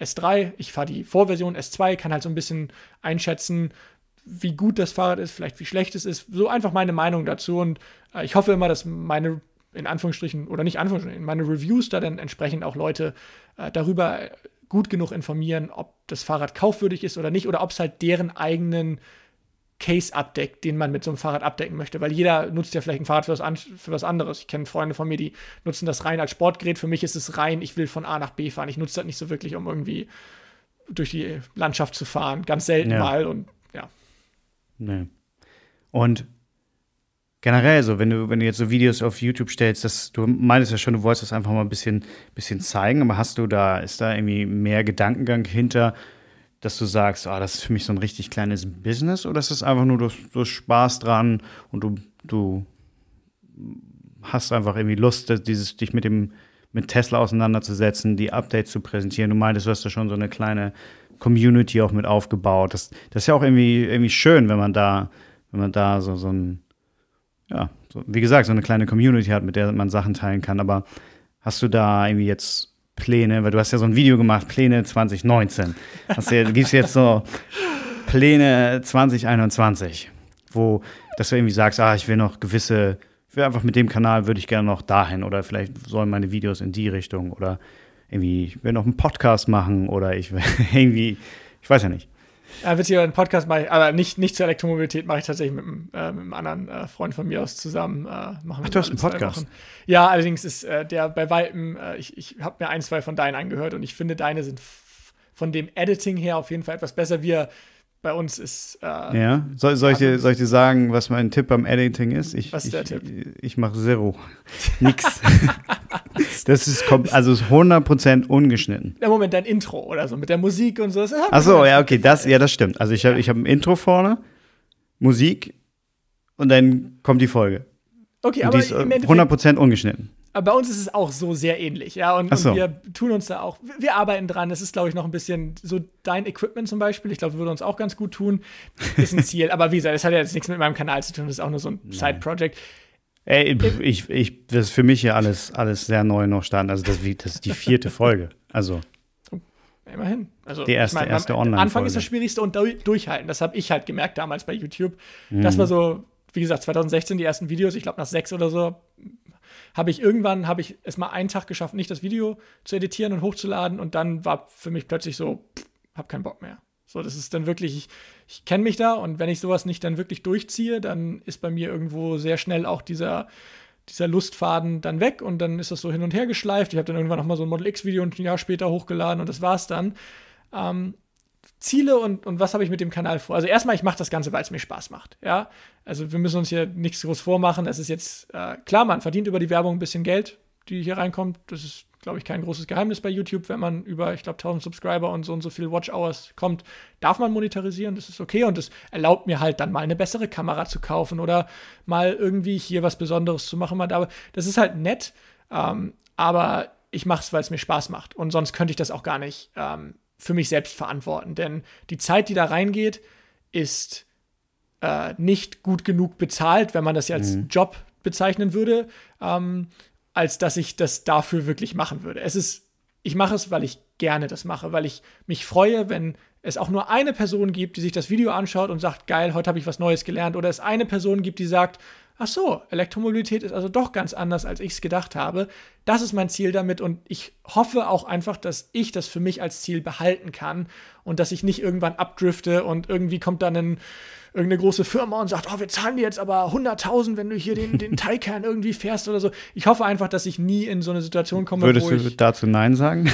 S3, ich fahre die Vorversion S2, kann halt so ein bisschen einschätzen, wie gut das Fahrrad ist, vielleicht wie schlecht es ist. So einfach meine Meinung dazu. Und äh, ich hoffe immer, dass meine, in Anführungsstrichen, oder nicht Anführungsstrichen, meine Reviews da dann entsprechend auch Leute äh, darüber gut genug informieren, ob das Fahrrad kaufwürdig ist oder nicht, oder ob es halt deren eigenen Case abdeckt, den man mit so einem Fahrrad abdecken möchte. Weil jeder nutzt ja vielleicht ein Fahrrad für was, für was anderes. Ich kenne Freunde von mir, die nutzen das rein als Sportgerät. Für mich ist es rein, ich will von A nach B fahren. Ich nutze das nicht so wirklich, um irgendwie durch die Landschaft zu fahren. Ganz selten ja. mal und ja. Nee. Und generell so, wenn du, wenn du jetzt so Videos auf YouTube stellst, das, du meintest ja schon, du wolltest das einfach mal ein bisschen, bisschen zeigen, aber hast du da, ist da irgendwie mehr Gedankengang hinter, dass du sagst, ah, das ist für mich so ein richtig kleines Business oder ist das einfach nur, du Spaß dran und du, du hast einfach irgendwie Lust, dieses, dich mit dem, mit Tesla auseinanderzusetzen, die Updates zu präsentieren. Du meintest, du hast da schon so eine kleine Community auch mit aufgebaut. Das, das ist ja auch irgendwie, irgendwie schön, wenn man da, wenn man da so, so ein, ja, so, wie gesagt, so eine kleine Community hat, mit der man Sachen teilen kann. Aber hast du da irgendwie jetzt Pläne, weil du hast ja so ein Video gemacht, Pläne 2019. Hast du, gibst jetzt so Pläne 2021, wo, dass du irgendwie sagst, ah, ich will noch gewisse, ich will einfach mit dem Kanal würde ich gerne noch dahin oder vielleicht sollen meine Videos in die Richtung oder irgendwie, ich will noch einen Podcast machen oder ich will irgendwie, ich weiß ja nicht. Ja, witziger, einen Podcast mache ich, aber nicht, nicht zur Elektromobilität mache ich tatsächlich mit, äh, mit einem anderen äh, Freund von mir aus zusammen. Äh, machen Ach, du hast einen Podcast? Ja, allerdings ist äh, der bei Weitem, äh, ich, ich habe mir ein, zwei von deinen angehört und ich finde, deine sind von dem Editing her auf jeden Fall etwas besser. Wir bei uns ist. Äh, ja, soll, soll, ich dir, soll ich dir sagen, was mein Tipp beim Editing ist? Ich, was ist der ich, Tipp? Ich, ich mache Zero. Nix. das ist, also ist 100% ungeschnitten. Ja, Moment, dein Intro oder so mit der Musik und so. Achso, ja, okay, das, ja, das stimmt. Also ich habe ja. hab ein Intro vorne, Musik und dann kommt die Folge. Okay, und aber die ist 100% ungeschnitten. Aber bei uns ist es auch so sehr ähnlich, ja. Und, so. und, wir tun uns da auch, wir arbeiten dran. Das ist, glaube ich, noch ein bisschen so dein Equipment zum Beispiel. Ich glaube, würde uns auch ganz gut tun. Ist ein Ziel. Aber wie gesagt, das hat ja jetzt nichts mit meinem Kanal zu tun. Das ist auch nur so ein Side-Project. Ey, ich, ich, das ist für mich hier alles, alles sehr neu noch stand. Also, das, das ist die vierte Folge. Also. Immerhin. Also, die erste, ich mein, erste Online-Folge. Anfang ist das Schwierigste und durchhalten. Das habe ich halt gemerkt damals bei YouTube. Mhm. Das war so, wie gesagt, 2016 die ersten Videos. Ich glaube, nach sechs oder so habe ich irgendwann, habe ich es mal einen Tag geschafft, nicht das Video zu editieren und hochzuladen und dann war für mich plötzlich so, habe keinen Bock mehr. So, das ist dann wirklich, ich, ich kenne mich da und wenn ich sowas nicht dann wirklich durchziehe, dann ist bei mir irgendwo sehr schnell auch dieser, dieser Lustfaden dann weg und dann ist das so hin und her geschleift. Ich habe dann irgendwann nochmal so ein Model X-Video ein Jahr später hochgeladen und das war's dann. Ähm, Ziele und, und was habe ich mit dem Kanal vor? Also erstmal, ich mache das Ganze, weil es mir Spaß macht. Ja, also wir müssen uns hier nichts groß vormachen. Es ist jetzt äh, klar, man verdient über die Werbung ein bisschen Geld, die hier reinkommt. Das ist, glaube ich, kein großes Geheimnis bei YouTube. Wenn man über, ich glaube, 1000 Subscriber und so und so viel Watch Hours kommt, darf man monetarisieren. Das ist okay und das erlaubt mir halt dann mal eine bessere Kamera zu kaufen oder mal irgendwie hier was Besonderes zu machen. Das ist halt nett, ähm, aber ich mache es, weil es mir Spaß macht und sonst könnte ich das auch gar nicht. Ähm, für mich selbst verantworten. Denn die Zeit, die da reingeht, ist äh, nicht gut genug bezahlt, wenn man das ja als mhm. Job bezeichnen würde, ähm, als dass ich das dafür wirklich machen würde. Es ist, ich mache es, weil ich gerne das mache, weil ich mich freue, wenn es auch nur eine Person gibt, die sich das Video anschaut und sagt, geil, heute habe ich was Neues gelernt, oder es eine Person gibt, die sagt, ach so, Elektromobilität ist also doch ganz anders, als ich es gedacht habe. Das ist mein Ziel damit und ich hoffe auch einfach, dass ich das für mich als Ziel behalten kann und dass ich nicht irgendwann abdrifte und irgendwie kommt dann ein, irgendeine große Firma und sagt, oh, wir zahlen dir jetzt aber 100.000, wenn du hier den, den Taycan irgendwie fährst oder so. Ich hoffe einfach, dass ich nie in so eine Situation komme, Würdest wo du dazu Nein sagen?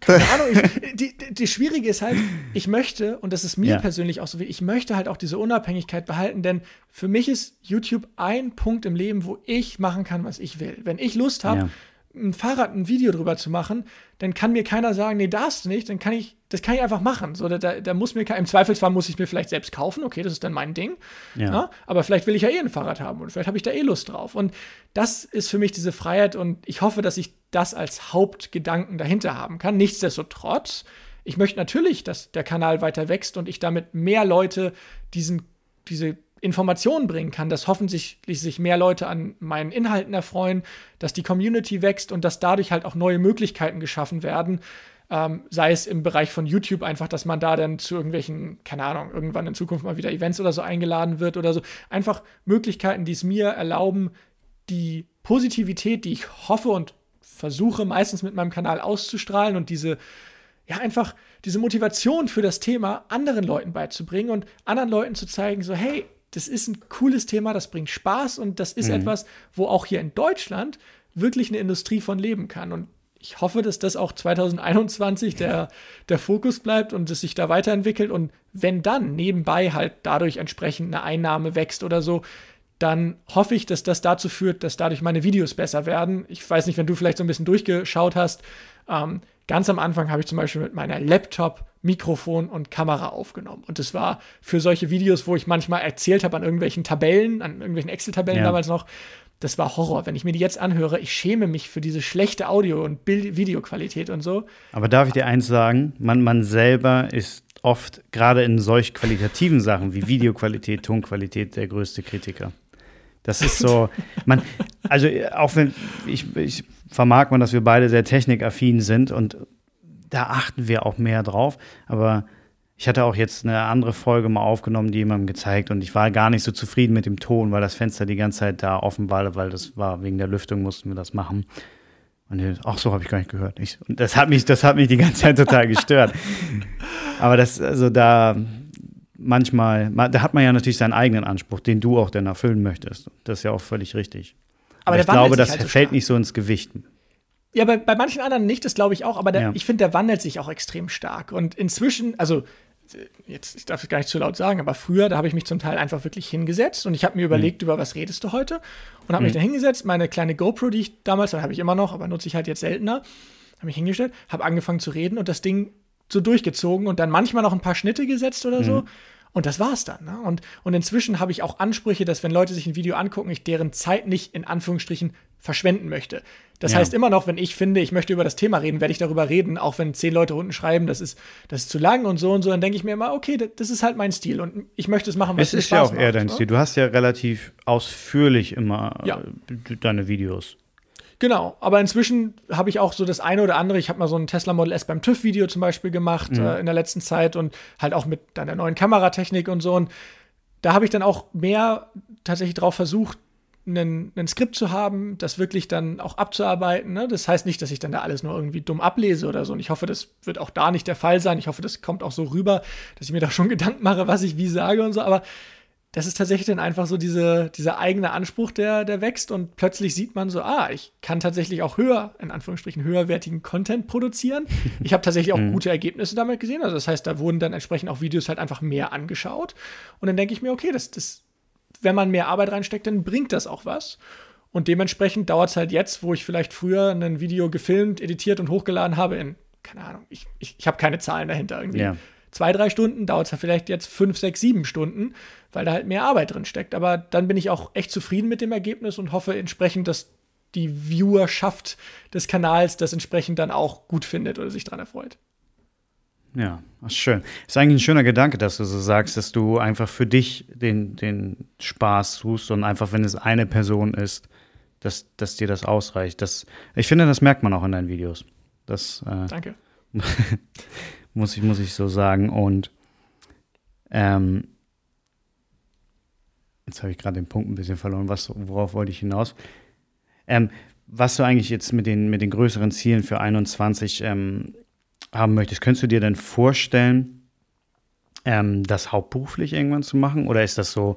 Keine Ahnung. Ich, die, die Schwierige ist halt, ich möchte, und das ist mir ja. persönlich auch so wie, ich möchte halt auch diese Unabhängigkeit behalten, denn für mich ist YouTube ein Punkt im Leben, wo ich machen kann, was ich will. Wenn ich Lust habe, ja. Ein Fahrrad ein Video drüber zu machen, dann kann mir keiner sagen, nee, darfst du nicht, dann kann ich, das kann ich einfach machen. So, da, da muss mir im Zweifelsfall muss ich mir vielleicht selbst kaufen, okay, das ist dann mein Ding. Ja. Na, aber vielleicht will ich ja eh ein Fahrrad haben und vielleicht habe ich da eh Lust drauf. Und das ist für mich diese Freiheit und ich hoffe, dass ich das als Hauptgedanken dahinter haben kann. Nichtsdestotrotz, ich möchte natürlich, dass der Kanal weiter wächst und ich damit mehr Leute diesen, diese Informationen bringen kann, dass hoffentlich sich mehr Leute an meinen Inhalten erfreuen, dass die Community wächst und dass dadurch halt auch neue Möglichkeiten geschaffen werden. Ähm, sei es im Bereich von YouTube einfach, dass man da dann zu irgendwelchen, keine Ahnung, irgendwann in Zukunft mal wieder Events oder so eingeladen wird oder so. Einfach Möglichkeiten, die es mir erlauben, die Positivität, die ich hoffe und versuche meistens mit meinem Kanal auszustrahlen und diese, ja, einfach diese Motivation für das Thema anderen Leuten beizubringen und anderen Leuten zu zeigen, so, hey, das ist ein cooles Thema, das bringt Spaß und das ist mhm. etwas, wo auch hier in Deutschland wirklich eine Industrie von leben kann. Und ich hoffe, dass das auch 2021 der, der Fokus bleibt und es sich da weiterentwickelt. Und wenn dann nebenbei halt dadurch entsprechend eine Einnahme wächst oder so, dann hoffe ich, dass das dazu führt, dass dadurch meine Videos besser werden. Ich weiß nicht, wenn du vielleicht so ein bisschen durchgeschaut hast. Ähm, Ganz am Anfang habe ich zum Beispiel mit meiner Laptop Mikrofon und Kamera aufgenommen. Und das war für solche Videos, wo ich manchmal erzählt habe an irgendwelchen Tabellen, an irgendwelchen Excel-Tabellen ja. damals noch. Das war Horror. Wenn ich mir die jetzt anhöre, ich schäme mich für diese schlechte Audio- und Bild Videoqualität und so. Aber darf ich dir eins sagen? Man, man selber ist oft, gerade in solch qualitativen Sachen wie Videoqualität, Tonqualität, der größte Kritiker. Das ist so, man, also auch wenn ich, ich vermag man, dass wir beide sehr technikaffin sind und da achten wir auch mehr drauf. Aber ich hatte auch jetzt eine andere Folge mal aufgenommen, die jemandem gezeigt und ich war gar nicht so zufrieden mit dem Ton, weil das Fenster die ganze Zeit da offen war, weil das war wegen der Lüftung mussten wir das machen. Und ich, ach so, habe ich gar nicht gehört. Ich, und das hat mich, das hat mich die ganze Zeit total gestört. Aber das, also da manchmal, da hat man ja natürlich seinen eigenen Anspruch, den du auch dann erfüllen möchtest. Das ist ja auch völlig richtig. Aber, aber ich glaube, das halt so fällt nicht so ins Gewicht. Ja, bei, bei manchen anderen nicht, das glaube ich auch, aber der, ja. ich finde, der wandelt sich auch extrem stark. Und inzwischen, also jetzt, ich darf es gar nicht zu laut sagen, aber früher, da habe ich mich zum Teil einfach wirklich hingesetzt und ich habe mir überlegt, mhm. über was redest du heute? Und habe mhm. mich da hingesetzt, meine kleine GoPro, die ich damals, habe ich immer noch, aber nutze ich halt jetzt seltener, habe mich hingestellt, habe angefangen zu reden und das Ding so durchgezogen und dann manchmal noch ein paar Schnitte gesetzt oder mhm. so. Und das war's dann. Ne? Und, und inzwischen habe ich auch Ansprüche, dass wenn Leute sich ein Video angucken, ich deren Zeit nicht in Anführungsstrichen verschwenden möchte. Das ja. heißt immer noch, wenn ich finde, ich möchte über das Thema reden, werde ich darüber reden, auch wenn zehn Leute unten schreiben, das ist, das ist zu lang und so und so, dann denke ich mir immer, okay, das ist halt mein Stil und ich möchte es machen, was Es ist Spaß ja auch macht, eher dein ne? Stil. Du hast ja relativ ausführlich immer ja. Äh, deine Videos. Genau, aber inzwischen habe ich auch so das eine oder andere. Ich habe mal so ein Tesla Model S beim TÜV-Video zum Beispiel gemacht mhm. äh, in der letzten Zeit und halt auch mit deiner neuen Kameratechnik und so. Und da habe ich dann auch mehr tatsächlich drauf versucht, ein Skript zu haben, das wirklich dann auch abzuarbeiten. Ne? Das heißt nicht, dass ich dann da alles nur irgendwie dumm ablese oder so. Und ich hoffe, das wird auch da nicht der Fall sein. Ich hoffe, das kommt auch so rüber, dass ich mir da schon Gedanken mache, was ich wie sage und so. Aber das ist tatsächlich dann einfach so diese, dieser eigene Anspruch, der, der wächst und plötzlich sieht man so, ah, ich kann tatsächlich auch höher, in Anführungsstrichen, höherwertigen Content produzieren. Ich habe tatsächlich auch mhm. gute Ergebnisse damit gesehen. Also das heißt, da wurden dann entsprechend auch Videos halt einfach mehr angeschaut. Und dann denke ich mir, okay, das, das, wenn man mehr Arbeit reinsteckt, dann bringt das auch was. Und dementsprechend dauert es halt jetzt, wo ich vielleicht früher ein Video gefilmt, editiert und hochgeladen habe, in, keine Ahnung, ich, ich, ich habe keine Zahlen dahinter irgendwie. Ja zwei, drei Stunden, dauert es ja vielleicht jetzt fünf, sechs, sieben Stunden, weil da halt mehr Arbeit drin steckt. Aber dann bin ich auch echt zufrieden mit dem Ergebnis und hoffe entsprechend, dass die Viewerschaft des Kanals das entsprechend dann auch gut findet oder sich daran erfreut. Ja, ist schön. Ist eigentlich ein schöner Gedanke, dass du so sagst, dass du einfach für dich den, den Spaß suchst und einfach, wenn es eine Person ist, dass, dass dir das ausreicht. Das, ich finde, das merkt man auch in deinen Videos. Das, äh, Danke. muss ich, muss ich so sagen. Und ähm, jetzt habe ich gerade den Punkt ein bisschen verloren. Was, worauf wollte ich hinaus? Ähm, was du eigentlich jetzt mit den, mit den größeren Zielen für 21 ähm, haben möchtest, könntest du dir denn vorstellen, ähm, das hauptberuflich irgendwann zu machen? Oder ist das so,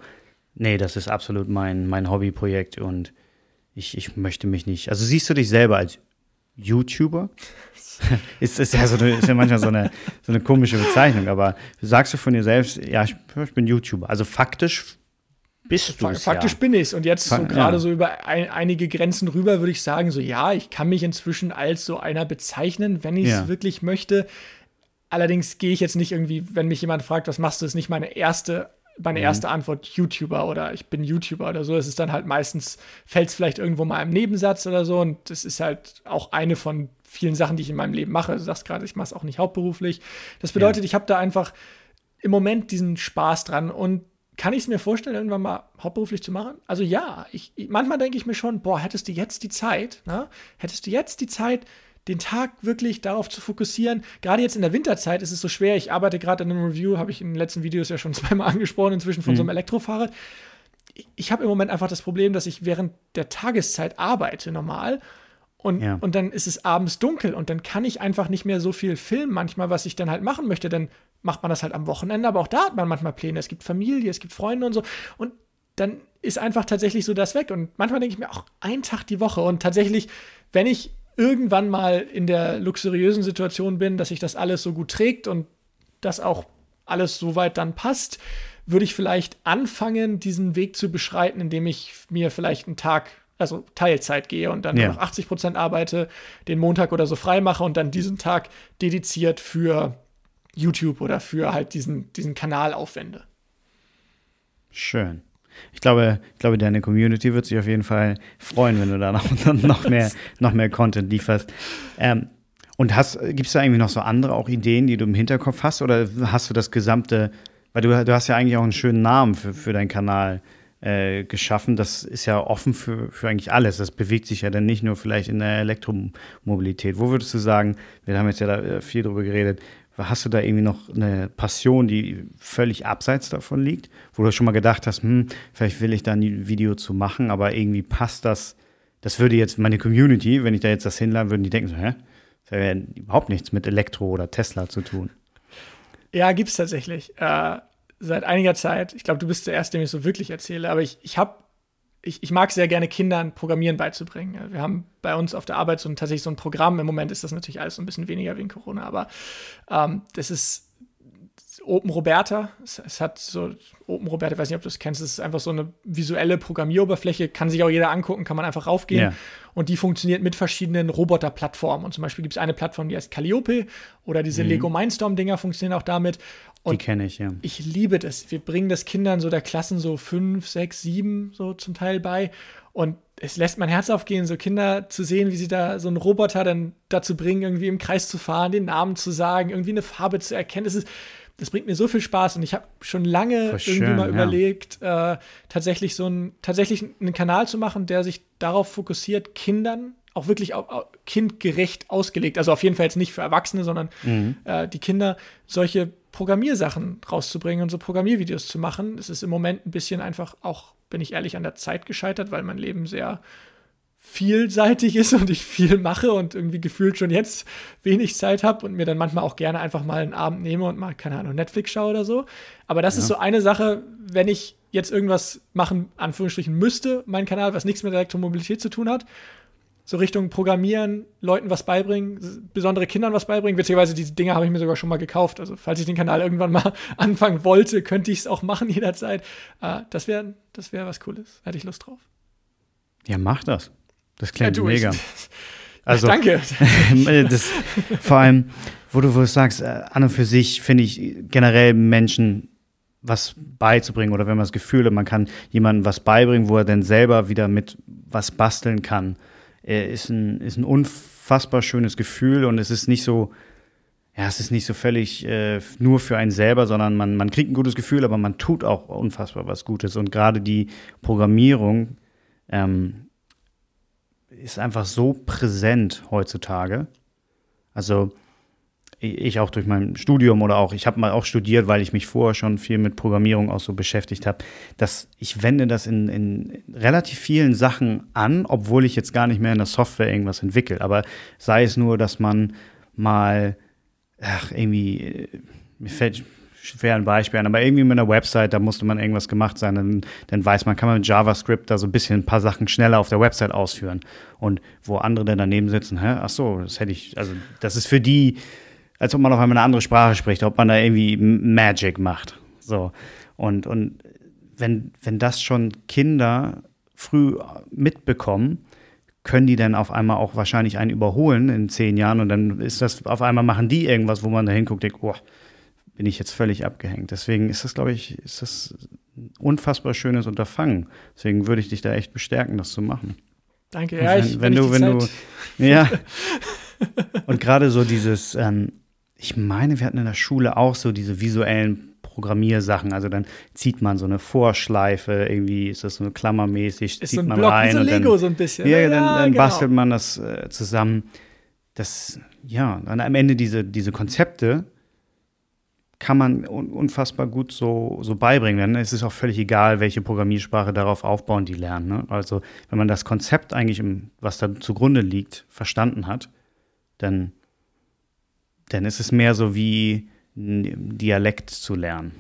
nee, das ist absolut mein, mein Hobbyprojekt und ich, ich möchte mich nicht. Also siehst du dich selber als YouTuber? ist, ist, ja so eine, ist ja manchmal so eine, so eine komische Bezeichnung, aber sagst du von dir selbst, ja, ich, ich bin YouTuber. Also faktisch bist du Faktisch ja. bin ich Und jetzt so gerade ja. so über ein, einige Grenzen rüber würde ich sagen, so ja, ich kann mich inzwischen als so einer bezeichnen, wenn ich es ja. wirklich möchte. Allerdings gehe ich jetzt nicht irgendwie, wenn mich jemand fragt, was machst du, ist nicht meine erste meine mhm. erste Antwort YouTuber oder ich bin YouTuber oder so. Es ist dann halt meistens, fällt es vielleicht irgendwo mal im Nebensatz oder so. Und das ist halt auch eine von vielen Sachen, die ich in meinem Leben mache. Du sagst gerade, ich mache es auch nicht hauptberuflich. Das bedeutet, ja. ich habe da einfach im Moment diesen Spaß dran und kann ich es mir vorstellen, irgendwann mal hauptberuflich zu machen? Also ja, ich, manchmal denke ich mir schon, boah, hättest du jetzt die Zeit, ne? hättest du jetzt die Zeit, den Tag wirklich darauf zu fokussieren. Gerade jetzt in der Winterzeit ist es so schwer. Ich arbeite gerade an einem Review, habe ich in den letzten Videos ja schon zweimal angesprochen, inzwischen von mhm. so einem mhm. Elektrofahrrad. Ich habe im Moment einfach das Problem, dass ich während der Tageszeit arbeite normal. Und, ja. und dann ist es abends dunkel und dann kann ich einfach nicht mehr so viel filmen manchmal, was ich dann halt machen möchte. Dann macht man das halt am Wochenende, aber auch da hat man manchmal Pläne. Es gibt Familie, es gibt Freunde und so. Und dann ist einfach tatsächlich so das weg. Und manchmal denke ich mir auch, ein Tag die Woche. Und tatsächlich, wenn ich irgendwann mal in der luxuriösen Situation bin, dass sich das alles so gut trägt und das auch alles so weit dann passt, würde ich vielleicht anfangen, diesen Weg zu beschreiten, indem ich mir vielleicht einen Tag, also Teilzeit gehe und dann ja. noch 80 Prozent arbeite, den Montag oder so frei mache und dann diesen Tag dediziert für YouTube oder für halt diesen, diesen Kanal aufwende. Schön. Ich glaube, ich glaube, deine Community wird sich auf jeden Fall freuen, wenn du da noch, noch, mehr, noch mehr Content lieferst. Ähm, und gibt es da irgendwie noch so andere auch Ideen, die du im Hinterkopf hast? Oder hast du das gesamte, weil du, du hast ja eigentlich auch einen schönen Namen für, für deinen Kanal äh, geschaffen. Das ist ja offen für, für eigentlich alles. Das bewegt sich ja dann nicht nur vielleicht in der Elektromobilität. Wo würdest du sagen, wir haben jetzt ja da äh, viel drüber geredet, Hast du da irgendwie noch eine Passion, die völlig abseits davon liegt, wo du schon mal gedacht hast, hm, vielleicht will ich da ein Video zu machen, aber irgendwie passt das, das würde jetzt meine Community, wenn ich da jetzt das hinlade, würden die denken so, hä? Das hat ja überhaupt nichts mit Elektro oder Tesla zu tun. Ja, gibt es tatsächlich. Äh, seit einiger Zeit, ich glaube, du bist der Erste, dem ich so wirklich erzähle, aber ich, ich habe ich, ich, mag sehr gerne Kindern Programmieren beizubringen. Wir haben bei uns auf der Arbeit so ein, tatsächlich so ein Programm. Im Moment ist das natürlich alles so ein bisschen weniger wegen Corona, aber ähm, das ist Open Roberta. Es, es, hat so Open Roberta, ich weiß nicht, ob du es kennst, es ist einfach so eine visuelle Programmieroberfläche, kann sich auch jeder angucken, kann man einfach raufgehen. Yeah. Und die funktioniert mit verschiedenen Roboter-Plattformen. Und zum Beispiel gibt es eine Plattform, die heißt Calliope oder diese mhm. Lego Mindstorm-Dinger funktionieren auch damit. Und die kenne ich, ja. Ich liebe das. Wir bringen das Kindern so der Klassen so fünf, sechs, sieben so zum Teil bei. Und es lässt mein Herz aufgehen, so Kinder zu sehen, wie sie da so einen Roboter dann dazu bringen, irgendwie im Kreis zu fahren, den Namen zu sagen, irgendwie eine Farbe zu erkennen. Das, ist, das bringt mir so viel Spaß und ich habe schon lange schön, irgendwie mal ja. überlegt, äh, tatsächlich so einen, tatsächlich einen Kanal zu machen, der sich darauf fokussiert, Kindern auch wirklich auch, auch kindgerecht ausgelegt. Also auf jeden Fall jetzt nicht für Erwachsene, sondern mhm. äh, die Kinder solche Programmiersachen rauszubringen und so Programmiervideos zu machen. Es ist im Moment ein bisschen einfach auch, bin ich ehrlich, an der Zeit gescheitert, weil mein Leben sehr vielseitig ist und ich viel mache und irgendwie gefühlt schon jetzt wenig Zeit habe und mir dann manchmal auch gerne einfach mal einen Abend nehme und mal, keine Ahnung, Netflix schaue oder so. Aber das ja. ist so eine Sache, wenn ich jetzt irgendwas machen, Anführungsstrichen, müsste, mein Kanal, was nichts mit Elektromobilität zu tun hat, so Richtung Programmieren, Leuten was beibringen, besondere Kindern was beibringen. Witzigerweise, diese Dinge habe ich mir sogar schon mal gekauft. Also, falls ich den Kanal irgendwann mal anfangen wollte, könnte ich es auch machen jederzeit. Äh, das wäre das wär was Cooles. Hätte ich Lust drauf. Ja, mach das. Das klingt ja, mega. Also, Danke. das, vor allem, wo du, wo du sagst, äh, an und für sich finde ich generell Menschen was beizubringen oder wenn man das Gefühl hat, man kann jemandem was beibringen, wo er dann selber wieder mit was basteln kann äh, ist, ein, ist ein unfassbar schönes Gefühl und es ist nicht so, ja, es ist nicht so völlig äh, nur für einen selber, sondern man, man kriegt ein gutes Gefühl, aber man tut auch unfassbar was Gutes. Und gerade die Programmierung ähm, ist einfach so präsent heutzutage. Also ich auch durch mein Studium oder auch, ich habe mal auch studiert, weil ich mich vorher schon viel mit Programmierung auch so beschäftigt habe, dass ich wende das in, in relativ vielen Sachen an, obwohl ich jetzt gar nicht mehr in der Software irgendwas entwickle. Aber sei es nur, dass man mal, ach, irgendwie, äh, mir fällt schwer ein Beispiel an, aber irgendwie mit einer Website, da musste man irgendwas gemacht sein, dann, dann weiß man, kann man mit JavaScript da so ein bisschen ein paar Sachen schneller auf der Website ausführen. Und wo andere dann daneben sitzen, hä, ach so, das hätte ich, also das ist für die, als ob man auf einmal eine andere Sprache spricht, ob man da irgendwie Magic macht. So. Und, und wenn, wenn das schon Kinder früh mitbekommen, können die dann auf einmal auch wahrscheinlich einen überholen in zehn Jahren und dann ist das, auf einmal machen die irgendwas, wo man da hinguckt, denkt, oh, bin ich jetzt völlig abgehängt. Deswegen ist das, glaube ich, ist das ein unfassbar schönes Unterfangen. Deswegen würde ich dich da echt bestärken, das zu machen. Danke, ja, wenn, ich, wenn, wenn du, wenn Zeit du, ja. und gerade so dieses, ähm, ich meine, wir hatten in der Schule auch so diese visuellen Programmiersachen. Also dann zieht man so eine Vorschleife, irgendwie ist das so klammermäßig, ist zieht so ein man Block rein. Wie so Lego dann, so ein bisschen. Ja, ne? dann, dann genau. bastelt man das äh, zusammen. Das, ja, dann am Ende diese, diese Konzepte kann man un unfassbar gut so, so beibringen. Denn es ist auch völlig egal, welche Programmiersprache darauf aufbauen, die lernen. Ne? Also wenn man das Konzept eigentlich, im, was da zugrunde liegt, verstanden hat, dann, dann ist es mehr so wie Dialekt zu lernen.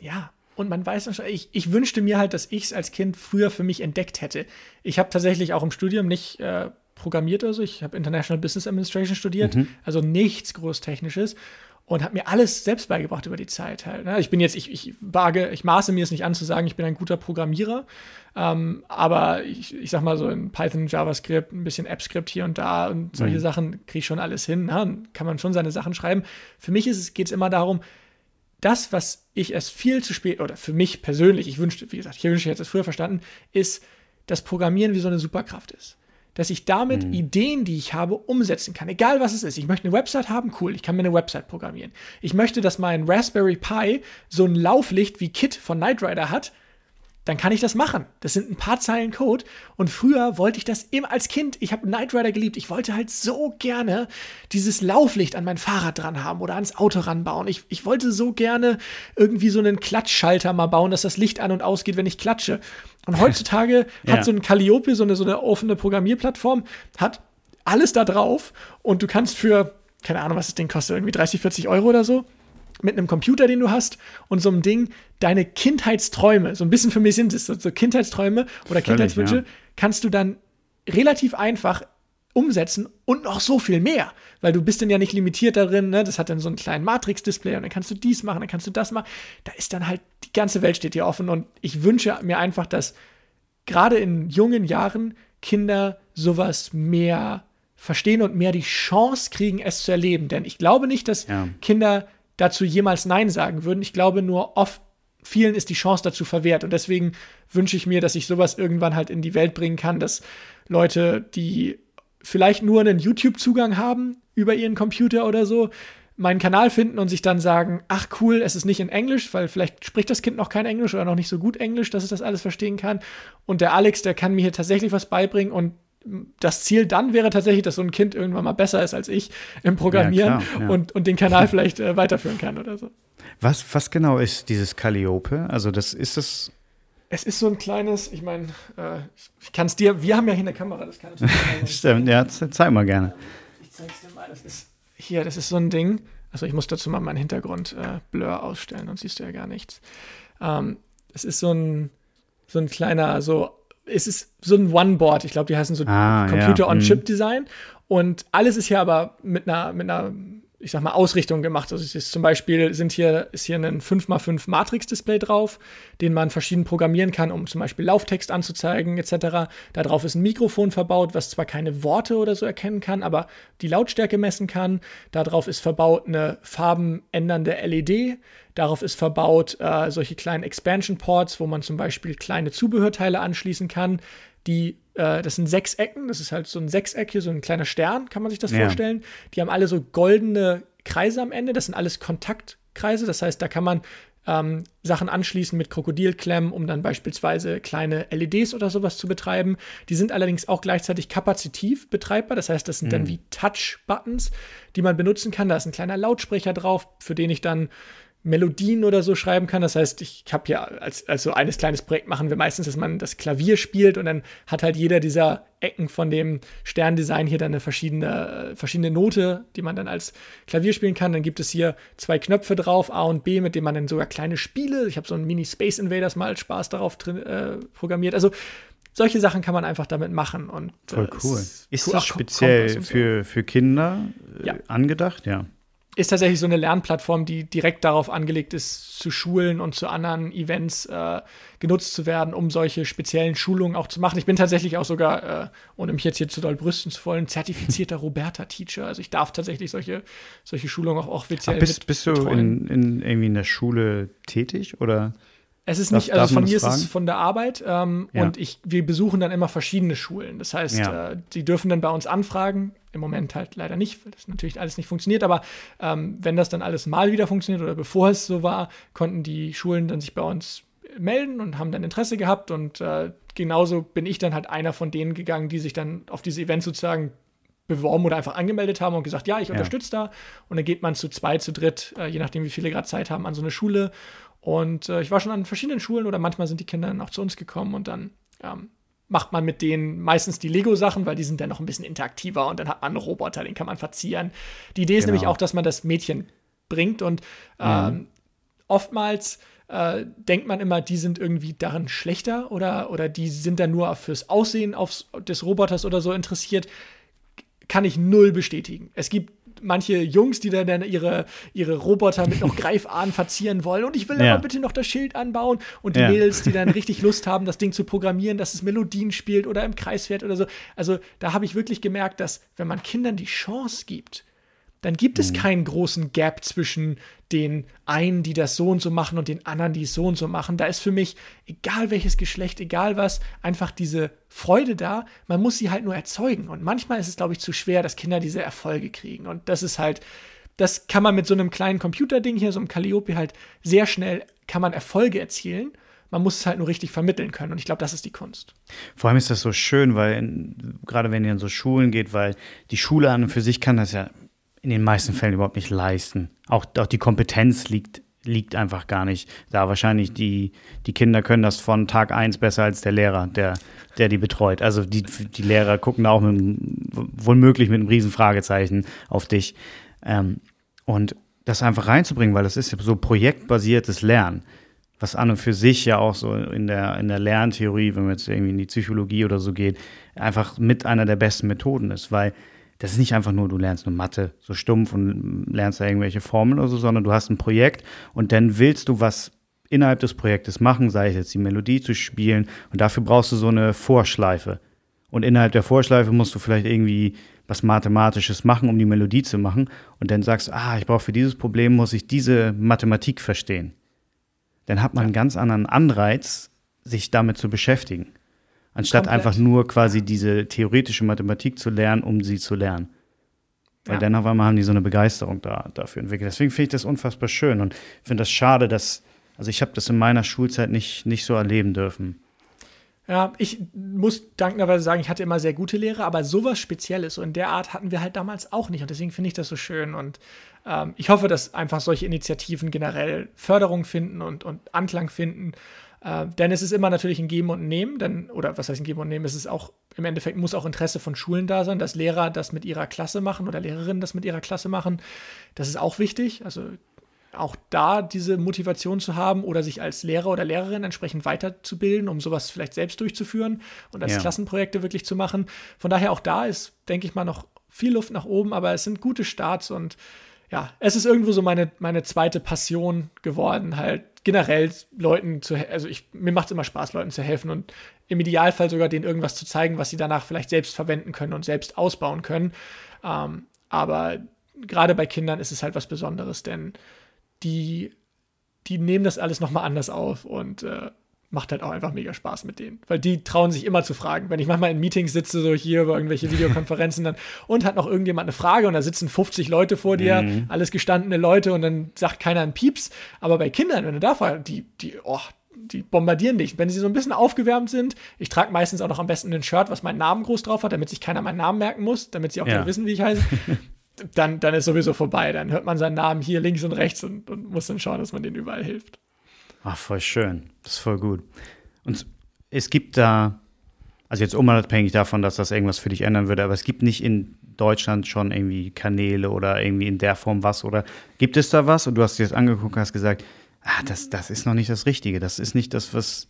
Ja, und man weiß schon, ich, ich wünschte mir halt, dass ich es als Kind früher für mich entdeckt hätte. Ich habe tatsächlich auch im Studium nicht äh, programmiert oder so. Ich habe International Business Administration studiert, mhm. also nichts Großtechnisches und habe mir alles selbst beigebracht über die Zeit halt. Ne? Ich bin jetzt, ich, ich wage, ich maße mir es nicht an zu sagen, ich bin ein guter Programmierer, ähm, aber ich, ich sag mal so in Python, JavaScript, ein bisschen AppScript hier und da und solche mhm. Sachen kriege ich schon alles hin. Ne? Kann man schon seine Sachen schreiben. Für mich geht es immer darum, das, was ich erst viel zu spät, oder für mich persönlich, ich wünschte, wie gesagt, ich wünschte, ich hätte es früher verstanden, ist, dass Programmieren wie so eine Superkraft ist dass ich damit mhm. Ideen, die ich habe, umsetzen kann. Egal was es ist. Ich möchte eine Website haben, cool, ich kann mir eine Website programmieren. Ich möchte, dass mein Raspberry Pi so ein Lauflicht wie Kit von Knight Rider hat, dann kann ich das machen. Das sind ein paar Zeilen Code. Und früher wollte ich das immer als Kind. Ich habe Knight Rider geliebt. Ich wollte halt so gerne dieses Lauflicht an mein Fahrrad dran haben oder ans Auto ranbauen. Ich, ich wollte so gerne irgendwie so einen Klatschschalter mal bauen, dass das Licht an und ausgeht, wenn ich klatsche. Und heutzutage ja. hat so ein Calliope, so eine, so eine offene Programmierplattform, hat alles da drauf. Und du kannst für, keine Ahnung, was das Ding kostet, irgendwie 30, 40 Euro oder so mit einem Computer, den du hast und so einem Ding deine Kindheitsträume, so ein bisschen für mich sind es so, so Kindheitsträume oder Völlig, Kindheitswünsche, ja. kannst du dann relativ einfach umsetzen und noch so viel mehr, weil du bist dann ja nicht limitiert darin, ne? das hat dann so einen kleinen Matrix-Display und dann kannst du dies machen, dann kannst du das machen, da ist dann halt, die ganze Welt steht dir offen und ich wünsche mir einfach, dass gerade in jungen Jahren Kinder sowas mehr verstehen und mehr die Chance kriegen, es zu erleben, denn ich glaube nicht, dass ja. Kinder dazu jemals Nein sagen würden. Ich glaube nur oft, vielen ist die Chance dazu verwehrt. Und deswegen wünsche ich mir, dass ich sowas irgendwann halt in die Welt bringen kann, dass Leute, die vielleicht nur einen YouTube-Zugang haben über ihren Computer oder so, meinen Kanal finden und sich dann sagen, ach cool, es ist nicht in Englisch, weil vielleicht spricht das Kind noch kein Englisch oder noch nicht so gut Englisch, dass es das alles verstehen kann. Und der Alex, der kann mir hier tatsächlich was beibringen und das Ziel dann wäre tatsächlich, dass so ein Kind irgendwann mal besser ist als ich im Programmieren ja, klar, ja. Und, und den Kanal vielleicht äh, weiterführen kann oder so. Was, was genau ist dieses Calliope? Also das ist das. Es ist so ein kleines, ich meine, äh, ich kann es dir, wir haben ja hier eine Kamera, das kann ich Stimmt, ja, zeig mal gerne. Ich zeig's dir mal, das ist hier, das ist so ein Ding. Also ich muss dazu mal meinen Hintergrund äh, Blur ausstellen, sonst siehst du ja gar nichts. Ähm, es ist so ein, so ein kleiner, so es ist so ein One-Board. Ich glaube, die heißen so ah, Computer-on-Chip-Design. Mhm. Und alles ist hier aber mit einer, mit einer ich sag mal, Ausrichtung gemacht. Also es ist zum Beispiel sind hier, ist hier ein 5x5 Matrix-Display drauf, den man verschieden programmieren kann, um zum Beispiel Lauftext anzuzeigen, etc. Da drauf ist ein Mikrofon verbaut, was zwar keine Worte oder so erkennen kann, aber die Lautstärke messen kann. Da drauf ist verbaut eine farbenändernde LED. Darauf ist verbaut äh, solche kleinen Expansion-Ports, wo man zum Beispiel kleine Zubehörteile anschließen kann, die äh, das sind Sechsecken, das ist halt so ein Sechseck hier, so ein kleiner Stern, kann man sich das ja. vorstellen. Die haben alle so goldene Kreise am Ende, das sind alles Kontaktkreise, das heißt, da kann man ähm, Sachen anschließen mit Krokodilklemmen, um dann beispielsweise kleine LEDs oder sowas zu betreiben. Die sind allerdings auch gleichzeitig kapazitiv betreibbar, das heißt, das sind mhm. dann wie Touch-Buttons, die man benutzen kann. Da ist ein kleiner Lautsprecher drauf, für den ich dann Melodien oder so schreiben kann. Das heißt, ich habe ja als, als so eines kleines Projekt machen wir meistens, dass man das Klavier spielt und dann hat halt jeder dieser Ecken von dem Sterndesign hier dann eine verschiedene, verschiedene Note, die man dann als Klavier spielen kann. Dann gibt es hier zwei Knöpfe drauf, A und B, mit denen man dann sogar kleine Spiele, ich habe so ein Mini Space Invaders mal als Spaß darauf drin, äh, programmiert. Also solche Sachen kann man einfach damit machen. Und, Voll äh, cool. Ist, ist cool. das speziell so. für, für Kinder äh, ja. angedacht? Ja. Ist tatsächlich so eine Lernplattform, die direkt darauf angelegt ist, zu Schulen und zu anderen Events äh, genutzt zu werden, um solche speziellen Schulungen auch zu machen. Ich bin tatsächlich auch sogar, äh, ohne mich jetzt hier zu doll brüsten zu wollen, zertifizierter Roberta-Teacher. Also ich darf tatsächlich solche, solche Schulungen auch offiziell Ach, bist, bist du in, in, irgendwie in der Schule tätig oder? Es ist nicht, also von mir ist es von der Arbeit ähm, ja. und ich, wir besuchen dann immer verschiedene Schulen. Das heißt, ja. äh, die dürfen dann bei uns anfragen. Im Moment halt leider nicht, weil das natürlich alles nicht funktioniert. Aber ähm, wenn das dann alles mal wieder funktioniert oder bevor es so war, konnten die Schulen dann sich bei uns melden und haben dann Interesse gehabt. Und äh, genauso bin ich dann halt einer von denen gegangen, die sich dann auf diese Events sozusagen beworben oder einfach angemeldet haben und gesagt, ja, ich ja. unterstütze da. Und dann geht man zu zwei, zu dritt, äh, je nachdem, wie viele gerade Zeit haben, an so eine Schule und äh, ich war schon an verschiedenen Schulen oder manchmal sind die Kinder dann auch zu uns gekommen und dann ähm, macht man mit denen meistens die Lego-Sachen, weil die sind dann noch ein bisschen interaktiver und dann hat man einen Roboter, den kann man verzieren. Die Idee ist genau. nämlich auch, dass man das Mädchen bringt und ähm, mhm. oftmals äh, denkt man immer, die sind irgendwie darin schlechter oder, oder die sind dann nur fürs Aussehen aufs, des Roboters oder so interessiert. Kann ich null bestätigen. Es gibt manche Jungs, die dann ihre, ihre Roboter mit noch Greifahnen verzieren wollen. Und ich will ja. aber bitte noch das Schild anbauen. Und die ja. Mädels, die dann richtig Lust haben, das Ding zu programmieren, dass es Melodien spielt oder im Kreis fährt oder so. Also da habe ich wirklich gemerkt, dass wenn man Kindern die Chance gibt, dann gibt es mhm. keinen großen Gap zwischen den einen, die das so und so machen und den anderen, die es so und so machen. Da ist für mich, egal welches Geschlecht, egal was, einfach diese Freude da. Man muss sie halt nur erzeugen. Und manchmal ist es, glaube ich, zu schwer, dass Kinder diese Erfolge kriegen. Und das ist halt, das kann man mit so einem kleinen Computerding hier, so einem Calliope halt sehr schnell, kann man Erfolge erzielen. Man muss es halt nur richtig vermitteln können. Und ich glaube, das ist die Kunst. Vor allem ist das so schön, weil gerade wenn ihr in so Schulen geht, weil die Schule an und für sich kann das ja in den meisten Fällen überhaupt nicht leisten. Auch, auch die Kompetenz liegt, liegt einfach gar nicht da. Wahrscheinlich die, die Kinder können das von Tag eins besser als der Lehrer, der, der die betreut. Also die, die Lehrer gucken da auch mit, wohl mit einem riesen Fragezeichen auf dich. Ähm, und das einfach reinzubringen, weil das ist ja so projektbasiertes Lernen, was an und für sich ja auch so in der, in der Lerntheorie, wenn man jetzt irgendwie in die Psychologie oder so geht, einfach mit einer der besten Methoden ist, weil das ist nicht einfach nur, du lernst nur Mathe so stumpf und lernst da irgendwelche Formeln oder so, sondern du hast ein Projekt und dann willst du was innerhalb des Projektes machen, sei es jetzt die Melodie zu spielen und dafür brauchst du so eine Vorschleife. Und innerhalb der Vorschleife musst du vielleicht irgendwie was Mathematisches machen, um die Melodie zu machen. Und dann sagst du, ah, ich brauche für dieses Problem, muss ich diese Mathematik verstehen. Dann hat man einen ganz anderen Anreiz, sich damit zu beschäftigen anstatt Komplett. einfach nur quasi diese theoretische Mathematik zu lernen, um sie zu lernen. Weil ja. dann auf einmal haben die so eine Begeisterung da, dafür entwickelt. Deswegen finde ich das unfassbar schön und finde das schade, dass, also ich habe das in meiner Schulzeit nicht, nicht so erleben dürfen. Ja, ich muss dankenderweise sagen, ich hatte immer sehr gute Lehrer, aber sowas Spezielles in der Art hatten wir halt damals auch nicht. Und deswegen finde ich das so schön. Und ähm, ich hoffe, dass einfach solche Initiativen generell Förderung finden und, und Anklang finden. Äh, denn es ist immer natürlich ein Geben und Nehmen, denn, oder was heißt ein Geben und Nehmen? Es ist auch, im Endeffekt muss auch Interesse von Schulen da sein, dass Lehrer das mit ihrer Klasse machen oder Lehrerinnen das mit ihrer Klasse machen. Das ist auch wichtig. Also auch da diese Motivation zu haben oder sich als Lehrer oder Lehrerin entsprechend weiterzubilden, um sowas vielleicht selbst durchzuführen und als ja. Klassenprojekte wirklich zu machen. Von daher auch da ist, denke ich mal, noch viel Luft nach oben, aber es sind gute Starts und ja, es ist irgendwo so meine, meine zweite Passion geworden, halt generell Leuten zu also ich, mir macht es immer Spaß, Leuten zu helfen und im Idealfall sogar denen irgendwas zu zeigen, was sie danach vielleicht selbst verwenden können und selbst ausbauen können. Ähm, aber gerade bei Kindern ist es halt was Besonderes, denn die, die nehmen das alles nochmal anders auf und äh, macht halt auch einfach mega Spaß mit denen. Weil die trauen sich immer zu fragen. Wenn ich manchmal in Meetings sitze, so hier über irgendwelche Videokonferenzen, dann und hat noch irgendjemand eine Frage und da sitzen 50 Leute vor dir, mhm. alles gestandene Leute und dann sagt keiner einen Pieps. Aber bei Kindern, wenn du da fragst, die, die, oh, die bombardieren dich. Wenn sie so ein bisschen aufgewärmt sind, ich trage meistens auch noch am besten ein Shirt, was meinen Namen groß drauf hat, damit sich keiner meinen Namen merken muss, damit sie auch ja. wissen, wie ich heiße. dann, dann ist sowieso vorbei. Dann hört man seinen Namen hier links und rechts und, und muss dann schauen, dass man denen überall hilft. Ach, voll schön. Das ist voll gut. Und es gibt da, also jetzt unabhängig davon, dass das irgendwas für dich ändern würde, aber es gibt nicht in Deutschland schon irgendwie Kanäle oder irgendwie in der Form was oder gibt es da was? Und du hast dir das angeguckt und hast gesagt, ah, das, das ist noch nicht das Richtige. Das ist nicht das, was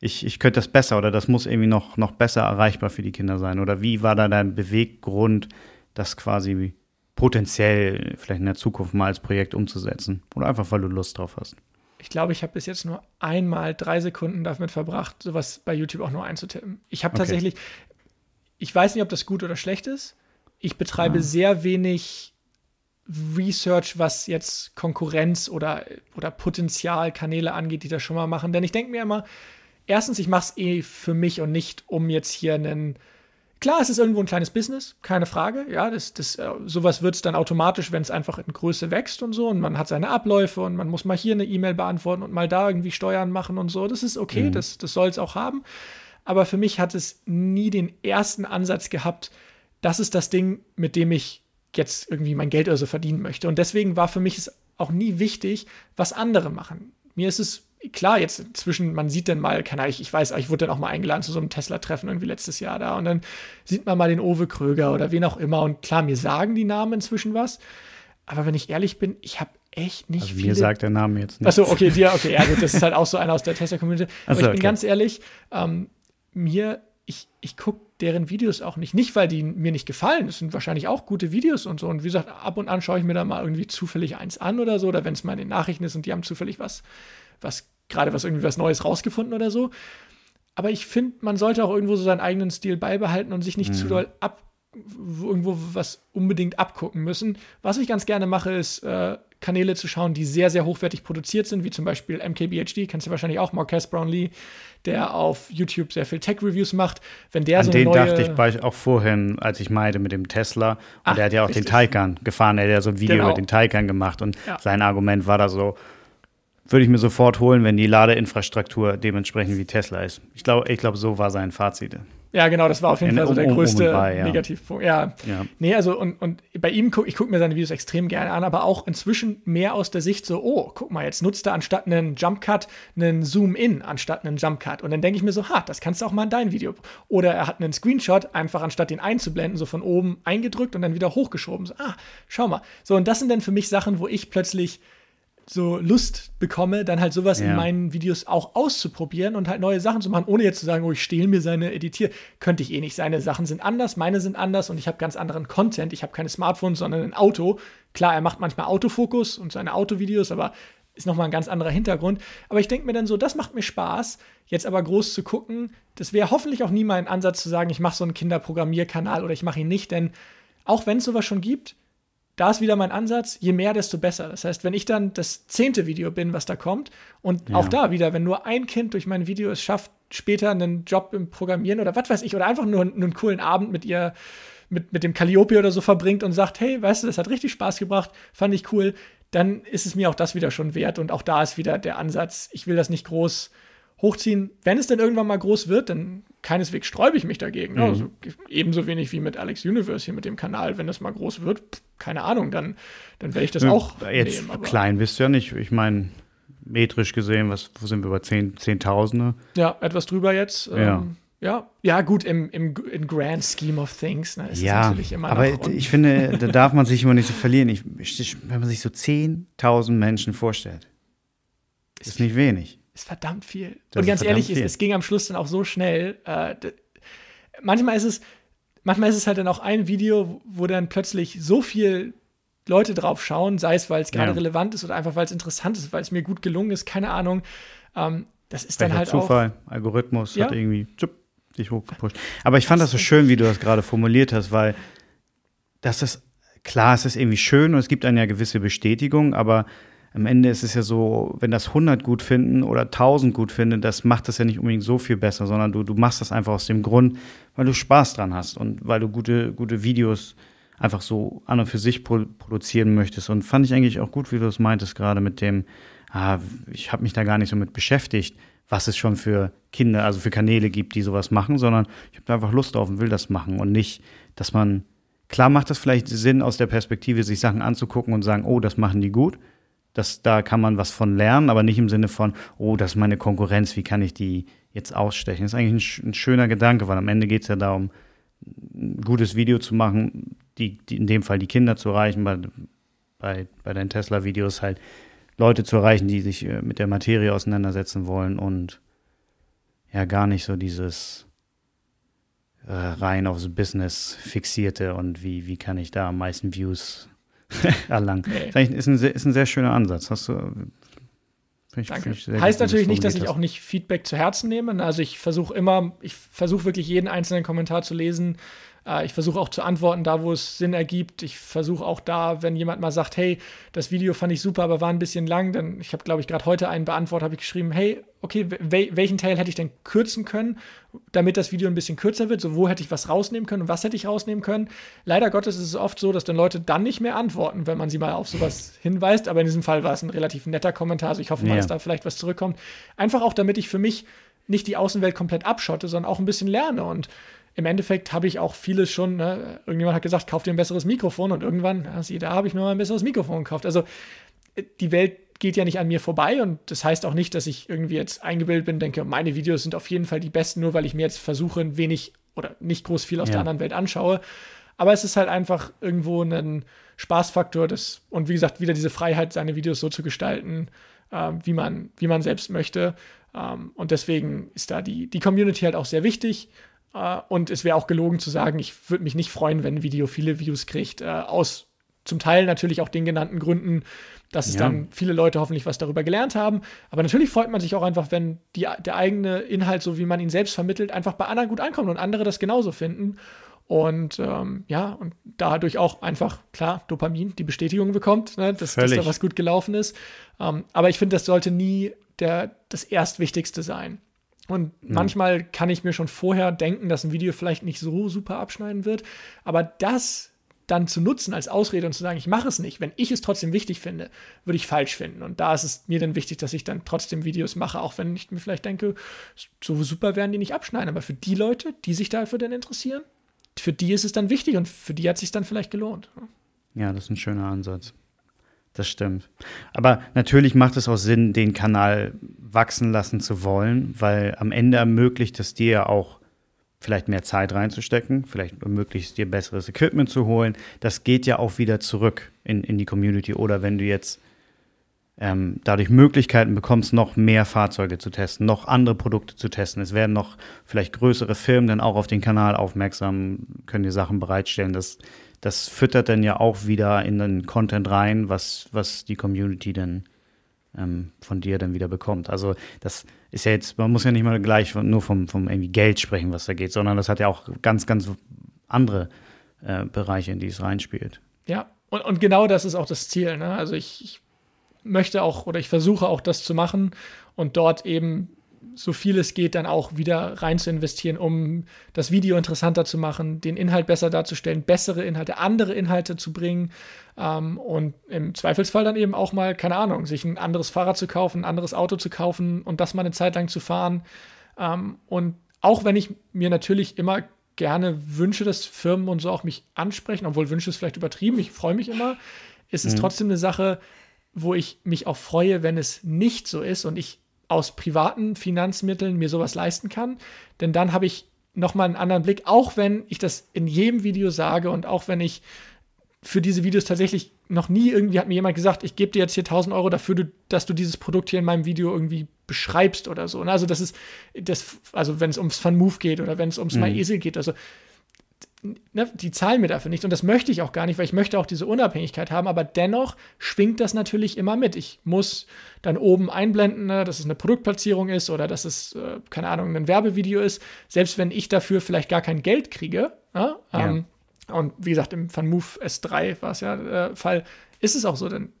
ich, ich könnte das besser oder das muss irgendwie noch, noch besser erreichbar für die Kinder sein. Oder wie war da dein Beweggrund, das quasi potenziell vielleicht in der Zukunft mal als Projekt umzusetzen. Oder einfach, weil du Lust drauf hast. Ich glaube, ich habe bis jetzt nur einmal drei Sekunden damit verbracht, sowas bei YouTube auch nur einzutippen. Ich habe okay. tatsächlich, ich weiß nicht, ob das gut oder schlecht ist. Ich betreibe ah. sehr wenig Research, was jetzt Konkurrenz oder, oder Potenzialkanäle angeht, die das schon mal machen. Denn ich denke mir immer, erstens, ich mache es eh für mich und nicht, um jetzt hier einen. Klar, es ist irgendwo ein kleines Business, keine Frage. Ja, das, das, äh, sowas wird es dann automatisch, wenn es einfach in Größe wächst und so und man hat seine Abläufe und man muss mal hier eine E-Mail beantworten und mal da irgendwie Steuern machen und so. Das ist okay, mhm. das, das soll es auch haben. Aber für mich hat es nie den ersten Ansatz gehabt, das ist das Ding, mit dem ich jetzt irgendwie mein Geld oder so verdienen möchte. Und deswegen war für mich es auch nie wichtig, was andere machen. Mir ist es klar, jetzt inzwischen, man sieht dann mal, keine Ahnung, ich, weiß, ich wurde dann auch mal eingeladen zu so einem Tesla-Treffen irgendwie letztes Jahr da und dann sieht man mal den Owe Kröger oder wen auch immer und klar, mir sagen die Namen inzwischen was, aber wenn ich ehrlich bin, ich habe echt nicht also viele. Mir sagt der Name jetzt nicht. Achso, okay, dir, okay, ja, gut, das ist halt auch so einer aus der Tesla-Community. Aber so, ich bin okay. ganz ehrlich, ähm, mir, ich, ich gucke deren Videos auch nicht. Nicht, weil die mir nicht gefallen. Es sind wahrscheinlich auch gute Videos und so. Und wie gesagt, ab und an schaue ich mir da mal irgendwie zufällig eins an oder so. Oder wenn es mal in den Nachrichten ist und die haben zufällig was, was, gerade was irgendwie was Neues rausgefunden oder so. Aber ich finde, man sollte auch irgendwo so seinen eigenen Stil beibehalten und sich nicht mhm. zu doll ab, irgendwo was unbedingt abgucken müssen. Was ich ganz gerne mache, ist äh, Kanäle zu schauen, die sehr, sehr hochwertig produziert sind, wie zum Beispiel MKBHD, kennst du wahrscheinlich auch, Marques Brownlee, der auf YouTube sehr viel Tech-Reviews macht. Wenn der An so den neue dachte ich auch vorhin, als ich meinte mit dem Tesla. Und Ach, der hat ja auch richtig. den Taycan gefahren, er hat ja so ein Video genau. über den Taycan gemacht und ja. sein Argument war da so, würde ich mir sofort holen, wenn die Ladeinfrastruktur dementsprechend wie Tesla ist. Ich glaube, ich glaube, so war sein Fazit. Ja, genau, das war auf jeden In, Fall so der größte um bei, ja. Negativpunkt. Ja. ja. Nee, also und, und bei ihm gucke ich gucke mir seine Videos extrem gerne an, aber auch inzwischen mehr aus der Sicht so, oh, guck mal, jetzt nutzt er anstatt einen Jump Cut einen Zoom In anstatt einen Jump Cut und dann denke ich mir so, ha, das kannst du auch mal in dein Video. Oder er hat einen Screenshot einfach anstatt den einzublenden so von oben eingedrückt und dann wieder hochgeschoben. So, ah, schau mal. So und das sind dann für mich Sachen, wo ich plötzlich so Lust bekomme, dann halt sowas ja. in meinen Videos auch auszuprobieren und halt neue Sachen zu machen, ohne jetzt zu sagen, oh, ich stehle mir seine Editier. Könnte ich eh nicht. Seine Sachen sind anders, meine sind anders und ich habe ganz anderen Content. Ich habe keine Smartphones, sondern ein Auto. Klar, er macht manchmal Autofokus und seine Autovideos, aber ist nochmal ein ganz anderer Hintergrund. Aber ich denke mir dann so, das macht mir Spaß, jetzt aber groß zu gucken. Das wäre hoffentlich auch nie mein Ansatz zu sagen, ich mache so einen Kinderprogrammierkanal oder ich mache ihn nicht, denn auch wenn es sowas schon gibt, da ist wieder mein Ansatz, je mehr, desto besser. Das heißt, wenn ich dann das zehnte Video bin, was da kommt, und ja. auch da wieder, wenn nur ein Kind durch mein Video es schafft, später einen Job im Programmieren oder was weiß ich, oder einfach nur, nur einen coolen Abend mit ihr, mit, mit dem Calliope oder so verbringt und sagt, hey, weißt du, das hat richtig Spaß gebracht, fand ich cool, dann ist es mir auch das wieder schon wert. Und auch da ist wieder der Ansatz, ich will das nicht groß hochziehen. Wenn es denn irgendwann mal groß wird, dann keineswegs sträube ich mich dagegen. Mhm. Also, ebenso wenig wie mit Alex Universe hier mit dem Kanal. Wenn das mal groß wird, pff, keine Ahnung, dann, dann werde ich das ja, auch Jetzt nehmen, klein bist du ja nicht. Ich meine, metrisch gesehen, was, wo sind wir über Zehn, Zehntausende? Ja, etwas drüber jetzt. Ja. Ähm, ja, ja, gut, im, im, im Grand Scheme of Things ne, ist ja, natürlich immer aber noch. Ich finde, da darf man sich immer nicht so verlieren. Ich, wenn man sich so 10.000 Menschen vorstellt, ist, ist nicht wenig ist verdammt viel. Das und ganz ehrlich, es, es, ging am Schluss dann auch so schnell. Äh, manchmal ist es, manchmal ist es halt dann auch ein Video, wo dann plötzlich so viel Leute drauf schauen, sei es, weil es gerade ja. relevant ist oder einfach, weil es interessant ist, weil es mir gut gelungen ist, keine Ahnung. Ähm, das ist Vielleicht dann halt Zufall, auch, Algorithmus ja? hat irgendwie tschupp, dich hochgepusht. Aber ich fand das so schön, wie du das gerade formuliert hast, weil das ist, klar, es ist irgendwie schön und es gibt eine ja gewisse Bestätigung, aber am Ende ist es ja so, wenn das 100 gut finden oder 1000 gut finden, das macht das ja nicht unbedingt so viel besser, sondern du, du machst das einfach aus dem Grund, weil du Spaß dran hast und weil du gute, gute Videos einfach so an und für sich produzieren möchtest. Und fand ich eigentlich auch gut, wie du es meintest, gerade mit dem, ah, ich habe mich da gar nicht so mit beschäftigt, was es schon für Kinder, also für Kanäle gibt, die sowas machen, sondern ich habe da einfach Lust drauf und will das machen und nicht, dass man, klar macht das vielleicht Sinn aus der Perspektive, sich Sachen anzugucken und sagen, oh, das machen die gut, das, da kann man was von lernen, aber nicht im Sinne von, oh, das ist meine Konkurrenz, wie kann ich die jetzt ausstechen? Das ist eigentlich ein, ein schöner Gedanke, weil am Ende geht es ja darum, ein gutes Video zu machen, die, die, in dem Fall die Kinder zu erreichen, bei, bei, bei deinen Tesla-Videos halt Leute zu erreichen, die sich äh, mit der Materie auseinandersetzen wollen und ja gar nicht so dieses äh, rein aufs Business fixierte und wie, wie kann ich da am meisten Views erlangen. Nee. Ist, ein, ist ein sehr schöner Ansatz. Hast du, ich, Danke. heißt gut, natürlich nicht, dass ich auch nicht Feedback zu Herzen nehme. Also ich versuche immer, ich versuche wirklich jeden einzelnen Kommentar zu lesen, äh, ich versuche auch zu antworten, da wo es Sinn ergibt. Ich versuche auch da, wenn jemand mal sagt, hey, das Video fand ich super, aber war ein bisschen lang, dann, ich habe, glaube ich, gerade heute einen beantwortet, habe ich geschrieben, hey, okay, wel welchen Teil hätte ich denn kürzen können, damit das Video ein bisschen kürzer wird? So, wo hätte ich was rausnehmen können und was hätte ich rausnehmen können? Leider Gottes ist es oft so, dass dann Leute dann nicht mehr antworten, wenn man sie mal auf sowas hinweist. Aber in diesem Fall war es ein relativ netter Kommentar. Also ich hoffe mal, ja. dass da vielleicht was zurückkommt. Einfach auch, damit ich für mich nicht die Außenwelt komplett abschotte, sondern auch ein bisschen lerne. Und im Endeffekt habe ich auch vieles schon, ne, irgendjemand hat gesagt, kauf dir ein besseres Mikrofon und irgendwann, ja, da habe ich mir mal ein besseres Mikrofon gekauft. Also äh, die Welt geht ja nicht an mir vorbei und das heißt auch nicht, dass ich irgendwie jetzt eingebildet bin, denke, meine Videos sind auf jeden Fall die besten, nur weil ich mir jetzt versuche, ein wenig oder nicht groß viel aus ja. der anderen Welt anschaue. Aber es ist halt einfach irgendwo ein Spaßfaktor das, und wie gesagt, wieder diese Freiheit, seine Videos so zu gestalten, äh, wie, man, wie man selbst möchte. Ähm, und deswegen ist da die, die Community halt auch sehr wichtig. Äh, und es wäre auch gelogen zu sagen, ich würde mich nicht freuen, wenn ein Video viele Views kriegt. Äh, aus zum Teil natürlich auch den genannten Gründen, dass es ja. dann viele Leute hoffentlich was darüber gelernt haben. Aber natürlich freut man sich auch einfach, wenn die, der eigene Inhalt, so wie man ihn selbst vermittelt, einfach bei anderen gut ankommt und andere das genauso finden. Und ähm, ja, und dadurch auch einfach, klar, Dopamin, die Bestätigung bekommt, ne, dass, dass, da was gut gelaufen ist. Ähm, aber ich finde, das sollte nie der, das Erstwichtigste sein. Und mhm. manchmal kann ich mir schon vorher denken, dass ein Video vielleicht nicht so super abschneiden wird. Aber das dann zu nutzen als Ausrede und zu sagen, ich mache es nicht, wenn ich es trotzdem wichtig finde, würde ich falsch finden. Und da ist es mir dann wichtig, dass ich dann trotzdem Videos mache, auch wenn ich mir vielleicht denke, so super werden die nicht abschneiden. Aber für die Leute, die sich dafür dann interessieren, für die ist es dann wichtig und für die hat es sich dann vielleicht gelohnt. Ja, das ist ein schöner Ansatz. Das stimmt. Aber natürlich macht es auch Sinn, den Kanal wachsen lassen zu wollen, weil am Ende ermöglicht es dir auch vielleicht mehr Zeit reinzustecken, vielleicht ermöglicht es dir besseres Equipment zu holen. Das geht ja auch wieder zurück in, in die Community. Oder wenn du jetzt ähm, dadurch Möglichkeiten bekommst, noch mehr Fahrzeuge zu testen, noch andere Produkte zu testen. Es werden noch vielleicht größere Firmen dann auch auf den Kanal aufmerksam, können dir Sachen bereitstellen. Das das füttert dann ja auch wieder in den Content rein, was, was die Community dann ähm, von dir dann wieder bekommt. Also das ist ja jetzt, man muss ja nicht mal gleich nur vom, vom irgendwie Geld sprechen, was da geht, sondern das hat ja auch ganz, ganz andere äh, Bereiche, in die es reinspielt. Ja, und, und genau das ist auch das Ziel. Ne? Also ich, ich möchte auch oder ich versuche auch das zu machen und dort eben so viel es geht, dann auch wieder rein zu investieren, um das Video interessanter zu machen, den Inhalt besser darzustellen, bessere Inhalte, andere Inhalte zu bringen ähm, und im Zweifelsfall dann eben auch mal, keine Ahnung, sich ein anderes Fahrrad zu kaufen, ein anderes Auto zu kaufen und das mal eine Zeit lang zu fahren. Ähm, und auch wenn ich mir natürlich immer gerne wünsche, dass Firmen und so auch mich ansprechen, obwohl Wünsche ist vielleicht übertrieben, ich freue mich immer, ist es mhm. trotzdem eine Sache, wo ich mich auch freue, wenn es nicht so ist und ich aus privaten Finanzmitteln mir sowas leisten kann. Denn dann habe ich nochmal einen anderen Blick, auch wenn ich das in jedem Video sage und auch wenn ich für diese Videos tatsächlich noch nie irgendwie hat mir jemand gesagt, ich gebe dir jetzt hier 1000 Euro dafür, dass du dieses Produkt hier in meinem Video irgendwie beschreibst oder so. Also das ist, das, also wenn es ums Fun Move geht oder wenn es ums mhm. My Esel geht, also ne, die zahlen mir dafür nicht und das möchte ich auch gar nicht, weil ich möchte auch diese Unabhängigkeit haben, aber dennoch schwingt das natürlich immer mit. Ich muss dann oben einblenden, ne, dass es eine Produktplatzierung ist oder dass es, äh, keine Ahnung, ein Werbevideo ist, selbst wenn ich dafür vielleicht gar kein Geld kriege. Ne, ja. ähm, und wie gesagt, im FunMove S3 war es ja der äh, Fall, ist es auch so, denn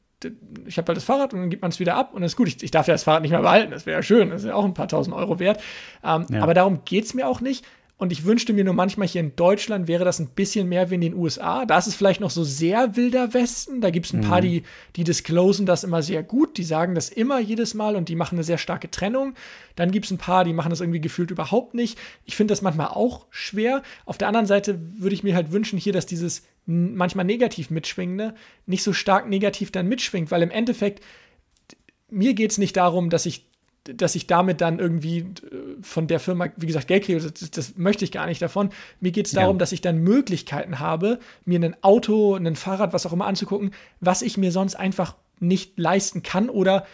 ich habe halt das Fahrrad und dann gibt man es wieder ab und das ist gut. Ich, ich, darf ja das Fahrrad nicht mehr behalten, das wäre ja schön, das ist ja auch ein paar tausend Euro wert. Ähm, ja. Aber darum geht es mir auch nicht. Und ich wünschte mir nur manchmal hier in Deutschland wäre das ein bisschen mehr wie in den USA. Da ist es vielleicht noch so sehr wilder Westen. Da gibt es ein mhm. paar, die, die disclosen das immer sehr gut. Die sagen das immer jedes Mal und die machen eine sehr starke Trennung. Dann gibt es ein paar, die machen das irgendwie gefühlt überhaupt nicht. Ich finde das manchmal auch schwer. Auf der anderen Seite würde ich mir halt wünschen hier, dass dieses manchmal negativ mitschwingende nicht so stark negativ dann mitschwingt, weil im Endeffekt mir geht es nicht darum, dass ich dass ich damit dann irgendwie äh, von der Firma, wie gesagt, Geld kriege, das, das möchte ich gar nicht davon. Mir geht es darum, ja. dass ich dann Möglichkeiten habe, mir ein Auto, ein Fahrrad, was auch immer anzugucken, was ich mir sonst einfach nicht leisten kann oder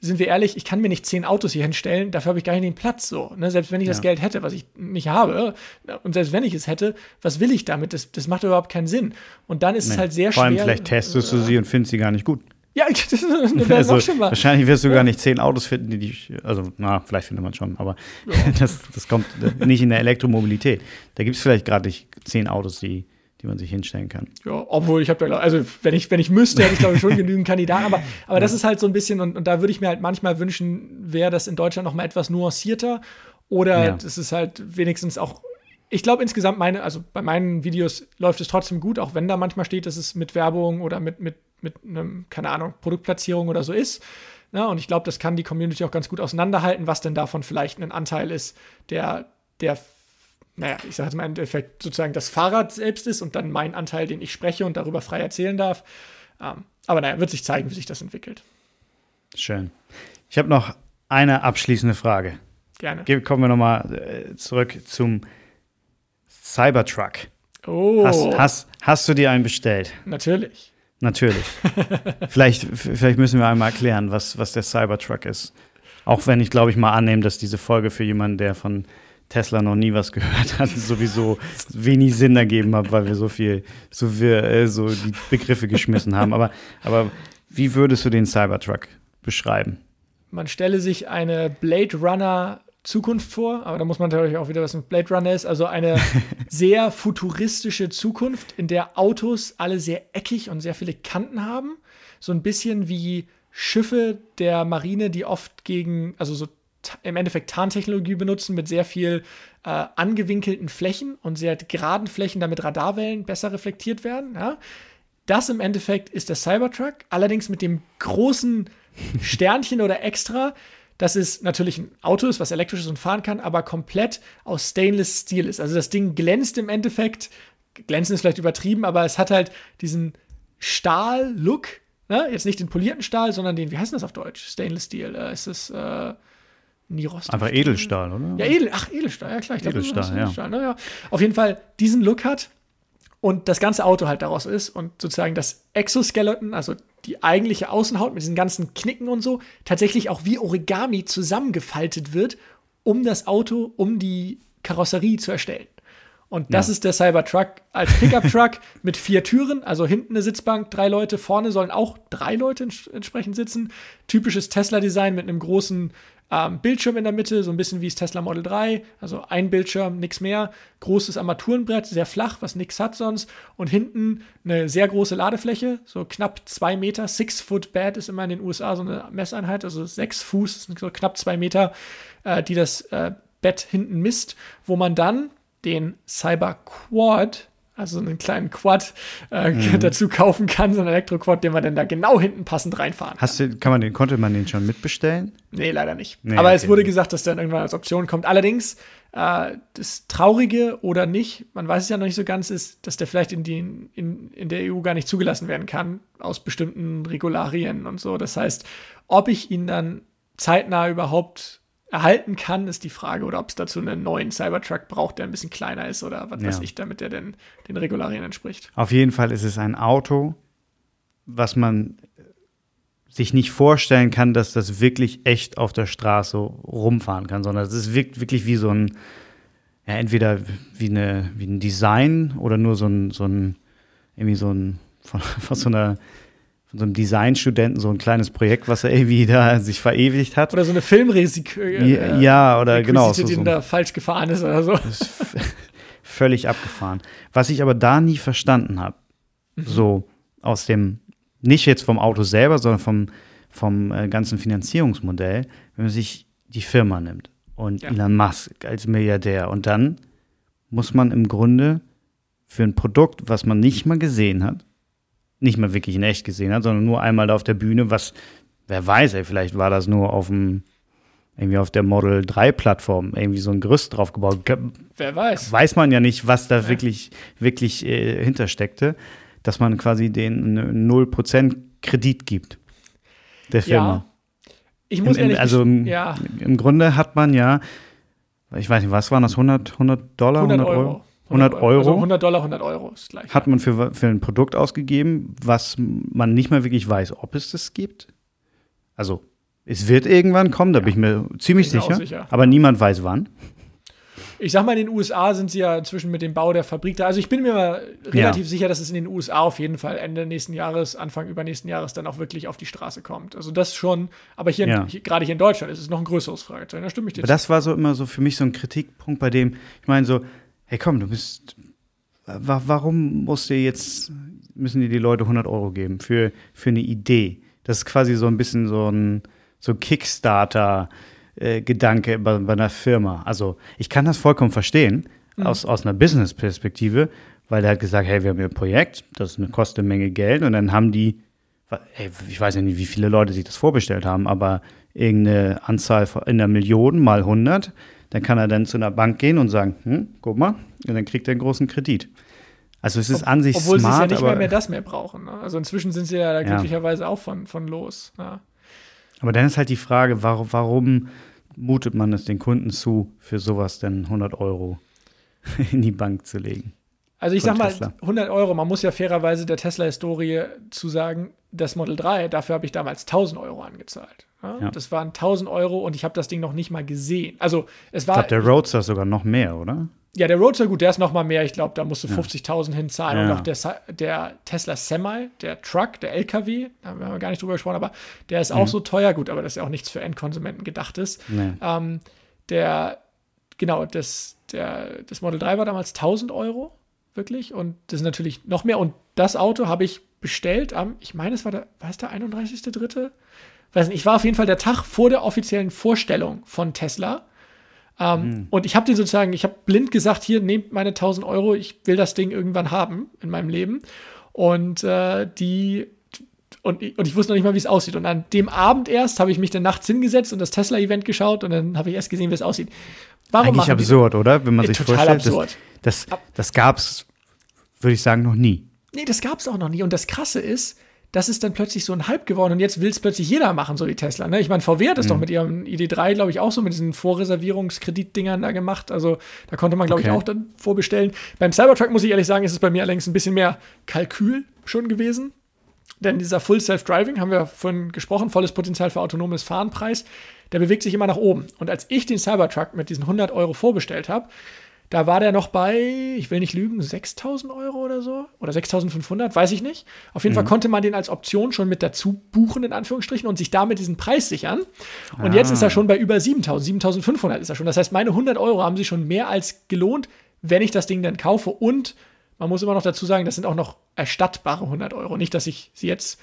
sind wir ehrlich, ich kann mir nicht zehn Autos hier hinstellen, dafür habe ich gar nicht den Platz so. Ne? Selbst wenn ich ja. das Geld hätte, was ich nicht habe, und selbst wenn ich es hätte, was will ich damit? Das, das macht überhaupt keinen Sinn. Und dann ist nee. es halt sehr Vor schwer. Vor allem vielleicht testest du sie und findest sie gar nicht gut. Ja, das wäre also, noch schon mal. Wahrscheinlich wirst du ja. gar nicht zehn Autos finden, die dich, also na, vielleicht findet man schon, aber ja. das, das kommt nicht in der Elektromobilität. Da gibt es vielleicht gerade nicht zehn Autos, die die man sich hinstellen kann. Ja, obwohl ich habe da, also wenn ich, wenn ich müsste, hätte ich glaube ich schon genügend Kandidaten, aber, aber das ist halt so ein bisschen, und, und da würde ich mir halt manchmal wünschen, wäre das in Deutschland noch mal etwas nuancierter oder ja. das ist halt wenigstens auch, ich glaube insgesamt meine, also bei meinen Videos läuft es trotzdem gut, auch wenn da manchmal steht, dass es mit Werbung oder mit, mit, mit einem, keine Ahnung, Produktplatzierung oder so ist. Ja, und ich glaube, das kann die Community auch ganz gut auseinanderhalten, was denn davon vielleicht ein Anteil ist, der, der naja, ich sage jetzt mal im Endeffekt sozusagen das Fahrrad selbst ist und dann mein Anteil, den ich spreche und darüber frei erzählen darf. Ähm, aber naja, wird sich zeigen, wie sich das entwickelt. Schön. Ich habe noch eine abschließende Frage. Gerne. Kommen wir nochmal äh, zurück zum Cybertruck. Oh. Hast, hast, hast du dir einen bestellt? Natürlich. Natürlich. vielleicht, vielleicht müssen wir einmal erklären, was, was der Cybertruck ist. Auch wenn ich, glaube ich, mal annehme, dass diese Folge für jemanden, der von Tesla noch nie was gehört hat, sowieso wenig Sinn ergeben hat, weil wir so viel, so wir äh, so die Begriffe geschmissen haben. Aber, aber wie würdest du den Cybertruck beschreiben? Man stelle sich eine Blade Runner Zukunft vor, aber da muss man natürlich auch wieder was ein Blade Runner ist, also eine sehr futuristische Zukunft, in der Autos alle sehr eckig und sehr viele Kanten haben, so ein bisschen wie Schiffe der Marine, die oft gegen, also so im Endeffekt Tarntechnologie benutzen mit sehr viel äh, angewinkelten Flächen und sehr geraden Flächen, damit Radarwellen besser reflektiert werden. Ja? Das im Endeffekt ist der Cybertruck, allerdings mit dem großen Sternchen oder Extra, dass es natürlich ein Auto ist, was elektrisch ist und fahren kann, aber komplett aus Stainless Steel ist. Also das Ding glänzt im Endeffekt, glänzen ist vielleicht übertrieben, aber es hat halt diesen Stahl-Look. Ne? Jetzt nicht den polierten Stahl, sondern den, wie heißt das auf Deutsch? Stainless Steel. Äh, ist es äh, nie rostig. Einfach Edelstahl, oder? Ja, Edel, ach, Edelstahl, ja klar. Ich glaub, Edelstahl, ja. Edelstahl, ne, ja. Auf jeden Fall diesen Look hat und das ganze Auto halt daraus ist und sozusagen das Exoskeleton, also die eigentliche Außenhaut mit diesen ganzen Knicken und so, tatsächlich auch wie Origami zusammengefaltet wird, um das Auto, um die Karosserie zu erstellen. Und das ja. ist der Cybertruck als Pickup-Truck mit vier Türen, also hinten eine Sitzbank, drei Leute, vorne sollen auch drei Leute entsprechend sitzen. Typisches Tesla-Design mit einem großen ähm, Bildschirm in der Mitte, so ein bisschen wie das Tesla Model 3, also ein Bildschirm, nichts mehr. Großes Armaturenbrett, sehr flach, was nichts hat sonst. Und hinten eine sehr große Ladefläche, so knapp zwei Meter. Six Foot Bed ist immer in den USA so eine Messeinheit, also sechs Fuß, so knapp zwei Meter, äh, die das äh, Bett hinten misst, wo man dann den Cyber Quad also einen kleinen Quad äh, mhm. dazu kaufen kann, so einen Elektroquad, den man dann da genau hinten passend reinfahren kann. Hast du, kann man den, konnte man den schon mitbestellen? Nee, leider nicht. Nee, Aber okay. es wurde gesagt, dass der dann irgendwann als Option kommt. Allerdings, äh, das Traurige oder nicht, man weiß es ja noch nicht so ganz, ist, dass der vielleicht in, die, in, in der EU gar nicht zugelassen werden kann, aus bestimmten Regularien und so. Das heißt, ob ich ihn dann zeitnah überhaupt erhalten kann, ist die Frage, oder ob es dazu einen neuen Cybertruck braucht, der ein bisschen kleiner ist oder was ja. weiß ich, damit der denn den Regularien entspricht. Auf jeden Fall ist es ein Auto, was man sich nicht vorstellen kann, dass das wirklich echt auf der Straße rumfahren kann, sondern es ist wirklich wie so ein, ja, entweder wie, eine, wie ein Design oder nur so ein, so ein irgendwie so ein, von, von so einer von so einem Designstudenten so ein kleines Projekt, was er irgendwie da sich verewigt hat. Oder so eine Filmrisik. Äh, ja, ja, oder genau. So, so da falsch gefahren ist oder so. völlig abgefahren. Was ich aber da nie verstanden habe, mhm. so aus dem, nicht jetzt vom Auto selber, sondern vom, vom äh, ganzen Finanzierungsmodell, wenn man sich die Firma nimmt und ja. Elon Musk als Milliardär und dann muss man im Grunde für ein Produkt, was man nicht mal gesehen hat, nicht mal wirklich in echt gesehen hat, sondern nur einmal da auf der Bühne, was, wer weiß, ey, vielleicht war das nur auf dem, irgendwie auf der Model 3 Plattform, irgendwie so ein Gerüst drauf gebaut. Wer weiß. Weiß man ja nicht, was da ja. wirklich, wirklich äh, hintersteckte, dass man quasi den 0% Kredit gibt. Der Firma. Ja. Ich muss Im, im, also im, ja. im Grunde hat man ja, ich weiß nicht, was waren das, 100, 100 Dollar, 100, 100 Euro? 100 Euro. Also 100 Dollar, 100 Euro ist gleich. Hat man für, für ein Produkt ausgegeben, was man nicht mal wirklich weiß, ob es das gibt. Also Es wird irgendwann kommen, da ja. bin ich mir ziemlich sicher, sicher, Aber niemand weiß wann. Ich sag mal, in den USA sind sie ja inzwischen mit dem Bau der Fabrik da. Also ich bin mir mal relativ ja. sicher, dass es in den USA auf jeden Fall Ende nächsten Jahres, Anfang übernächsten Jahres dann auch wirklich auf die Straße kommt. Also das schon, aber hier, ja. hier gerade hier in Deutschland ist es noch ein größeres Fragezeichen. Da stimme ich dir Aber zu. das war so immer so für mich so ein Kritikpunkt, bei dem, ich meine so, hey komm, du bist, warum musst du jetzt, müssen dir die Leute 100 Euro geben für, für eine Idee? Das ist quasi so ein bisschen so ein so Kickstarter- äh, Gedanke bei, bei, einer Firma. Also ich kann das vollkommen verstehen mhm. aus, aus einer Business-Perspektive, weil der hat gesagt, hey, wir haben hier ein Projekt, das kostet eine Menge Geld und dann haben die, ey, ich weiß ja nicht, wie viele Leute sich das vorbestellt haben, aber irgendeine Anzahl in der Million mal 100, dann kann er dann zu einer Bank gehen und sagen, hm, guck mal, und dann kriegt er einen großen Kredit. Also es ist Ob, an sich obwohl smart, Obwohl sie ja nicht mehr, mehr das mehr brauchen. Ne? Also inzwischen sind sie ja da glücklicherweise ja. auch von, von los. Ja. Aber dann ist halt die Frage, warum, warum mutet man es den Kunden zu, für sowas denn 100 Euro in die Bank zu legen? Also ich sag mal, Tesla. 100 Euro, man muss ja fairerweise der Tesla-Historie zu sagen, das Model 3, dafür habe ich damals 1000 Euro angezahlt. Ja? Ja. Das waren 1000 Euro und ich habe das Ding noch nicht mal gesehen. Also es war. Ich glaube, der Roadster sogar noch mehr, oder? Ja, der Roadster, gut, der ist noch mal mehr. Ich glaube, da musst du 50.000 hinzahlen. Ja. Und auch der, der, Tesla Semi, der Truck, der LKW, da haben wir gar nicht drüber gesprochen, aber der ist auch mhm. so teuer. Gut, aber das ist ja auch nichts für Endkonsumenten gedacht ist. Nee. Ähm, der, genau, das, der, das Model 3 war damals 1000 Euro, wirklich. Und das ist natürlich noch mehr. Und das Auto habe ich bestellt am, ich meine, es war der, war es der 31.3.? Weiß nicht, ich war auf jeden Fall der Tag vor der offiziellen Vorstellung von Tesla. Ähm, mhm. Und ich habe den sozusagen, ich habe blind gesagt, hier, nehmt meine 1000 Euro, ich will das Ding irgendwann haben in meinem Leben. Und äh, die und, und ich wusste noch nicht mal, wie es aussieht. Und an dem Abend erst habe ich mich dann nachts hingesetzt und das Tesla-Event geschaut und dann habe ich erst gesehen, wie es aussieht. Warum Eigentlich absurd, die? oder? Wenn man sich total vorstellt, absurd. das, das, das gab es, würde ich sagen, noch nie. Nee, das gab es auch noch nie. Und das Krasse ist, das ist dann plötzlich so ein Hype geworden und jetzt will es plötzlich jeder machen, so die Tesla. Ne? Ich meine, VW hat das mhm. doch mit ihrem ID3, glaube ich, auch so mit diesen Vorreservierungskreditdingern da gemacht. Also da konnte man, glaube okay. ich, auch dann vorbestellen. Beim Cybertruck muss ich ehrlich sagen, ist es bei mir allerdings ein bisschen mehr Kalkül schon gewesen. Denn dieser Full Self-Driving, haben wir vorhin gesprochen, volles Potenzial für autonomes Fahrenpreis, der bewegt sich immer nach oben. Und als ich den Cybertruck mit diesen 100 Euro vorbestellt habe, da war der noch bei, ich will nicht lügen, 6000 Euro oder so. Oder 6500, weiß ich nicht. Auf jeden mhm. Fall konnte man den als Option schon mit dazu buchen, in Anführungsstrichen, und sich damit diesen Preis sichern. Und ah. jetzt ist er ah. schon bei über 7000, 7500 ist er schon. Das heißt, meine 100 Euro haben sich schon mehr als gelohnt, wenn ich das Ding dann kaufe. Und man muss immer noch dazu sagen, das sind auch noch erstattbare 100 Euro. Nicht, dass ich sie jetzt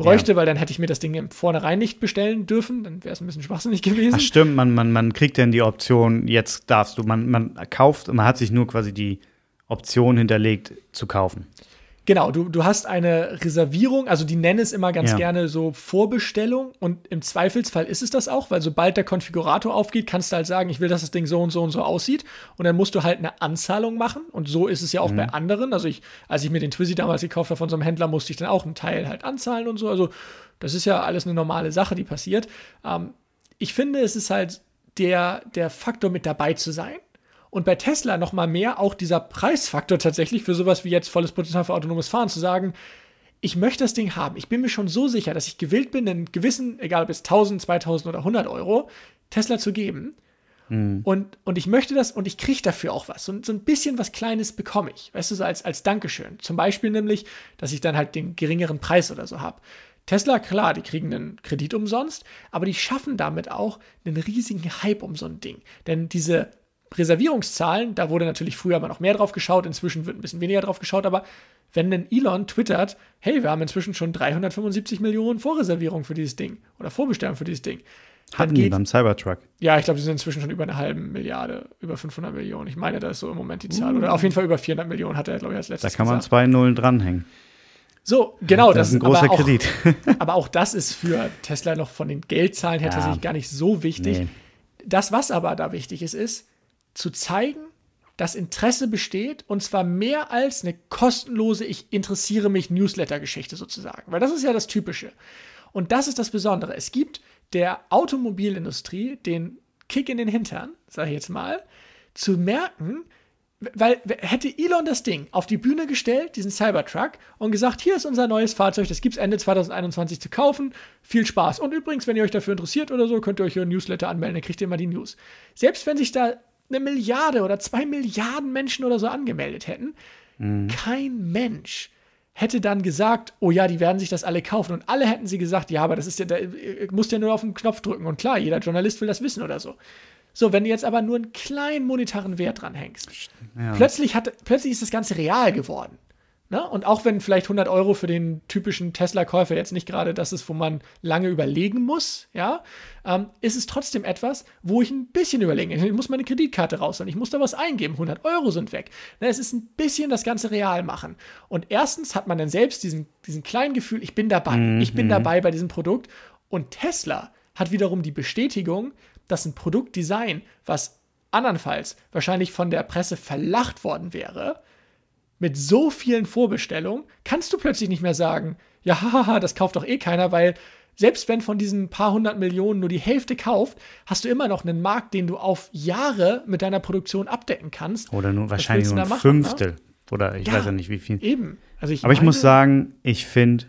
bräuchte, ja. weil dann hätte ich mir das Ding im Vornherein nicht bestellen dürfen. Dann wäre es ein bisschen schwachsinnig gewesen. Ach, stimmt, man, man, man kriegt dann die Option, jetzt darfst du, man, man kauft, man hat sich nur quasi die Option hinterlegt zu kaufen. Genau, du, du hast eine Reservierung, also die nennen es immer ganz ja. gerne so Vorbestellung und im Zweifelsfall ist es das auch, weil sobald der Konfigurator aufgeht, kannst du halt sagen, ich will, dass das Ding so und so und so aussieht und dann musst du halt eine Anzahlung machen und so ist es ja auch mhm. bei anderen. Also ich, als ich mir den Twizy damals gekauft habe von so einem Händler, musste ich dann auch einen Teil halt anzahlen und so. Also das ist ja alles eine normale Sache, die passiert. Ähm, ich finde, es ist halt der, der Faktor mit dabei zu sein und bei Tesla noch mal mehr auch dieser Preisfaktor tatsächlich für sowas wie jetzt volles Potenzial für autonomes Fahren zu sagen, ich möchte das Ding haben. Ich bin mir schon so sicher, dass ich gewillt bin, einen gewissen, egal ob es 1000, 2000 oder 100 Euro, Tesla zu geben. Mhm. Und, und ich möchte das und ich kriege dafür auch was. Und so ein bisschen was Kleines bekomme ich. Weißt du, so als, als Dankeschön. Zum Beispiel nämlich, dass ich dann halt den geringeren Preis oder so habe. Tesla, klar, die kriegen einen Kredit umsonst, aber die schaffen damit auch einen riesigen Hype um so ein Ding. Denn diese Reservierungszahlen, da wurde natürlich früher aber noch mehr drauf geschaut, inzwischen wird ein bisschen weniger drauf geschaut, aber wenn denn Elon twittert, hey, wir haben inzwischen schon 375 Millionen Vorreservierungen für dieses Ding oder Vorbestellungen für dieses Ding. Hatten geht, die beim Cybertruck? Ja, ich glaube, sie sind inzwischen schon über eine halbe Milliarde, über 500 Millionen. Ich meine, da ist so im Moment die Zahl. Uh. Oder auf jeden Fall über 400 Millionen hat er, glaube ich, als letztes Da kann man gesagt. zwei Nullen dranhängen. So, genau. Das, das ist ein großer aber auch, Kredit. aber auch das ist für Tesla noch von den Geldzahlen her ja. tatsächlich gar nicht so wichtig. Nee. Das, was aber da wichtig ist, ist, zu zeigen, dass Interesse besteht und zwar mehr als eine kostenlose Ich interessiere mich Newsletter-Geschichte sozusagen. Weil das ist ja das Typische. Und das ist das Besondere. Es gibt der Automobilindustrie den Kick in den Hintern, sage ich jetzt mal, zu merken, weil hätte Elon das Ding auf die Bühne gestellt, diesen Cybertruck, und gesagt, hier ist unser neues Fahrzeug, das gibt es Ende 2021 zu kaufen, viel Spaß. Und übrigens, wenn ihr euch dafür interessiert oder so, könnt ihr euch hier Newsletter anmelden, dann kriegt ihr immer die News. Selbst wenn sich da eine Milliarde oder zwei Milliarden Menschen oder so angemeldet hätten, mhm. kein Mensch hätte dann gesagt, oh ja, die werden sich das alle kaufen. Und alle hätten sie gesagt, ja, aber das ist ja, da musst ja nur auf den Knopf drücken. Und klar, jeder Journalist will das wissen oder so. So, wenn du jetzt aber nur einen kleinen monetären Wert dranhängst, ja. plötzlich, hat, plötzlich ist das Ganze real geworden. Ne? Und auch wenn vielleicht 100 Euro für den typischen Tesla-Käufer jetzt nicht gerade das ist, wo man lange überlegen muss, ja, ähm, ist es trotzdem etwas, wo ich ein bisschen überlegen muss. Ich muss meine Kreditkarte rausholen, ich muss da was eingeben, 100 Euro sind weg. Ne? Es ist ein bisschen das Ganze real machen. Und erstens hat man dann selbst diesen, diesen kleinen Gefühl, ich bin dabei, mhm. ich bin mhm. dabei bei diesem Produkt. Und Tesla hat wiederum die Bestätigung, dass ein Produktdesign, was andernfalls wahrscheinlich von der Presse verlacht worden wäre, mit so vielen Vorbestellungen, kannst du plötzlich nicht mehr sagen, ja, haha, das kauft doch eh keiner, weil selbst wenn von diesen paar hundert Millionen nur die Hälfte kauft, hast du immer noch einen Markt, den du auf Jahre mit deiner Produktion abdecken kannst. Oder nur wahrscheinlich nur ein machen, Fünftel. Ne? Oder ich ja, weiß ja nicht, wie viel. Eben. Also ich Aber ich muss sagen, ich finde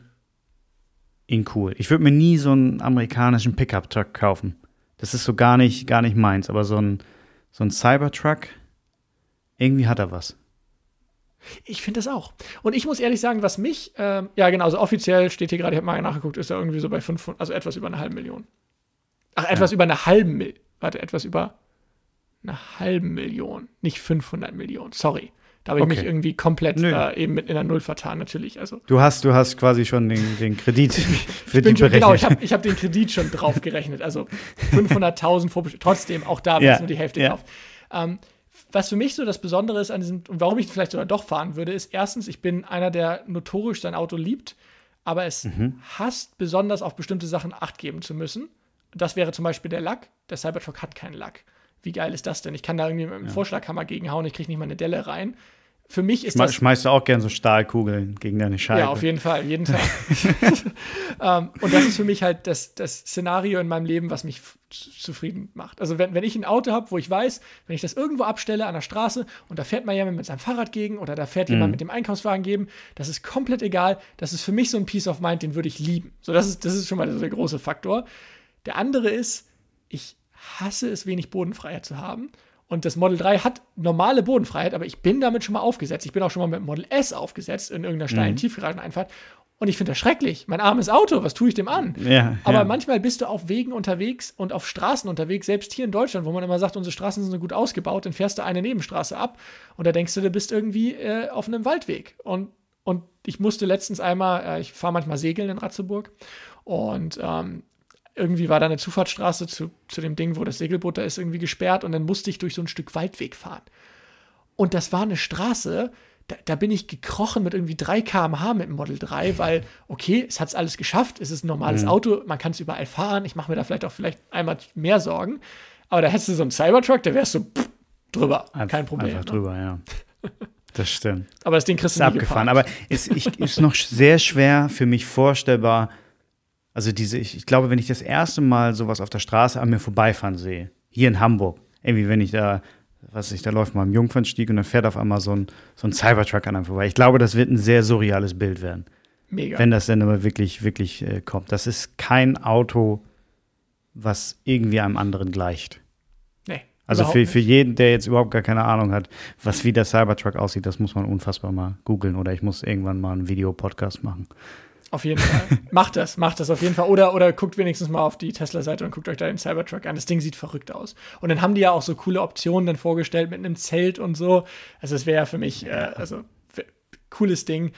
ihn cool. Ich würde mir nie so einen amerikanischen Pickup-Truck kaufen. Das ist so gar nicht, gar nicht meins, aber so ein, so ein Cybertruck, irgendwie hat er was. Ich finde das auch. Und ich muss ehrlich sagen, was mich, ähm, ja genau, also offiziell steht hier gerade, ich habe mal nachgeguckt, ist er irgendwie so bei 500, also etwas über eine halbe Million. Ach, etwas ja. über eine halbe Million. Warte, etwas über eine halbe Million, nicht 500 Millionen, sorry. Da habe ich okay. mich irgendwie komplett äh, eben mit in der Null vertan, natürlich. Also, du, hast, du hast quasi schon den, den Kredit für die schon, Genau, ich habe ich hab den Kredit schon drauf gerechnet. Also 500.000 Vorbestellungen. Trotzdem, auch da, ja. es nur die Hälfte ja. kauft. Ähm, was für mich so das Besondere ist an diesem, und warum ich vielleicht sogar doch fahren würde, ist erstens, ich bin einer, der notorisch sein Auto liebt, aber es mhm. hasst besonders auf bestimmte Sachen Acht geben zu müssen. Das wäre zum Beispiel der Lack. Der Cybertruck hat keinen Lack. Wie geil ist das denn? Ich kann da irgendwie mit einem ja. Vorschlaghammer gegenhauen, ich kriege nicht mal eine Delle rein. Für mich ist Schme das. Schmeißt du auch gern so Stahlkugeln gegen deine Scheibe? Ja, auf jeden Fall, jeden Tag. um, ähm, und das ist für mich halt das, das Szenario in meinem Leben, was mich zufrieden macht. Also, wenn, wenn ich ein Auto habe, wo ich weiß, wenn ich das irgendwo abstelle an der Straße und da fährt mal jemand mit seinem Fahrrad gegen oder da fährt mhm. jemand mit dem Einkaufswagen geben, das ist komplett egal. Das ist für mich so ein Peace of Mind, den würde ich lieben. So, das ist, das ist schon mal der große Faktor. Der andere ist, ich hasse es, wenig Bodenfreiheit zu haben. Und das Model 3 hat normale Bodenfreiheit, aber ich bin damit schon mal aufgesetzt. Ich bin auch schon mal mit dem Model S aufgesetzt in irgendeiner steilen mhm. Tiefgarageneinfahrt. Und ich finde das schrecklich. Mein armes Auto, was tue ich dem an? Ja, aber ja. manchmal bist du auf Wegen unterwegs und auf Straßen unterwegs, selbst hier in Deutschland, wo man immer sagt, unsere Straßen sind so gut ausgebaut, dann fährst du eine Nebenstraße ab und da denkst du, du bist irgendwie äh, auf einem Waldweg. Und, und ich musste letztens einmal, äh, ich fahre manchmal segeln in Ratzeburg und ähm, irgendwie war da eine Zufahrtsstraße zu, zu dem Ding, wo das Segelboot da ist, irgendwie gesperrt und dann musste ich durch so ein Stück Waldweg fahren. Und das war eine Straße, da, da bin ich gekrochen mit irgendwie 3 km/h mit dem Model 3, weil, okay, es hat es alles geschafft, es ist ein normales mhm. Auto, man kann es überall fahren, ich mache mir da vielleicht auch vielleicht einmal mehr Sorgen. Aber da hättest du so einen Cybertruck, der wärst so pff, drüber, kein Problem. Einfach ne? drüber, ja. Das stimmt. Aber das Ding kriegst du ist abgefahren. Aber es ist, ist noch sehr schwer für mich vorstellbar, also diese, ich, ich glaube, wenn ich das erste Mal sowas auf der Straße an mir vorbeifahren sehe, hier in Hamburg, irgendwie, wenn ich da, was ich, da läuft mal am Jungfernstieg und dann fährt auf einmal so ein, so ein Cybertruck an einem vorbei. Ich glaube, das wird ein sehr surreales Bild werden. Mega. Wenn das dann aber wirklich, wirklich äh, kommt. Das ist kein Auto, was irgendwie einem anderen gleicht. Nee. Also für, für jeden, der jetzt überhaupt gar keine Ahnung hat, was wie der Cybertruck aussieht, das muss man unfassbar mal googeln oder ich muss irgendwann mal einen Videopodcast machen. Auf jeden Fall. macht das, macht das auf jeden Fall. Oder, oder guckt wenigstens mal auf die Tesla-Seite und guckt euch da den Cybertruck an. Das Ding sieht verrückt aus. Und dann haben die ja auch so coole Optionen dann vorgestellt mit einem Zelt und so. Also es wäre ja für mich, äh, also cooles Ding.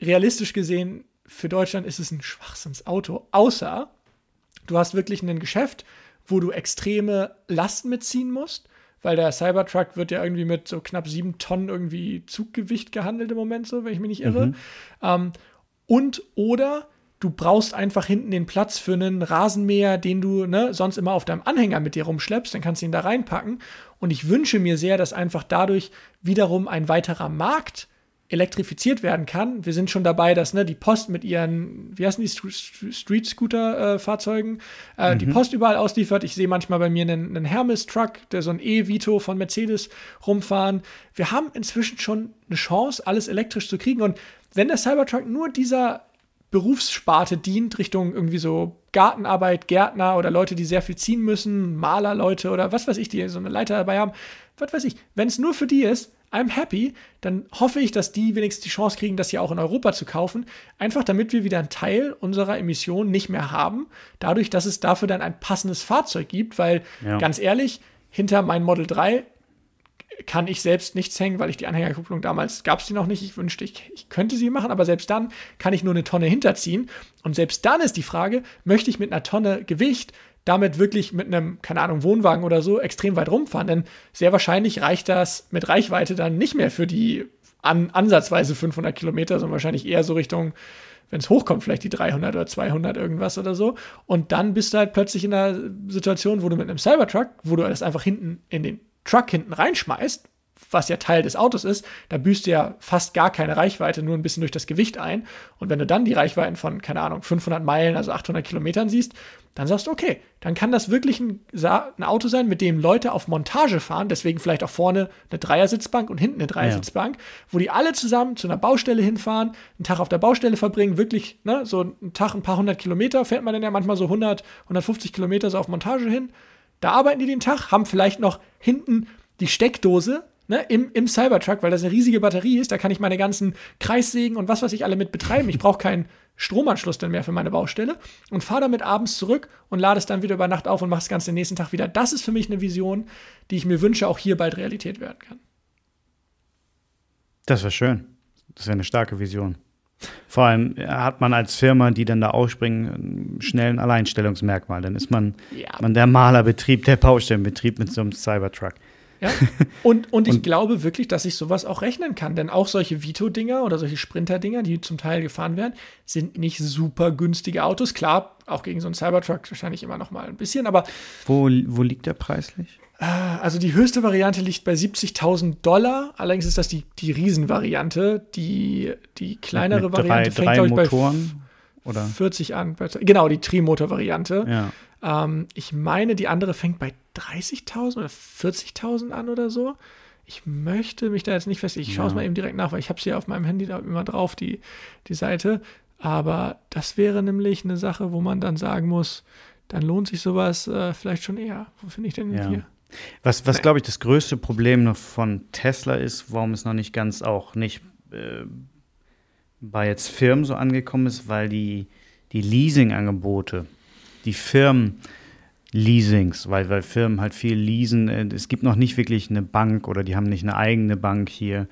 Realistisch gesehen, für Deutschland ist es ein Schwachsinnsauto. Außer du hast wirklich ein Geschäft, wo du extreme Lasten mitziehen musst weil der Cybertruck wird ja irgendwie mit so knapp sieben Tonnen irgendwie Zuggewicht gehandelt im Moment, so, wenn ich mich nicht irre. Mhm. Ähm, und oder du brauchst einfach hinten den Platz für einen Rasenmäher, den du ne, sonst immer auf deinem Anhänger mit dir rumschleppst, dann kannst du ihn da reinpacken. Und ich wünsche mir sehr, dass einfach dadurch wiederum ein weiterer Markt elektrifiziert werden kann. Wir sind schon dabei, dass ne, die Post mit ihren, wie heißen die, Street-Scooter-Fahrzeugen, äh, mhm. die Post überall ausliefert. Ich sehe manchmal bei mir einen, einen Hermes-Truck, der so ein E-Vito von Mercedes rumfahren. Wir haben inzwischen schon eine Chance, alles elektrisch zu kriegen. Und wenn der Cybertruck nur dieser Berufssparte dient, Richtung irgendwie so Gartenarbeit, Gärtner oder Leute, die sehr viel ziehen müssen, Malerleute oder was weiß ich, die so eine Leiter dabei haben, was weiß ich, wenn es nur für die ist, I'm happy, dann hoffe ich, dass die wenigstens die Chance kriegen, das hier auch in Europa zu kaufen. Einfach damit wir wieder einen Teil unserer Emissionen nicht mehr haben, dadurch, dass es dafür dann ein passendes Fahrzeug gibt, weil ja. ganz ehrlich, hinter meinem Model 3 kann ich selbst nichts hängen, weil ich die Anhängerkupplung damals gab es die noch nicht. Ich wünschte, ich, ich könnte sie machen, aber selbst dann kann ich nur eine Tonne hinterziehen. Und selbst dann ist die Frage, möchte ich mit einer Tonne Gewicht damit wirklich mit einem, keine Ahnung, Wohnwagen oder so extrem weit rumfahren. Denn sehr wahrscheinlich reicht das mit Reichweite dann nicht mehr für die an, ansatzweise 500 Kilometer, sondern wahrscheinlich eher so Richtung, wenn es hochkommt, vielleicht die 300 oder 200 irgendwas oder so. Und dann bist du halt plötzlich in einer Situation, wo du mit einem Cybertruck, wo du das einfach hinten in den Truck hinten reinschmeißt, was ja Teil des Autos ist, da büßt du ja fast gar keine Reichweite, nur ein bisschen durch das Gewicht ein. Und wenn du dann die Reichweiten von, keine Ahnung, 500 Meilen, also 800 Kilometern siehst, dann sagst du, okay, dann kann das wirklich ein, ein, Auto sein, mit dem Leute auf Montage fahren, deswegen vielleicht auch vorne eine Dreiersitzbank und hinten eine Dreiersitzbank, ja. wo die alle zusammen zu einer Baustelle hinfahren, einen Tag auf der Baustelle verbringen, wirklich, ne, so einen Tag, ein paar hundert Kilometer, fährt man dann ja manchmal so 100, 150 Kilometer so auf Montage hin. Da arbeiten die den Tag, haben vielleicht noch hinten die Steckdose ne, im, im Cybertruck, weil das eine riesige Batterie ist. Da kann ich meine ganzen Kreissägen und was weiß ich alle mit betreiben. Ich brauche keinen Stromanschluss dann mehr für meine Baustelle und fahre damit abends zurück und lade es dann wieder über Nacht auf und mache das Ganze den nächsten Tag wieder. Das ist für mich eine Vision, die ich mir wünsche, auch hier bald Realität werden kann. Das wäre schön. Das wäre eine starke Vision. Vor allem hat man als Firma, die dann da ausspringen, schnell ein Alleinstellungsmerkmal. Dann ist man, ja. man der Malerbetrieb, der Baustellenbetrieb mit so einem Cybertruck. Ja. Und, und ich und, glaube wirklich, dass ich sowas auch rechnen kann. Denn auch solche Vito-Dinger oder solche Sprinter-Dinger, die zum Teil gefahren werden, sind nicht super günstige Autos. Klar, auch gegen so einen Cybertruck wahrscheinlich immer noch mal ein bisschen, aber. Wo, wo liegt der preislich? Äh, also die höchste Variante liegt bei 70.000 Dollar. Allerdings ist das die, die Riesenvariante. Die, die kleinere mit, mit Variante drei, fängt, glaube ich, bei oder? 40 an. Genau, die Trimotor-Variante. Ja. Ähm, ich meine, die andere fängt bei 30.000 oder 40.000 an oder so. Ich möchte mich da jetzt nicht fest. Ich schaue es ja. mal eben direkt nach, weil ich habe es hier auf meinem Handy da immer drauf, die, die Seite. Aber das wäre nämlich eine Sache, wo man dann sagen muss, dann lohnt sich sowas äh, vielleicht schon eher. Wo finde ich denn ja. hier? Was, was glaube ich, das größte Problem noch von Tesla ist, warum es noch nicht ganz auch nicht äh, bei jetzt Firmen so angekommen ist, weil die, die Leasing-Angebote, die Firmen, Leasings, weil, weil Firmen halt viel leasen. Äh, es gibt noch nicht wirklich eine Bank oder die haben nicht eine eigene Bank hier.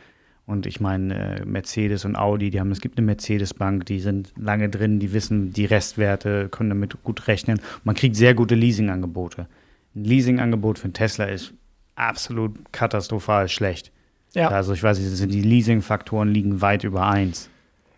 Und ich meine, äh, Mercedes und Audi, die haben, es gibt eine Mercedes-Bank, die sind lange drin, die wissen die Restwerte, können damit gut rechnen. Man kriegt sehr gute Leasing-Angebote. Ein Leasing-Angebot für einen Tesla ist absolut katastrophal schlecht. Ja. Also ich weiß nicht, die Leasing-Faktoren liegen weit über eins.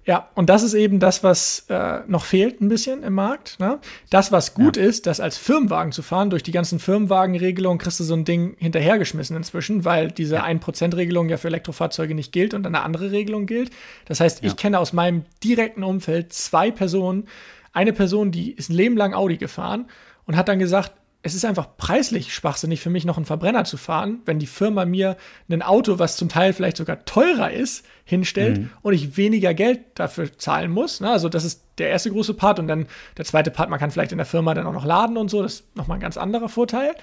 Ja, und das ist eben das, was äh, noch fehlt ein bisschen im Markt. Ne? Das, was gut ja. ist, das als Firmenwagen zu fahren, durch die ganzen Firmenwagenregelungen kriegst du so ein Ding hinterhergeschmissen inzwischen, weil diese ja. 1%-Regelung ja für Elektrofahrzeuge nicht gilt und eine andere Regelung gilt. Das heißt, ja. ich kenne aus meinem direkten Umfeld zwei Personen. Eine Person, die ist ein Leben lang Audi gefahren und hat dann gesagt, es ist einfach preislich schwachsinnig für mich, noch einen Verbrenner zu fahren, wenn die Firma mir ein Auto, was zum Teil vielleicht sogar teurer ist, hinstellt mhm. und ich weniger Geld dafür zahlen muss. Ne? Also das ist der erste große Part und dann der zweite Part, man kann vielleicht in der Firma dann auch noch laden und so, das ist nochmal ein ganz anderer Vorteil.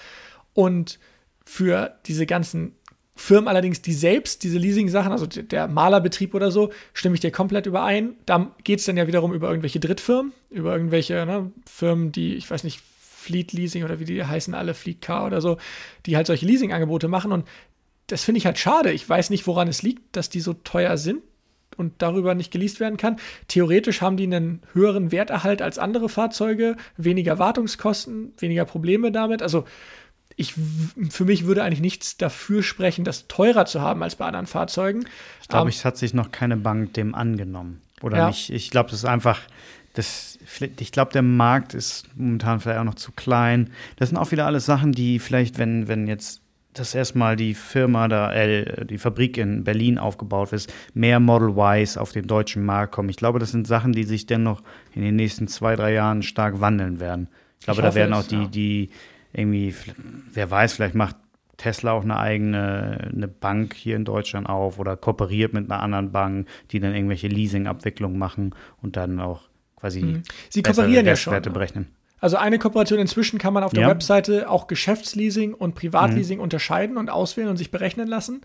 Und für diese ganzen Firmen allerdings, die selbst diese Leasing-Sachen, also der Malerbetrieb oder so, stimme ich dir komplett überein. Da geht es dann ja wiederum über irgendwelche Drittfirmen, über irgendwelche ne, Firmen, die, ich weiß nicht, Fleet Leasing oder wie die heißen alle, Fleet Car oder so, die halt solche Leasing-Angebote machen. Und das finde ich halt schade. Ich weiß nicht, woran es liegt, dass die so teuer sind und darüber nicht geleast werden kann. Theoretisch haben die einen höheren Werterhalt als andere Fahrzeuge, weniger Wartungskosten, weniger Probleme damit. Also ich, für mich würde eigentlich nichts dafür sprechen, das teurer zu haben als bei anderen Fahrzeugen. Ich glaube, um, es hat sich noch keine Bank dem angenommen. Oder ja. nicht? Ich glaube, das ist einfach, das, ich glaube, der Markt ist momentan vielleicht auch noch zu klein. Das sind auch wieder alles Sachen, die vielleicht, wenn, wenn jetzt dass erstmal die Firma da, äh, die Fabrik in Berlin aufgebaut ist, mehr Model Ys auf den deutschen Markt kommen. Ich glaube, das sind Sachen, die sich dennoch in den nächsten zwei, drei Jahren stark wandeln werden. Ich glaube, ich da werden auch die, ja. die irgendwie, wer weiß, vielleicht macht Tesla auch eine eigene eine Bank hier in Deutschland auf oder kooperiert mit einer anderen Bank, die dann irgendwelche Leasing-Abwicklungen machen und dann auch quasi mhm. Sie kooperieren ja schon. berechnen. Also eine Kooperation inzwischen kann man auf der ja. Webseite auch Geschäftsleasing und Privatleasing mhm. unterscheiden und auswählen und sich berechnen lassen.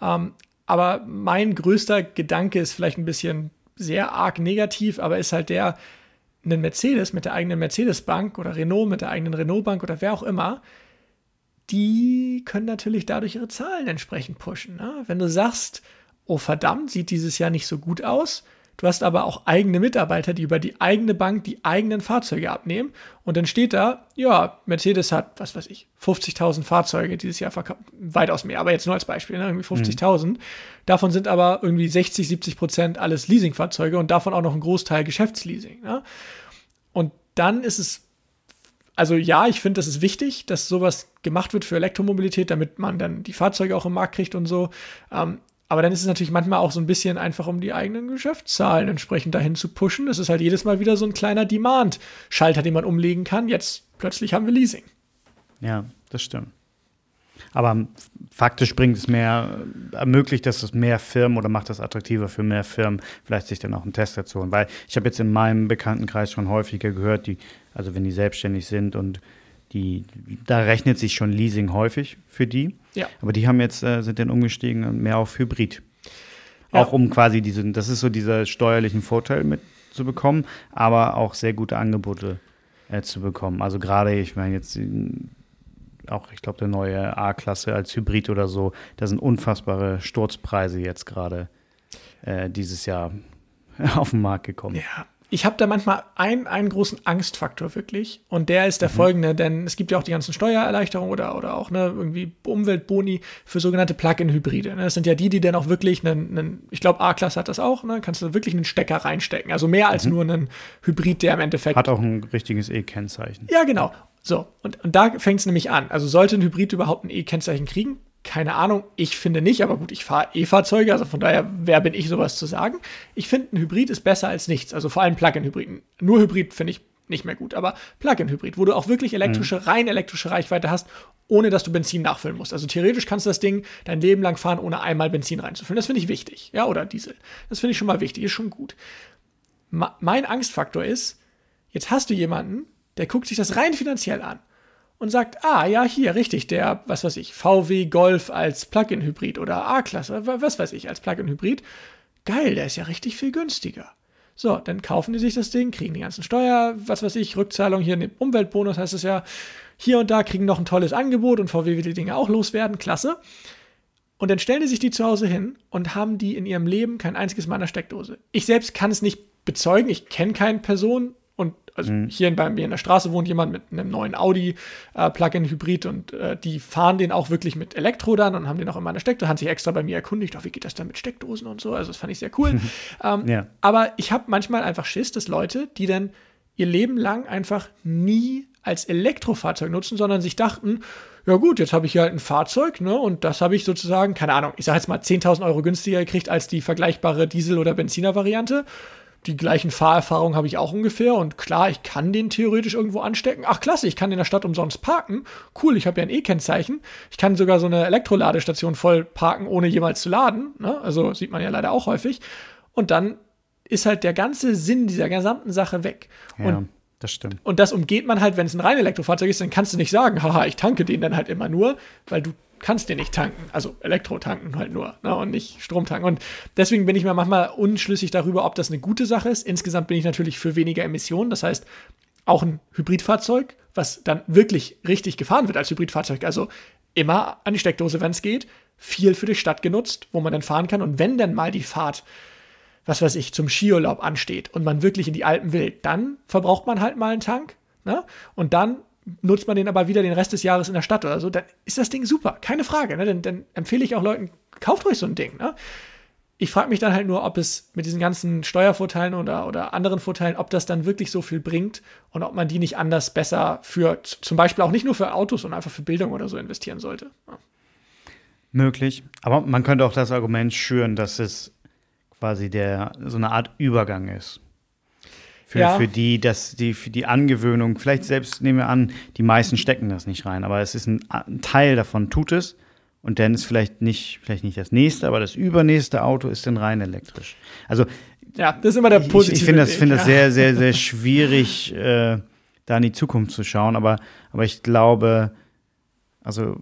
Ähm, aber mein größter Gedanke ist vielleicht ein bisschen sehr arg negativ, aber ist halt der, einen Mercedes mit der eigenen Mercedes-Bank oder Renault mit der eigenen Renault-Bank oder wer auch immer, die können natürlich dadurch ihre Zahlen entsprechend pushen. Ne? Wenn du sagst, oh verdammt, sieht dieses Jahr nicht so gut aus, Du hast aber auch eigene Mitarbeiter, die über die eigene Bank die eigenen Fahrzeuge abnehmen. Und dann steht da, ja, Mercedes hat, was weiß ich, 50.000 Fahrzeuge dieses Jahr verkauft. Weitaus mehr, aber jetzt nur als Beispiel, ne? irgendwie 50.000. Mhm. Davon sind aber irgendwie 60, 70 Prozent alles Leasingfahrzeuge und davon auch noch ein Großteil Geschäftsleasing. Ne? Und dann ist es also ja, ich finde, das ist wichtig, dass sowas gemacht wird für Elektromobilität, damit man dann die Fahrzeuge auch im Markt kriegt und so. Ähm, aber dann ist es natürlich manchmal auch so ein bisschen einfach, um die eigenen Geschäftszahlen entsprechend dahin zu pushen. Das ist halt jedes Mal wieder so ein kleiner Demand-Schalter, den man umlegen kann. Jetzt plötzlich haben wir Leasing. Ja, das stimmt. Aber faktisch bringt es mehr, ermöglicht dass es mehr Firmen oder macht das attraktiver für mehr Firmen, vielleicht sich dann auch einen Tester zu holen. Weil ich habe jetzt in meinem Bekanntenkreis schon häufiger gehört, die, also wenn die selbstständig sind und die, da rechnet sich schon Leasing häufig für die. Ja. Aber die haben jetzt, äh, sind dann umgestiegen mehr auf Hybrid. Ja. Auch um quasi diesen, das ist so dieser steuerlichen Vorteil mitzubekommen, aber auch sehr gute Angebote äh, zu bekommen. Also gerade, ich meine jetzt auch, ich glaube, der neue A-Klasse als Hybrid oder so, da sind unfassbare Sturzpreise jetzt gerade äh, dieses Jahr auf den Markt gekommen. Ja, ich habe da manchmal einen, einen großen Angstfaktor wirklich und der ist der mhm. folgende, denn es gibt ja auch die ganzen Steuererleichterungen oder, oder auch ne, irgendwie Umweltboni für sogenannte Plug-in-Hybride. Ne? Das sind ja die, die dann auch wirklich einen, einen ich glaube A-Klasse hat das auch, ne? kannst du wirklich einen Stecker reinstecken, also mehr als mhm. nur einen Hybrid, der im Endeffekt... Hat auch ein richtiges E-Kennzeichen. Ja, genau. So, und, und da fängt es nämlich an. Also sollte ein Hybrid überhaupt ein E-Kennzeichen kriegen, keine Ahnung, ich finde nicht, aber gut, ich fahre E-Fahrzeuge, also von daher, wer bin ich, sowas zu sagen? Ich finde, ein Hybrid ist besser als nichts, also vor allem Plug-in-Hybriden. Nur Hybrid finde ich nicht mehr gut, aber Plug-in-Hybrid, wo du auch wirklich elektrische, mhm. rein elektrische Reichweite hast, ohne dass du Benzin nachfüllen musst. Also theoretisch kannst du das Ding dein Leben lang fahren, ohne einmal Benzin reinzufüllen. Das finde ich wichtig, ja, oder Diesel. Das finde ich schon mal wichtig, ist schon gut. Ma mein Angstfaktor ist, jetzt hast du jemanden, der guckt sich das rein finanziell an und sagt, ah, ja, hier, richtig, der, was weiß ich, VW Golf als Plug-in-Hybrid oder A-Klasse, was weiß ich, als Plug-in-Hybrid. Geil, der ist ja richtig viel günstiger. So, dann kaufen die sich das Ding, kriegen die ganzen Steuer, was weiß ich, Rückzahlung hier, einen Umweltbonus heißt es ja, hier und da kriegen noch ein tolles Angebot und VW will die Dinge auch loswerden, klasse. Und dann stellen die sich die zu Hause hin und haben die in ihrem Leben kein einziges Mal in der Steckdose. Ich selbst kann es nicht bezeugen, ich kenne keine Person, also mhm. hier bei mir in der Straße wohnt jemand mit einem neuen Audi äh, Plug-in Hybrid und äh, die fahren den auch wirklich mit Elektro dann und haben den auch immer in der Steckdose, haben sich extra bei mir erkundigt, auch wie geht das dann mit Steckdosen und so. Also das fand ich sehr cool. ähm, ja. Aber ich habe manchmal einfach Schiss, dass Leute, die dann ihr Leben lang einfach nie als Elektrofahrzeug nutzen, sondern sich dachten, ja gut, jetzt habe ich hier halt ein Fahrzeug, ne, und das habe ich sozusagen, keine Ahnung, ich sage jetzt mal 10.000 Euro günstiger gekriegt als die vergleichbare Diesel- oder Benziner-Variante die gleichen Fahrerfahrungen habe ich auch ungefähr. Und klar, ich kann den theoretisch irgendwo anstecken. Ach, klasse, ich kann in der Stadt umsonst parken. Cool, ich habe ja ein E-Kennzeichen. Ich kann sogar so eine Elektroladestation voll parken, ohne jemals zu laden. Ne? Also sieht man ja leider auch häufig. Und dann ist halt der ganze Sinn dieser gesamten Sache weg. Ja. Und das stimmt. Und das umgeht man halt, wenn es ein rein Elektrofahrzeug ist, dann kannst du nicht sagen, haha, ich tanke den dann halt immer nur, weil du kannst den nicht tanken. Also Elektro tanken halt nur ne, und nicht Strom tanken. Und deswegen bin ich mir manchmal unschlüssig darüber, ob das eine gute Sache ist. Insgesamt bin ich natürlich für weniger Emissionen. Das heißt, auch ein Hybridfahrzeug, was dann wirklich richtig gefahren wird als Hybridfahrzeug. Also immer an die Steckdose, wenn es geht. Viel für die Stadt genutzt, wo man dann fahren kann. Und wenn dann mal die Fahrt was weiß ich, zum Skiurlaub ansteht und man wirklich in die Alpen will, dann verbraucht man halt mal einen Tank. Ne? Und dann nutzt man den aber wieder den Rest des Jahres in der Stadt oder so, dann ist das Ding super, keine Frage. Ne? Dann, dann, empfehle ich auch Leuten, kauft euch so ein Ding. Ne? Ich frage mich dann halt nur, ob es mit diesen ganzen Steuervorteilen oder, oder anderen Vorteilen, ob das dann wirklich so viel bringt und ob man die nicht anders besser für, zum Beispiel auch nicht nur für Autos, sondern einfach für Bildung oder so investieren sollte. Ja. Möglich. Aber man könnte auch das Argument schüren, dass es quasi der, so eine Art Übergang ist. Für, ja. für die, dass die, für die Angewöhnung, vielleicht selbst nehmen wir an, die meisten stecken das nicht rein, aber es ist ein, ein Teil davon, tut es. Und dann ist vielleicht nicht, vielleicht nicht das nächste, aber das übernächste Auto ist dann rein elektrisch. Also ja, das ist immer der positive. Ich, ich finde das, find das sehr, sehr, sehr schwierig, äh, da in die Zukunft zu schauen. Aber, aber ich glaube, also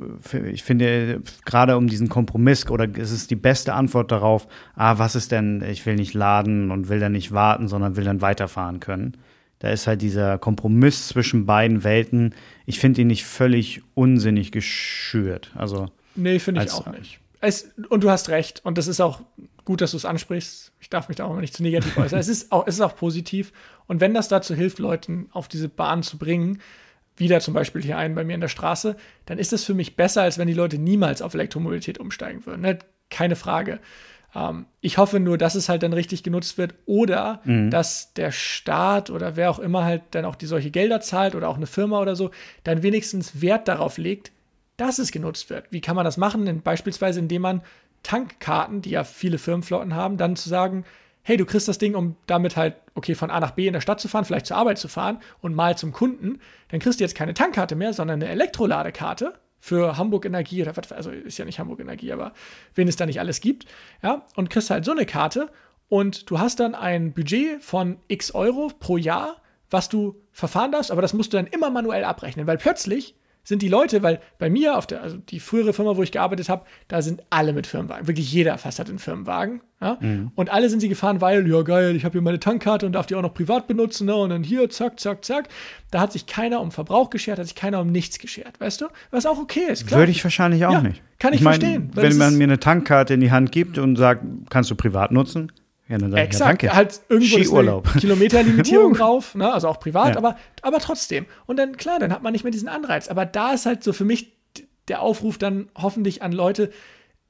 ich finde, gerade um diesen Kompromiss, oder es ist die beste Antwort darauf, ah, was ist denn, ich will nicht laden und will dann nicht warten, sondern will dann weiterfahren können. Da ist halt dieser Kompromiss zwischen beiden Welten, ich finde ihn nicht völlig unsinnig geschürt. Also, nee, finde ich auch nicht. Es, und du hast recht. Und das ist auch gut, dass du es ansprichst. Ich darf mich da auch nicht zu negativ äußern. es, ist auch, es ist auch positiv. Und wenn das dazu hilft, Leuten auf diese Bahn zu bringen, wieder zum Beispiel hier einen bei mir in der Straße, dann ist das für mich besser, als wenn die Leute niemals auf Elektromobilität umsteigen würden. Ne? Keine Frage. Ähm, ich hoffe nur, dass es halt dann richtig genutzt wird oder mhm. dass der Staat oder wer auch immer halt dann auch die solche Gelder zahlt oder auch eine Firma oder so, dann wenigstens Wert darauf legt, dass es genutzt wird. Wie kann man das machen? Beispielsweise, indem man Tankkarten, die ja viele Firmenflotten haben, dann zu sagen, hey, du kriegst das Ding, um damit halt, okay, von A nach B in der Stadt zu fahren, vielleicht zur Arbeit zu fahren und mal zum Kunden, dann kriegst du jetzt keine Tankkarte mehr, sondern eine Elektroladekarte für Hamburg Energie oder was, also ist ja nicht Hamburg Energie, aber wen es da nicht alles gibt, ja, und kriegst halt so eine Karte und du hast dann ein Budget von x Euro pro Jahr, was du verfahren darfst, aber das musst du dann immer manuell abrechnen, weil plötzlich sind die Leute, weil bei mir auf der, also die frühere Firma, wo ich gearbeitet habe, da sind alle mit Firmenwagen. Wirklich jeder fast hat einen Firmenwagen. Ja? Mhm. Und alle sind sie gefahren, weil, ja geil, ich habe hier meine Tankkarte und darf die auch noch privat benutzen. Ne? Und dann hier, zack, zack, zack. Da hat sich keiner um Verbrauch geschert, hat sich keiner um nichts geschert, weißt du? Was auch okay ist, klar. Würde ich wahrscheinlich auch ja, nicht. Kann ich, ich mein, verstehen. Wenn man mir eine Tankkarte in die Hand gibt und sagt, kannst du privat nutzen, ja, dann Exakt, ja, halt irgendwo Skiurlaub. ist Kilometerlimitierung drauf, ne? also auch privat, ja. aber, aber trotzdem. Und dann, klar, dann hat man nicht mehr diesen Anreiz. Aber da ist halt so für mich der Aufruf dann hoffentlich an Leute,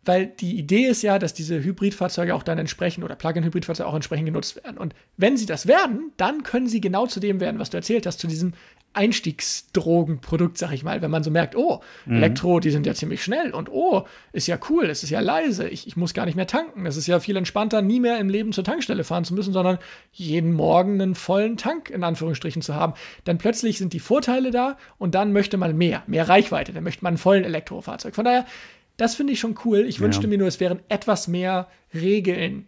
weil die Idee ist ja, dass diese Hybridfahrzeuge auch dann entsprechend oder Plug-in-Hybridfahrzeuge auch entsprechend genutzt werden. Und wenn sie das werden, dann können sie genau zu dem werden, was du erzählt hast, zu diesem Einstiegsdrogenprodukt, sag ich mal, wenn man so merkt, oh, mhm. Elektro, die sind ja ziemlich schnell und oh, ist ja cool, es ist ja leise, ich, ich muss gar nicht mehr tanken, es ist ja viel entspannter, nie mehr im Leben zur Tankstelle fahren zu müssen, sondern jeden Morgen einen vollen Tank in Anführungsstrichen zu haben. Dann plötzlich sind die Vorteile da und dann möchte man mehr, mehr Reichweite, dann möchte man einen vollen Elektrofahrzeug. Von daher, das finde ich schon cool. Ich ja. wünschte mir nur, es wären etwas mehr Regeln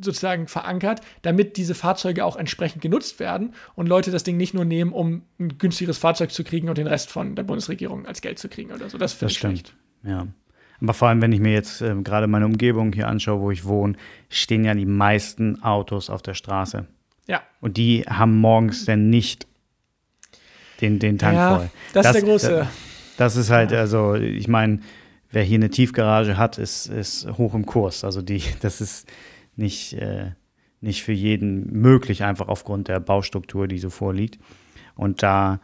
sozusagen verankert, damit diese Fahrzeuge auch entsprechend genutzt werden und Leute das Ding nicht nur nehmen, um ein günstigeres Fahrzeug zu kriegen und den Rest von der Bundesregierung als Geld zu kriegen oder so. Das finde ich stimmt. Schlecht. Ja. Aber vor allem, wenn ich mir jetzt äh, gerade meine Umgebung hier anschaue, wo ich wohne, stehen ja die meisten Autos auf der Straße. Ja. Und die haben morgens dann nicht den, den Tank ja, voll. Das, das ist der große. Das, das ist halt, ja. also ich meine, wer hier eine Tiefgarage hat, ist, ist hoch im Kurs. Also die, das ist nicht, äh, nicht für jeden möglich, einfach aufgrund der Baustruktur, die so vorliegt. Und da,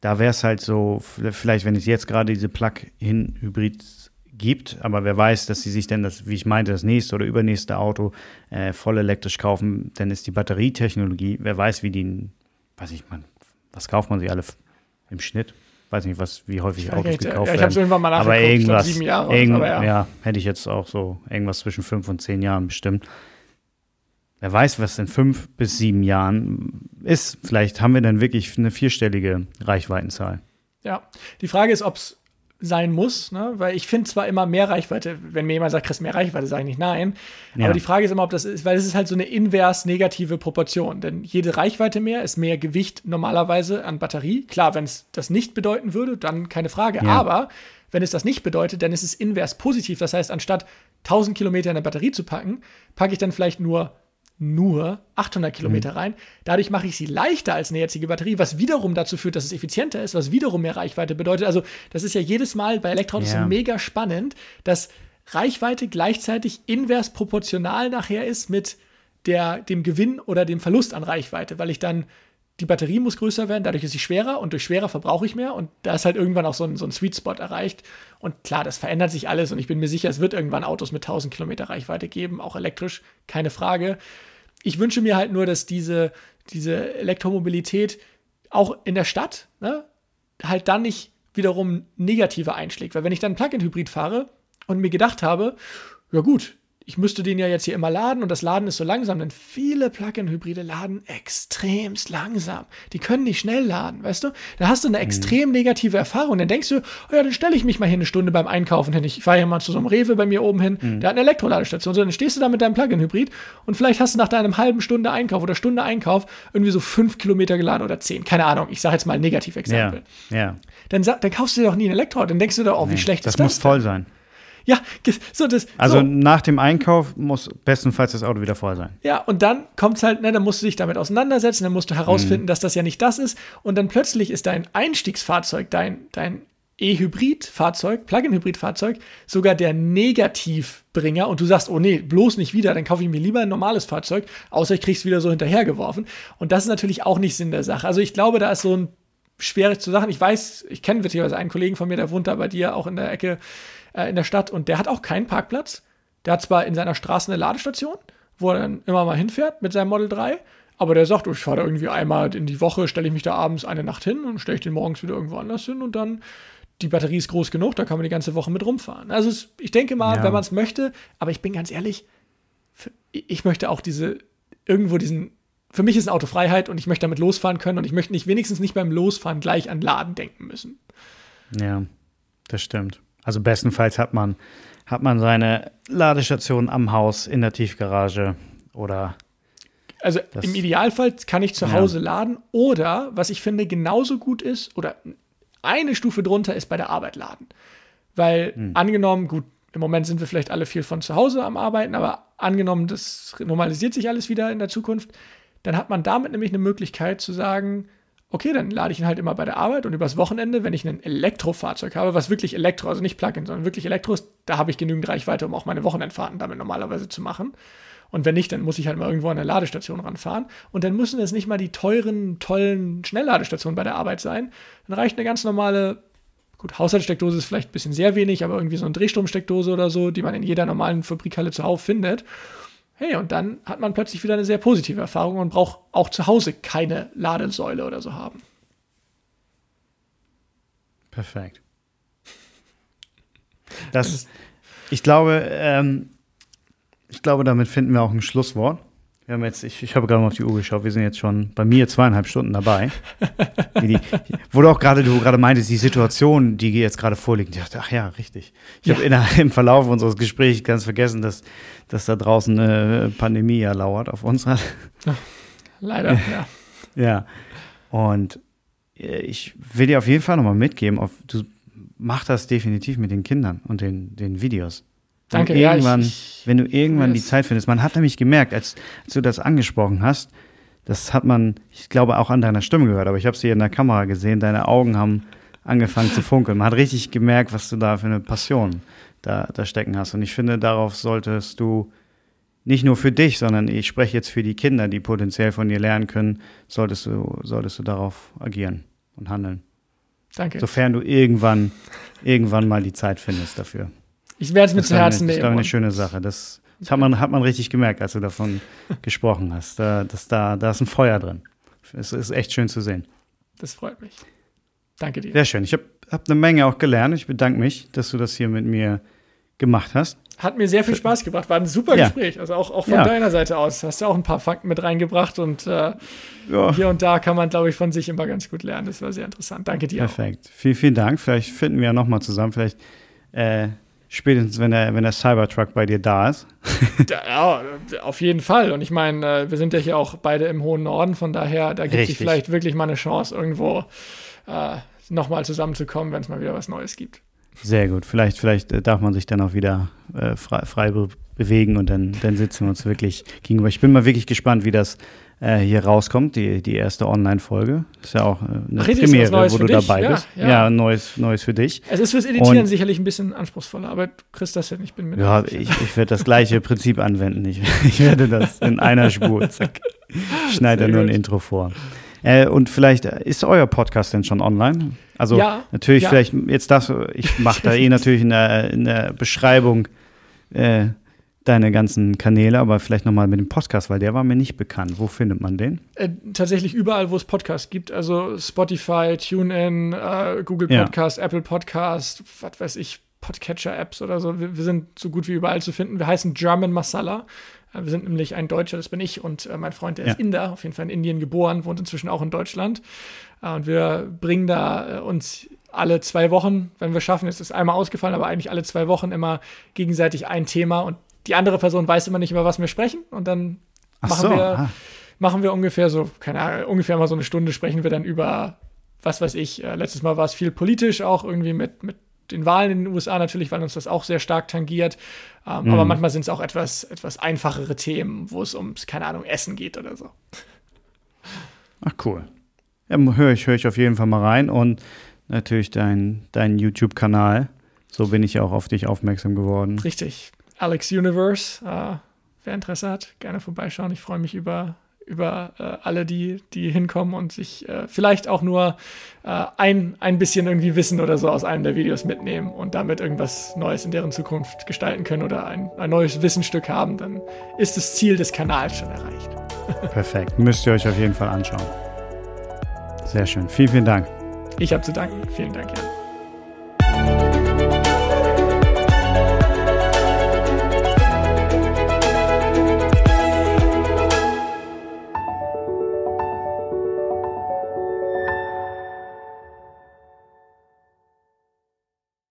da wäre es halt so, vielleicht, wenn es jetzt gerade diese Plug-in-Hybrid gibt, aber wer weiß, dass sie sich denn das, wie ich meinte, das nächste oder übernächste Auto äh, voll elektrisch kaufen, dann ist die Batterietechnologie, wer weiß, wie die, weiß ich, man, was kauft man sich alle im Schnitt? Weiß nicht, was, wie häufig ich Autos gekauft ja, ich habe irgendwann mal nachgeguckt, aber irgendwas, sieben Jahre. Irgend, aber ja. ja, hätte ich jetzt auch so irgendwas zwischen fünf und zehn Jahren bestimmt. Wer weiß, was in fünf bis sieben Jahren ist. Vielleicht haben wir dann wirklich eine vierstellige Reichweitenzahl. Ja, die Frage ist, ob es sein muss, ne? weil ich finde zwar immer mehr Reichweite, wenn mir jemand sagt, kriegst mehr Reichweite, sage ich nicht nein. Ja. Aber die Frage ist immer, ob das ist, weil es ist halt so eine invers negative Proportion. Denn jede Reichweite mehr ist mehr Gewicht normalerweise an Batterie. Klar, wenn es das nicht bedeuten würde, dann keine Frage. Ja. Aber wenn es das nicht bedeutet, dann ist es invers positiv. Das heißt, anstatt 1000 Kilometer in eine Batterie zu packen, packe ich dann vielleicht nur nur 800 Kilometer mhm. rein. Dadurch mache ich sie leichter als eine jetzige Batterie, was wiederum dazu führt, dass es effizienter ist, was wiederum mehr Reichweite bedeutet. Also das ist ja jedes Mal bei Elektroautos ja. mega spannend, dass Reichweite gleichzeitig invers proportional nachher ist mit der, dem Gewinn oder dem Verlust an Reichweite, weil ich dann die Batterie muss größer werden, dadurch ist sie schwerer und durch schwerer verbrauche ich mehr und da ist halt irgendwann auch so ein, so ein Sweet Spot erreicht. Und klar, das verändert sich alles und ich bin mir sicher, es wird irgendwann Autos mit 1000 Kilometer Reichweite geben, auch elektrisch, keine Frage ich wünsche mir halt nur, dass diese, diese Elektromobilität auch in der Stadt ne, halt dann nicht wiederum negativer einschlägt. Weil wenn ich dann Plug-in-Hybrid fahre, und mir gedacht habe, ja gut, ich müsste den ja jetzt hier immer laden und das Laden ist so langsam, denn viele Plug-in-Hybride laden extremst langsam. Die können nicht schnell laden, weißt du? Da hast du eine mhm. extrem negative Erfahrung. Dann denkst du, oh ja, dann stelle ich mich mal hier eine Stunde beim Einkaufen hin. Ich fahre ja mal zu so einem Rewe bei mir oben hin, mhm. der hat eine Elektroladestation. So, dann stehst du da mit deinem Plug-in-Hybrid und vielleicht hast du nach deinem halben Stunde Einkauf oder Stunde Einkauf irgendwie so fünf Kilometer geladen oder zehn. Keine Ahnung, ich sage jetzt mal ein Negativexempel. Ja, ja. Dann, dann kaufst du dir doch nie ein Elektro. Dann denkst du doch, oh, wie nee, schlecht das ist das. Das muss voll sein. Ja, so das. Also so. nach dem Einkauf muss bestenfalls das Auto wieder voll sein. Ja, und dann kommt es halt, ne, dann musst du dich damit auseinandersetzen, dann musst du herausfinden, mhm. dass das ja nicht das ist. Und dann plötzlich ist dein Einstiegsfahrzeug, dein, dein E-Hybrid-Fahrzeug, Plug-in-Hybrid-Fahrzeug, sogar der Negativbringer und du sagst, oh nee, bloß nicht wieder, dann kaufe ich mir lieber ein normales Fahrzeug, außer ich krieg's wieder so hinterhergeworfen. Und das ist natürlich auch nicht Sinn der Sache. Also ich glaube, da ist so ein schwierig zu sagen. Ich weiß, ich kenne witzigerweise einen Kollegen von mir, der wohnt da bei dir auch in der Ecke äh, in der Stadt und der hat auch keinen Parkplatz. Der hat zwar in seiner Straße eine Ladestation, wo er dann immer mal hinfährt mit seinem Model 3, aber der sagt, oh, ich fahre da irgendwie einmal in die Woche, stelle ich mich da abends eine Nacht hin und stelle ich den morgens wieder irgendwo anders hin und dann die Batterie ist groß genug, da kann man die ganze Woche mit rumfahren. Also es, ich denke mal, ja. wenn man es möchte, aber ich bin ganz ehrlich, ich möchte auch diese, irgendwo diesen, für mich ist ein Auto Freiheit und ich möchte damit losfahren können und ich möchte nicht wenigstens nicht beim Losfahren gleich an Laden denken müssen. Ja, das stimmt. Also bestenfalls hat man, hat man seine Ladestation am Haus in der Tiefgarage oder. Also im Idealfall kann ich zu Hause ja. laden oder, was ich finde genauso gut ist, oder eine Stufe drunter ist bei der Arbeit laden. Weil hm. angenommen, gut, im Moment sind wir vielleicht alle viel von zu Hause am Arbeiten, aber angenommen, das normalisiert sich alles wieder in der Zukunft, dann hat man damit nämlich eine Möglichkeit zu sagen, okay, dann lade ich ihn halt immer bei der Arbeit und übers Wochenende, wenn ich ein Elektrofahrzeug habe, was wirklich Elektro, also nicht Plug-in, sondern wirklich Elektro ist, da habe ich genügend Reichweite, um auch meine Wochenendfahrten damit normalerweise zu machen. Und wenn nicht, dann muss ich halt mal irgendwo an eine Ladestation ranfahren. Und dann müssen es nicht mal die teuren, tollen Schnellladestationen bei der Arbeit sein. Dann reicht eine ganz normale, gut, Haushaltssteckdose ist vielleicht ein bisschen sehr wenig, aber irgendwie so eine Drehstromsteckdose oder so, die man in jeder normalen Fabrikhalle zuhauf findet. Hey, und dann hat man plötzlich wieder eine sehr positive Erfahrung und braucht auch zu Hause keine Ladesäule oder so haben. Perfekt. Das, ich glaube, ähm, ich glaube, damit finden wir auch ein Schlusswort. Wir haben jetzt, ich, ich habe gerade mal auf die Uhr geschaut, wir sind jetzt schon bei mir zweieinhalb Stunden dabei. die, wo du auch gerade, du gerade meintest, die Situation, die jetzt gerade vorliegt, ich dachte, ach ja, richtig. Ich ja. habe im Verlauf unseres Gesprächs ganz vergessen, dass, dass da draußen eine Pandemie ja lauert auf uns. Leider, ja. Ja. Und äh, ich will dir auf jeden Fall nochmal mitgeben, auf, du mach das definitiv mit den Kindern und den, den Videos. Danke, ja. Irgendwann, ich, wenn du irgendwann die Zeit findest. Man hat nämlich gemerkt, als, als, du das angesprochen hast, das hat man, ich glaube, auch an deiner Stimme gehört, aber ich habe sie in der Kamera gesehen, deine Augen haben angefangen zu funkeln. Man hat richtig gemerkt, was du da für eine Passion da, da stecken hast. Und ich finde, darauf solltest du nicht nur für dich, sondern ich spreche jetzt für die Kinder, die potenziell von dir lernen können, solltest du, solltest du darauf agieren und handeln. Danke. Sofern du irgendwann, irgendwann mal die Zeit findest dafür. Ich werde es mir zu Herzen nehmen. Das ist eine schöne Sache. Das, das, hat, man, hat man richtig gemerkt, als du davon gesprochen hast. Da, dass da, da ist ein Feuer drin. Es ist echt schön zu sehen. Das freut mich. Danke dir. Sehr schön. Ich habe hab eine Menge auch gelernt. Ich bedanke mich, dass du das hier mit mir gemacht hast. Hat mir sehr viel Spaß gebracht. War ein super ja. Gespräch. Also auch, auch von ja. deiner Seite aus. Hast du auch ein paar Fakten mit reingebracht und äh, ja. hier und da kann man, glaube ich, von sich immer ganz gut lernen. Das war sehr interessant. Danke dir. Perfekt. Auch. Vielen, vielen Dank. Vielleicht finden wir ja nochmal zusammen. Vielleicht äh, Spätestens, wenn der, wenn der Cybertruck bei dir da ist. ja, auf jeden Fall. Und ich meine, äh, wir sind ja hier auch beide im hohen Norden, von daher, da gibt es vielleicht wirklich mal eine Chance, irgendwo äh, nochmal zusammenzukommen, wenn es mal wieder was Neues gibt. Sehr gut. Vielleicht, vielleicht äh, darf man sich dann auch wieder äh, frei, frei bewegen und dann, dann sitzen wir uns wirklich gegenüber. Ich bin mal wirklich gespannt, wie das äh, hier rauskommt, die, die erste Online-Folge. Ist ja auch äh, eine Ach, Premiere, wo du dich? dabei ja, bist. Ja, ja, neues, neues für dich. Es ist fürs Editieren und, sicherlich ein bisschen anspruchsvoller, aber du kriegst das hin. Ich bin mit. Ja, ich, ich werde das gleiche Prinzip anwenden. Ich, ich werde das in einer Spur, zack. Schneide nur ein Intro vor. Äh, und vielleicht äh, ist euer Podcast denn schon online? Also ja, natürlich, ja. vielleicht jetzt das, ich mache da eh natürlich in der, in der Beschreibung äh, deine ganzen Kanäle, aber vielleicht nochmal mit dem Podcast, weil der war mir nicht bekannt. Wo findet man den? Äh, tatsächlich überall, wo es Podcasts gibt. Also Spotify, TuneIn, äh, Google Podcast, ja. Apple Podcast, was weiß ich, Podcatcher-Apps oder so. Wir, wir, sind so gut wie überall zu finden. Wir heißen German Masala. Äh, wir sind nämlich ein Deutscher, das bin ich und äh, mein Freund, der ja. ist Inder, auf jeden Fall in Indien geboren, wohnt inzwischen auch in Deutschland. Äh, und wir bringen da äh, uns alle zwei Wochen, wenn wir schaffen, ist es einmal ausgefallen, aber eigentlich alle zwei Wochen immer gegenseitig ein Thema und die andere Person weiß immer nicht, über was wir sprechen und dann machen so, wir ah. machen wir ungefähr so, keine Ahnung, ungefähr mal so eine Stunde sprechen wir dann über was weiß ich, äh, letztes Mal war es viel politisch auch irgendwie mit, mit den Wahlen in den USA natürlich, weil uns das auch sehr stark tangiert. Ähm, mhm. Aber manchmal sind es auch etwas, etwas einfachere Themen, wo es ums, keine Ahnung, Essen geht oder so. Ach cool. Ja, höre ich, hör ich auf jeden Fall mal rein und natürlich deinen dein YouTube-Kanal. So bin ich ja auch auf dich aufmerksam geworden. Richtig. Alex Universe. Äh, wer Interesse hat, gerne vorbeischauen. Ich freue mich über über äh, alle, die, die hinkommen und sich äh, vielleicht auch nur äh, ein, ein bisschen irgendwie Wissen oder so aus einem der Videos mitnehmen und damit irgendwas Neues in deren Zukunft gestalten können oder ein, ein neues Wissensstück haben, dann ist das Ziel des Kanals schon erreicht. Perfekt. Müsst ihr euch auf jeden Fall anschauen. Sehr schön. Vielen, vielen Dank. Ich habe zu danken. Vielen Dank, Jan.